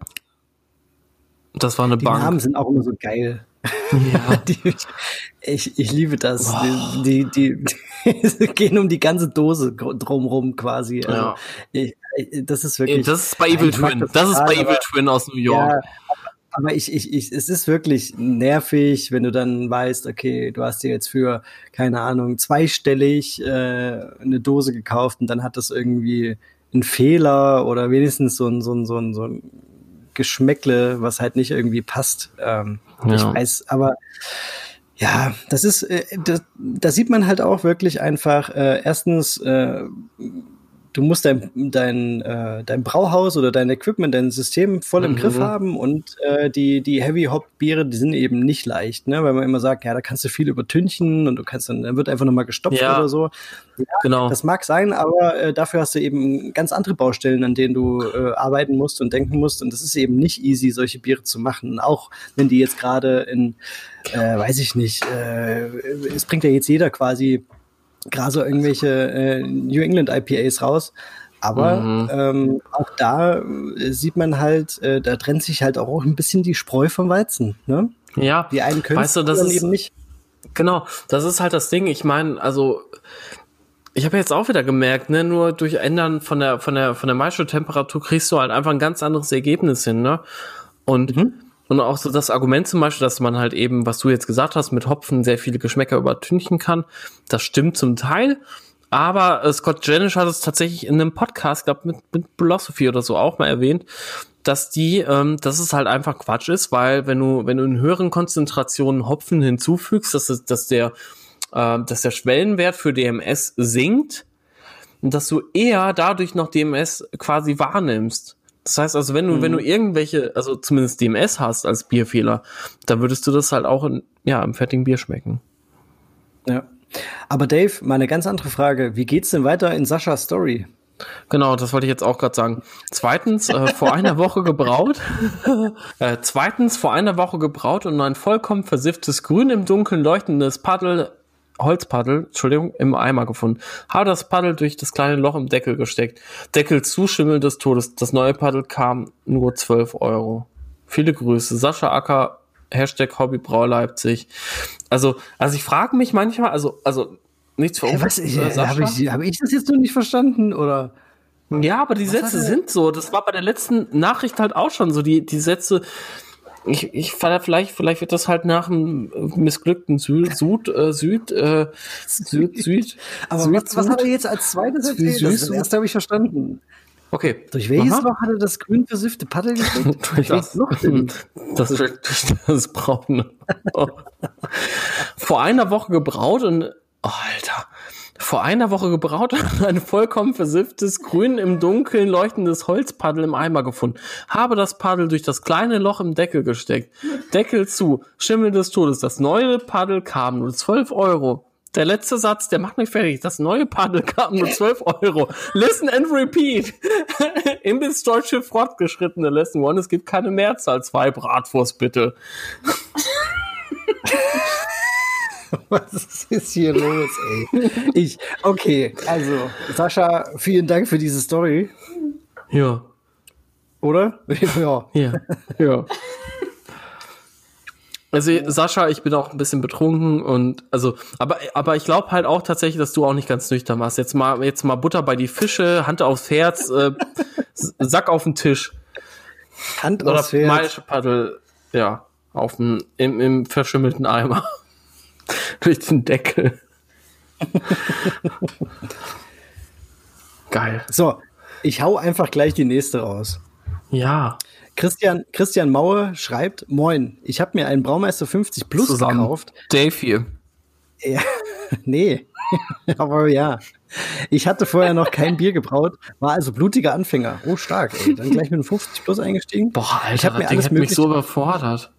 [SPEAKER 1] Das war eine
[SPEAKER 2] die
[SPEAKER 1] Bank.
[SPEAKER 2] Die Namen sind auch immer so geil. Ja. die, ich, ich liebe das. Oh. Die, die, die gehen um die ganze Dose drumrum quasi. Also, ja. ich, das ist wirklich.
[SPEAKER 1] Das ist bei Evil Twin. Das, das ist bei Evil Twin aus New York. Ja,
[SPEAKER 2] aber ich, ich, ich, es ist wirklich nervig, wenn du dann weißt, okay, du hast dir jetzt für, keine Ahnung, zweistellig äh, eine Dose gekauft und dann hat das irgendwie einen Fehler oder wenigstens so ein, so ein, so ein, so ein Geschmäckle, was halt nicht irgendwie passt. Ähm, ja. Ich weiß, aber ja, das ist, äh, das, da sieht man halt auch wirklich einfach, äh, erstens, äh, du musst dein, dein, äh, dein Brauhaus oder dein Equipment, dein System voll im mhm. Griff haben und äh, die, die Heavy Hop Biere, die sind eben nicht leicht, ne? weil man immer sagt, ja, da kannst du viel übertünchen und du kannst dann, dann wird einfach nochmal gestopft ja. oder so. Ja, genau. Das mag sein, aber äh, dafür hast du eben ganz andere Baustellen, an denen du äh, arbeiten musst und denken musst und das ist eben nicht easy, solche Biere zu machen, auch wenn die jetzt gerade in, äh, weiß ich nicht, äh, es bringt ja jetzt jeder quasi gerade so irgendwelche äh, New England IPAs raus. Aber mhm. ähm, auch da äh, sieht man halt, äh, da trennt sich halt auch ein bisschen die Spreu vom Weizen. Ne?
[SPEAKER 1] Ja.
[SPEAKER 2] Die einen können
[SPEAKER 1] weißt du, das ist, eben nicht. Genau, das ist halt das Ding. Ich meine, also ich habe jetzt auch wieder gemerkt, ne, nur durch Ändern von der von der von der Maischtemperatur kriegst du halt einfach ein ganz anderes Ergebnis hin, ne? Und mhm. Und auch so das Argument zum Beispiel, dass man halt eben, was du jetzt gesagt hast, mit Hopfen sehr viele Geschmäcker übertünchen kann, das stimmt zum Teil. Aber äh, Scott Janish hat es tatsächlich in einem Podcast, glaube mit, mit Philosophy oder so auch mal erwähnt, dass die, ähm, dass es halt einfach Quatsch ist, weil wenn du, wenn du in höheren Konzentrationen Hopfen hinzufügst, dass, es, dass der, äh, dass der Schwellenwert für DMS sinkt und dass du eher dadurch noch DMS quasi wahrnimmst. Das heißt also, wenn du, mhm. wenn du mhm. irgendwelche, also zumindest DMS hast als Bierfehler, dann würdest du das halt auch in, ja, im fertigen Bier schmecken.
[SPEAKER 2] Ja. Aber Dave, mal eine ganz andere Frage. Wie geht's denn weiter in Saschas Story?
[SPEAKER 1] Genau, das wollte ich jetzt auch gerade sagen. Zweitens, äh, vor einer Woche gebraut. äh, zweitens, vor einer Woche gebraut und ein vollkommen versifftes Grün im Dunkeln leuchtendes Paddel Holzpaddel, Entschuldigung, im Eimer gefunden. Habe das Paddel durch das kleine Loch im Deckel gesteckt. Deckel zu, Schimmel des Todes. Das neue Paddel kam nur 12 Euro. Viele Grüße. Sascha Acker, Hashtag Hobbybrau Leipzig. Also, also ich frage mich manchmal, also, also nichts für
[SPEAKER 2] uns. Ich, äh, habe ich, hab ich das jetzt noch nicht verstanden, oder?
[SPEAKER 1] Ja, aber die was Sätze sind so. Das war bei der letzten Nachricht halt auch schon so. Die, die Sätze, ich, ich vielleicht, vielleicht wird das halt nach einem missglückten Süd, Süd, äh, Süd, äh, Süd, Süd.
[SPEAKER 2] Aber Süd, was, was hat er jetzt als zweites erzählt? Süd, das erste habe ich verstanden.
[SPEAKER 1] Okay.
[SPEAKER 2] Durch welches Aha. Loch hat er das grün versiffte Paddel
[SPEAKER 1] gekriegt? durch das Loch Das ist durch das braune. Vor einer Woche gebraut und, oh, Alter vor einer Woche gebraut und ein vollkommen versifftes, grün im Dunkeln leuchtendes Holzpaddel im Eimer gefunden. Habe das Paddel durch das kleine Loch im Deckel gesteckt. Deckel zu, Schimmel des Todes. Das neue Paddel kam nur 12 Euro. Der letzte Satz, der macht mich fertig. Das neue Paddel kam nur 12 Euro. Listen and repeat. Im bis deutsche fortgeschrittene Lesson One. Es gibt keine Mehrzahl. Zwei Bratwurst, bitte.
[SPEAKER 2] Was ist hier los, ey? Ich, okay, also, Sascha, vielen Dank für diese Story.
[SPEAKER 1] Ja.
[SPEAKER 2] Oder?
[SPEAKER 1] Ja. Ja. ja. Also Sascha, ich bin auch ein bisschen betrunken und also, aber aber ich glaube halt auch tatsächlich, dass du auch nicht ganz nüchtern warst. Jetzt mal jetzt mal Butter bei die Fische, Hand aufs Herz, äh, Sack auf den Tisch.
[SPEAKER 2] Hand aufs Herz.
[SPEAKER 1] Paddel, ja, auf dem im, im verschimmelten Eimer. durch den Deckel. Geil.
[SPEAKER 2] So, ich hau einfach gleich die nächste raus.
[SPEAKER 1] Ja.
[SPEAKER 2] Christian, Christian Maue schreibt, moin, ich habe mir einen Braumeister 50 Plus Zusammen. gekauft.
[SPEAKER 1] Dave hier.
[SPEAKER 2] Ja, nee, aber ja. Ich hatte vorher noch kein Bier gebraut, war also blutiger Anfänger. Oh, stark, ey. Dann gleich mit einem 50 Plus eingestiegen.
[SPEAKER 1] Boah, Alter, ich hab mir das Ding alles hat mich so überfordert.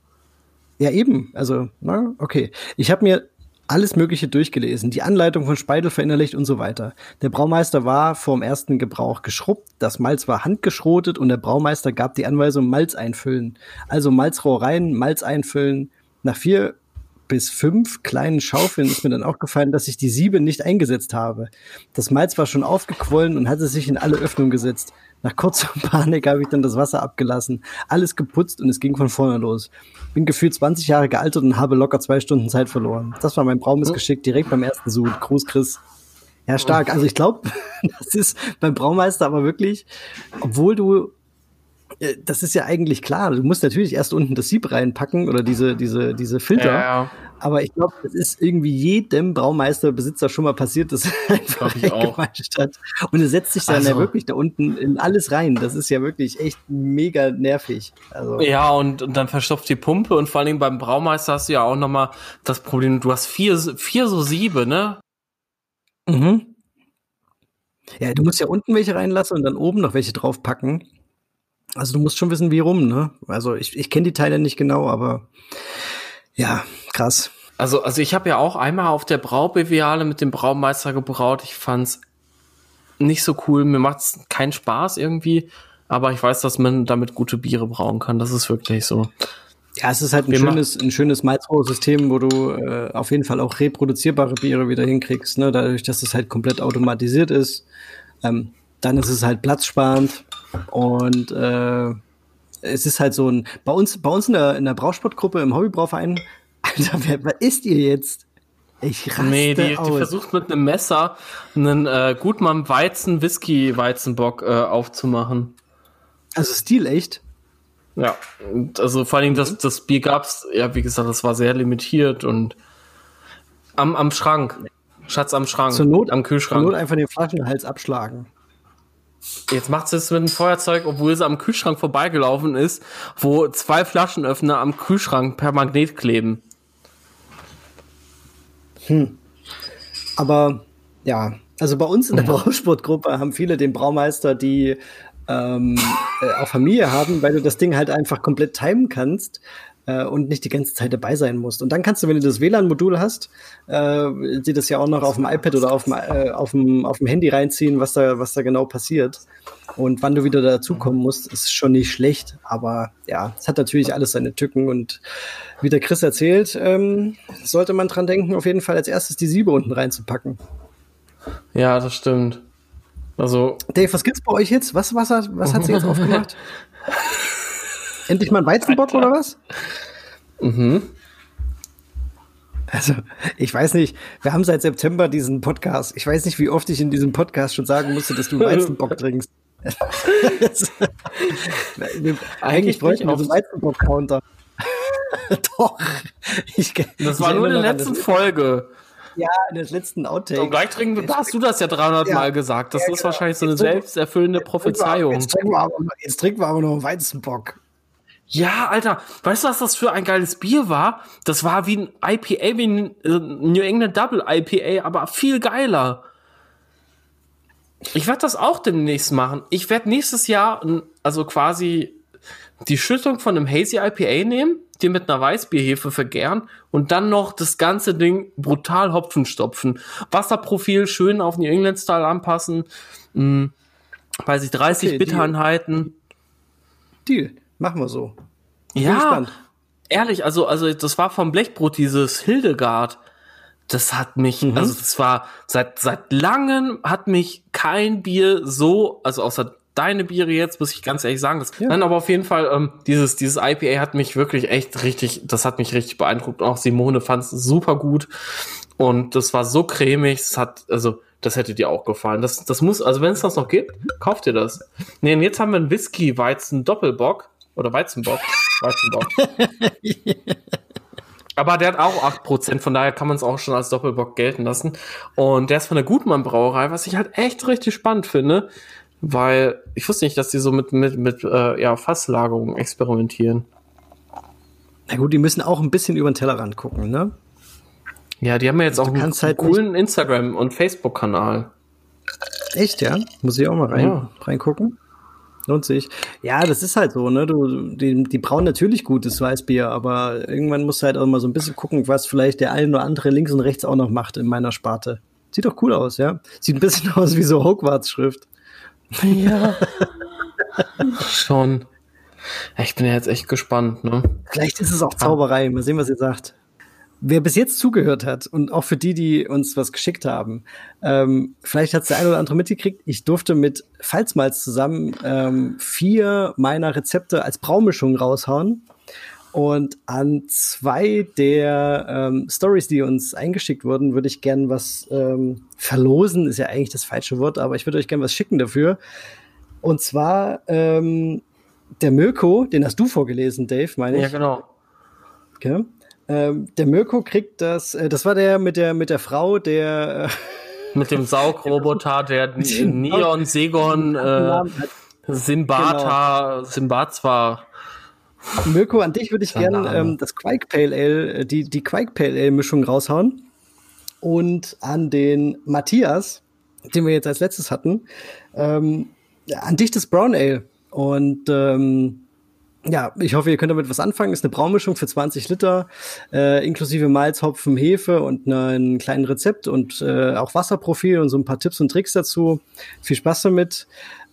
[SPEAKER 2] Ja, eben. Also, na, okay. Ich habe mir alles Mögliche durchgelesen, die Anleitung von Speidel verinnerlicht und so weiter. Der Braumeister war vorm ersten Gebrauch geschrubbt, das Malz war handgeschrotet und der Braumeister gab die Anweisung Malz einfüllen. Also Malzrohr rein, Malz einfüllen. Nach vier bis fünf kleinen Schaufeln ist mir dann aufgefallen, dass ich die Siebe nicht eingesetzt habe. Das Malz war schon aufgequollen und hatte sich in alle Öffnungen gesetzt. Nach kurzer Panik habe ich dann das Wasser abgelassen, alles geputzt und es ging von vorne los. Bin gefühlt 20 Jahre gealtert und habe locker zwei Stunden Zeit verloren. Das war mein Braumissgeschick direkt beim ersten Sud. Gruß, Chris. Ja, stark. Also ich glaube, das ist beim Braumeister aber wirklich, obwohl du das ist ja eigentlich klar. Du musst natürlich erst unten das Sieb reinpacken oder diese, diese, diese Filter. Ja, ja. Aber ich glaube, das ist irgendwie jedem Braumeisterbesitzer schon mal passiert, dass er einfach gemischt hat. Und er setzt sich dann also. ja wirklich da unten in alles rein. Das ist ja wirklich echt mega nervig.
[SPEAKER 1] Also. Ja, und, und dann verstopft die Pumpe und vor allen Dingen beim Braumeister hast du ja auch noch mal das Problem, du hast vier, vier so Siebe, ne?
[SPEAKER 2] Mhm. Ja, du musst ja unten welche reinlassen und dann oben noch welche draufpacken. Also du musst schon wissen, wie rum, ne? Also ich, ich kenne die Teile nicht genau, aber ja, krass.
[SPEAKER 1] Also, also ich habe ja auch einmal auf der Braubeviale mit dem Braumeister gebraut. Ich fand's nicht so cool. Mir macht's keinen Spaß irgendwie. Aber ich weiß, dass man damit gute Biere brauen kann. Das ist wirklich so.
[SPEAKER 2] Ja, es ist halt ein schönes, ein schönes Malzrohrsystem, wo du äh, auf jeden Fall auch reproduzierbare Biere wieder hinkriegst, ne? dadurch, dass es halt komplett automatisiert ist. Ähm, dann ist es halt platzsparend und äh, es ist halt so ein, bei uns, bei uns in der, in der Brausportgruppe im Hobbybrauverein, Alter, wer, wer ist ihr jetzt?
[SPEAKER 1] Ich raste Nee, die, aus. die versucht mit einem Messer einen äh, Gutmann Weizen Whisky Weizenbock äh, aufzumachen.
[SPEAKER 2] Also Stil echt?
[SPEAKER 1] Ja, und also vor allem das, das Bier gab's, ja, wie gesagt, das war sehr limitiert und am, am Schrank. Schatz am Schrank.
[SPEAKER 2] Zur Not, am Kühlschrank. Zur Not einfach den Flaschenhals abschlagen.
[SPEAKER 1] Jetzt macht sie es mit dem Feuerzeug, obwohl sie am Kühlschrank vorbeigelaufen ist, wo zwei Flaschenöffner am Kühlschrank per Magnet kleben.
[SPEAKER 2] Hm. Aber ja, also bei uns in der Brausportgruppe haben viele den Braumeister, die ähm, äh, auch Familie haben, weil du das Ding halt einfach komplett timen kannst äh, und nicht die ganze Zeit dabei sein musst. Und dann kannst du, wenn du das WLAN-Modul hast, äh, dir das ja auch noch auf dem iPad oder auf dem, äh, auf dem, auf dem Handy reinziehen, was da, was da genau passiert. Und wann du wieder dazukommen musst, ist schon nicht schlecht. Aber ja, es hat natürlich alles seine Tücken. Und wie der Chris erzählt, ähm, sollte man dran denken, auf jeden Fall als erstes die Siebe unten reinzupacken.
[SPEAKER 1] Ja, das stimmt. Also.
[SPEAKER 2] Dave, was gibt's bei euch jetzt? Was, was, hat, was hat sie jetzt aufgemacht? Endlich mal ein Weizenbock Alter. oder was? Mhm. Also, ich weiß nicht, wir haben seit September diesen Podcast. Ich weiß nicht, wie oft ich in diesem Podcast schon sagen musste, dass du Weizenbock trinkst. Eigentlich bräuchten wir so einen Weizenbock-Counter.
[SPEAKER 1] Doch. Ich, das war nur in der letzten Folge.
[SPEAKER 2] Ja, in der letzten Outtake.
[SPEAKER 1] Und gleich trinken, da hast du das ja 300 ja. Mal gesagt. Das ja, ist genau. wahrscheinlich so eine selbsterfüllende Prophezeiung.
[SPEAKER 2] Jetzt trinken, wir aber, jetzt trinken wir aber noch einen Weizenbock.
[SPEAKER 1] Ja, Alter, weißt du, was das für ein geiles Bier war? Das war wie ein IPA, wie ein äh, New England Double IPA, aber viel geiler. Ich werde das auch demnächst machen. Ich werde nächstes Jahr, also quasi die Schüttung von einem Hazy IPA nehmen, die mit einer Weißbierhefe vergären und dann noch das ganze Ding brutal Hopfen stopfen. Wasserprofil schön auf New England Style anpassen. Hm, weiß ich, 30 okay, Bittereinheiten.
[SPEAKER 2] Deal. Machen wir so.
[SPEAKER 1] ja, ehrlich, also, also das war vom Blechbrot, dieses Hildegard. Das hat mich, mhm. also das war seit seit langem hat mich kein Bier so, also außer deine Biere jetzt, muss ich ganz ehrlich sagen. Das, ja. Nein, aber auf jeden Fall, ähm, dieses, dieses IPA hat mich wirklich echt richtig, das hat mich richtig beeindruckt. Auch Simone fand es super gut. Und das war so cremig, es hat, also, das hätte dir auch gefallen. Das, das muss, also wenn es das noch gibt, kauft ihr das. Nee, und jetzt haben wir einen Whisky-Weizen-Doppelbock. Oder Weizenbock. Weizenbock. Aber der hat auch 8%, von daher kann man es auch schon als Doppelbock gelten lassen. Und der ist von der Gutmann Brauerei, was ich halt echt richtig spannend finde, weil ich wusste nicht, dass die so mit, mit, mit äh, ja, Fasslagerungen experimentieren.
[SPEAKER 2] Na gut, die müssen auch ein bisschen über den Tellerrand gucken, ne?
[SPEAKER 1] Ja, die haben ja jetzt auch einen halt coolen Instagram- und Facebook-Kanal.
[SPEAKER 2] Echt, ja? Muss ich auch mal rein, ja. reingucken? Lohnt sich. Ja, das ist halt so, ne? Du, die, die brauen natürlich gutes Weißbier, aber irgendwann musst du halt auch mal so ein bisschen gucken, was vielleicht der eine oder andere links und rechts auch noch macht in meiner Sparte. Sieht doch cool aus, ja? Sieht ein bisschen aus wie so Hogwarts-Schrift.
[SPEAKER 1] Ja. Schon. Ich bin ja jetzt echt gespannt, ne?
[SPEAKER 2] Vielleicht ist es auch Zauberei. Mal sehen, was ihr sagt. Wer bis jetzt zugehört hat und auch für die, die uns was geschickt haben, ähm, vielleicht hat es der eine oder andere mitgekriegt. Ich durfte mit Pfalzmalz zusammen ähm, vier meiner Rezepte als Braumischung raushauen. Und an zwei der ähm, Stories, die uns eingeschickt wurden, würde ich gern was ähm, verlosen. Ist ja eigentlich das falsche Wort, aber ich würde euch gern was schicken dafür. Und zwar ähm, der Mirko, den hast du vorgelesen, Dave, meine ich.
[SPEAKER 1] Ja, genau.
[SPEAKER 2] Okay. Ähm, der Mirko kriegt das, äh, das war der mit der mit der Frau, der
[SPEAKER 1] äh, mit dem Saugroboter, der Neon Segon äh, Simbata, genau. Simbatwa.
[SPEAKER 2] Mirko, an dich würde ich gerne ähm, das Quake Pale Ale, äh, die, die Quake Pale Ale Mischung raushauen. Und an den Matthias, den wir jetzt als letztes hatten, ähm, an dich das Brown Ale. Und ähm, ja, ich hoffe, ihr könnt damit was anfangen. Ist eine Braumischung für 20 Liter, äh, inklusive Malz, Hopfen, Hefe und einen kleinen Rezept und äh, auch Wasserprofil und so ein paar Tipps und Tricks dazu. Viel Spaß damit.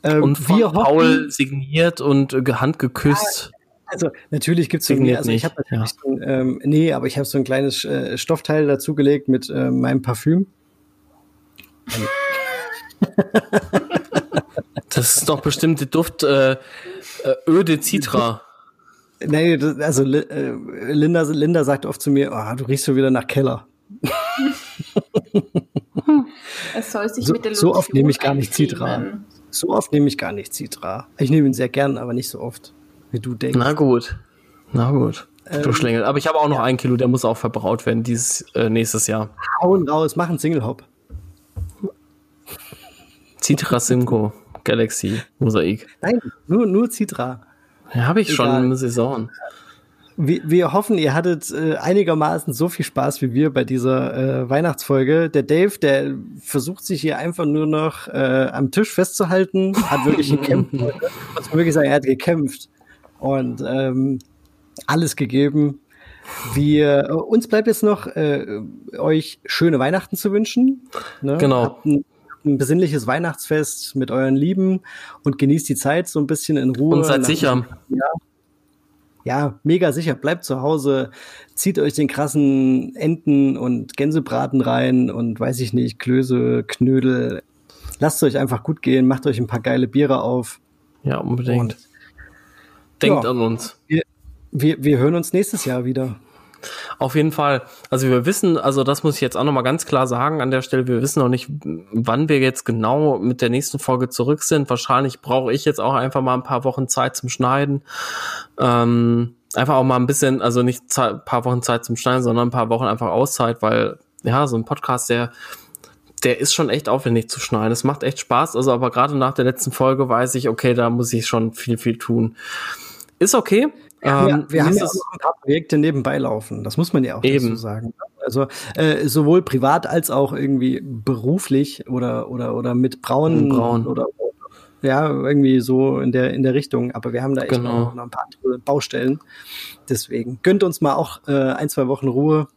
[SPEAKER 1] Ähm, und von wir Paul signiert und äh, handgeküsst.
[SPEAKER 2] also natürlich gibt's so
[SPEAKER 1] signiert
[SPEAKER 2] also
[SPEAKER 1] ich
[SPEAKER 2] habe ja. so ähm, nee, aber ich habe so ein kleines äh, Stoffteil dazugelegt mit äh, meinem Parfüm.
[SPEAKER 1] das ist doch bestimmt der Duft äh, äh, Öde Citra.
[SPEAKER 2] Nee, das, also äh, Linda, Linda sagt oft zu mir, oh, du riechst schon wieder nach Keller.
[SPEAKER 4] es soll sich
[SPEAKER 2] so,
[SPEAKER 4] mit der
[SPEAKER 2] so oft nehme ich gar nicht Citra. So oft nehme ich gar nicht Citra. Ich nehme ihn sehr gern, aber nicht so oft, wie du denkst.
[SPEAKER 1] Na gut. Na gut. Ähm, du Schlängel. Aber ich habe auch noch ja. ein Kilo, der muss auch verbraut werden dieses äh, nächstes Jahr.
[SPEAKER 2] Hauen raus, mach einen Single Hop.
[SPEAKER 1] Citra Simco. Galaxy Mosaik.
[SPEAKER 2] Nein, nur, nur Citra.
[SPEAKER 1] Ja, habe ich Egal. schon eine Saison.
[SPEAKER 2] Wir, wir hoffen, ihr hattet äh, einigermaßen so viel Spaß wie wir bei dieser äh, Weihnachtsfolge. Der Dave, der versucht sich hier einfach nur noch äh, am Tisch festzuhalten, hat wirklich gekämpft. muss wirklich sagen, er hat gekämpft und ähm, alles gegeben. Wir, äh, uns bleibt jetzt noch, äh, euch schöne Weihnachten zu wünschen.
[SPEAKER 1] Ne? Genau. Habt
[SPEAKER 2] ein ein besinnliches Weihnachtsfest mit euren Lieben und genießt die Zeit so ein bisschen in Ruhe.
[SPEAKER 1] Und seid sicher.
[SPEAKER 2] Ja, ja, mega sicher. Bleibt zu Hause, zieht euch den krassen Enten und Gänsebraten rein und weiß ich nicht, Klöße, Knödel. Lasst euch einfach gut gehen, macht euch ein paar geile Biere auf.
[SPEAKER 1] Ja, unbedingt. Und, Denkt ja, an uns.
[SPEAKER 2] Wir, wir, wir hören uns nächstes Jahr wieder.
[SPEAKER 1] Auf jeden Fall. Also wir wissen, also das muss ich jetzt auch nochmal ganz klar sagen an der Stelle, wir wissen noch nicht, wann wir jetzt genau mit der nächsten Folge zurück sind. Wahrscheinlich brauche ich jetzt auch einfach mal ein paar Wochen Zeit zum Schneiden. Ähm, einfach auch mal ein bisschen, also nicht ein paar Wochen Zeit zum Schneiden, sondern ein paar Wochen einfach Auszeit, weil ja, so ein Podcast, der der ist schon echt aufwendig zu schneiden. Es macht echt Spaß. Also, aber gerade nach der letzten Folge weiß ich, okay, da muss ich schon viel, viel tun. Ist okay.
[SPEAKER 2] Ja, ähm, wir haben ja auch noch ein paar Projekte nebenbei laufen. Das muss man ja auch
[SPEAKER 1] eben.
[SPEAKER 2] dazu sagen. Also äh, sowohl privat als auch irgendwie beruflich oder oder oder mit Brauen,
[SPEAKER 1] Braun.
[SPEAKER 2] oder ja irgendwie so in der in der Richtung. Aber wir haben da echt
[SPEAKER 1] genau.
[SPEAKER 2] noch ein paar andere Baustellen. Deswegen gönnt uns mal auch äh, ein zwei Wochen Ruhe.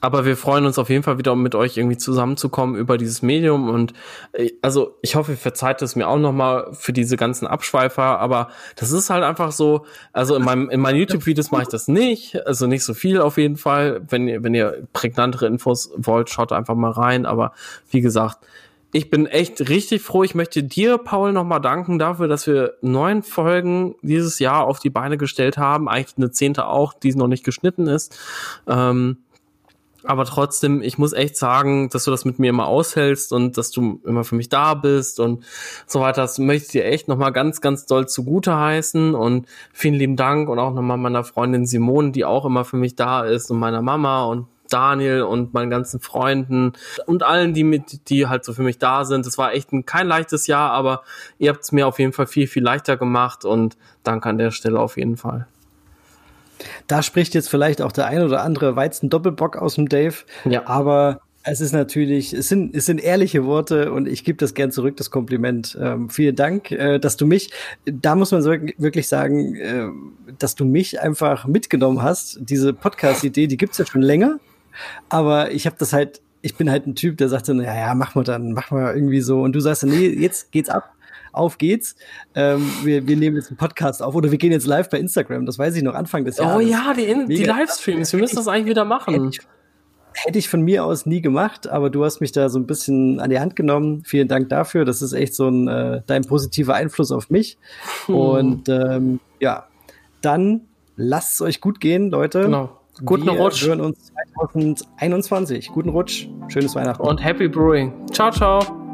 [SPEAKER 1] Aber wir freuen uns auf jeden Fall wieder, um mit euch irgendwie zusammenzukommen über dieses Medium. Und äh, also ich hoffe, ihr verzeiht es mir auch nochmal für diese ganzen Abschweifer. Aber das ist halt einfach so. Also in meinem in meinen YouTube-Videos mache ich das nicht. Also nicht so viel auf jeden Fall. Wenn ihr, wenn ihr prägnantere Infos wollt, schaut einfach mal rein. Aber wie gesagt, ich bin echt richtig froh. Ich möchte dir, Paul, nochmal danken dafür, dass wir neun Folgen dieses Jahr auf die Beine gestellt haben. Eigentlich eine zehnte auch, die noch nicht geschnitten ist. Ähm, aber trotzdem, ich muss echt sagen, dass du das mit mir immer aushältst und dass du immer für mich da bist und so weiter. Das möchte ich dir echt nochmal ganz, ganz doll zugute heißen und vielen lieben Dank und auch nochmal meiner Freundin Simone, die auch immer für mich da ist und meiner Mama und Daniel und meinen ganzen Freunden und allen, die mit, die halt so für mich da sind. Es war echt ein, kein leichtes Jahr, aber ihr habt es mir auf jeden Fall viel, viel leichter gemacht und danke an der Stelle auf jeden Fall.
[SPEAKER 2] Da spricht jetzt vielleicht auch der ein oder andere Weizen-Doppelbock aus dem Dave.
[SPEAKER 1] Ja.
[SPEAKER 2] Aber es ist natürlich, es sind, es sind ehrliche Worte und ich gebe das gern zurück, das Kompliment. Ähm, vielen Dank, äh, dass du mich, da muss man wirklich sagen, äh, dass du mich einfach mitgenommen hast. Diese Podcast-Idee, die gibt's ja schon länger, aber ich habe das halt, ich bin halt ein Typ, der sagte, naja, mach mal dann, mach mal irgendwie so. Und du sagst, nee, jetzt geht's ab auf geht's. Ähm, wir, wir nehmen jetzt einen Podcast auf oder wir gehen jetzt live bei Instagram. Das weiß ich noch Anfang des Jahres.
[SPEAKER 1] Oh ja, die, die. Livestreams, wir müssen das eigentlich wieder machen.
[SPEAKER 2] Hätte ich von mir aus nie gemacht, aber du hast mich da so ein bisschen an die Hand genommen. Vielen Dank dafür. Das ist echt so ein äh, dein positiver Einfluss auf mich.
[SPEAKER 1] Hm.
[SPEAKER 2] Und ähm, ja, dann lasst es euch gut gehen, Leute.
[SPEAKER 1] Genau. Guten
[SPEAKER 2] Wir
[SPEAKER 1] Rutsch
[SPEAKER 2] hören uns 2021. Guten Rutsch. Schönes Weihnachten.
[SPEAKER 1] und Happy Brewing. Ciao, ciao.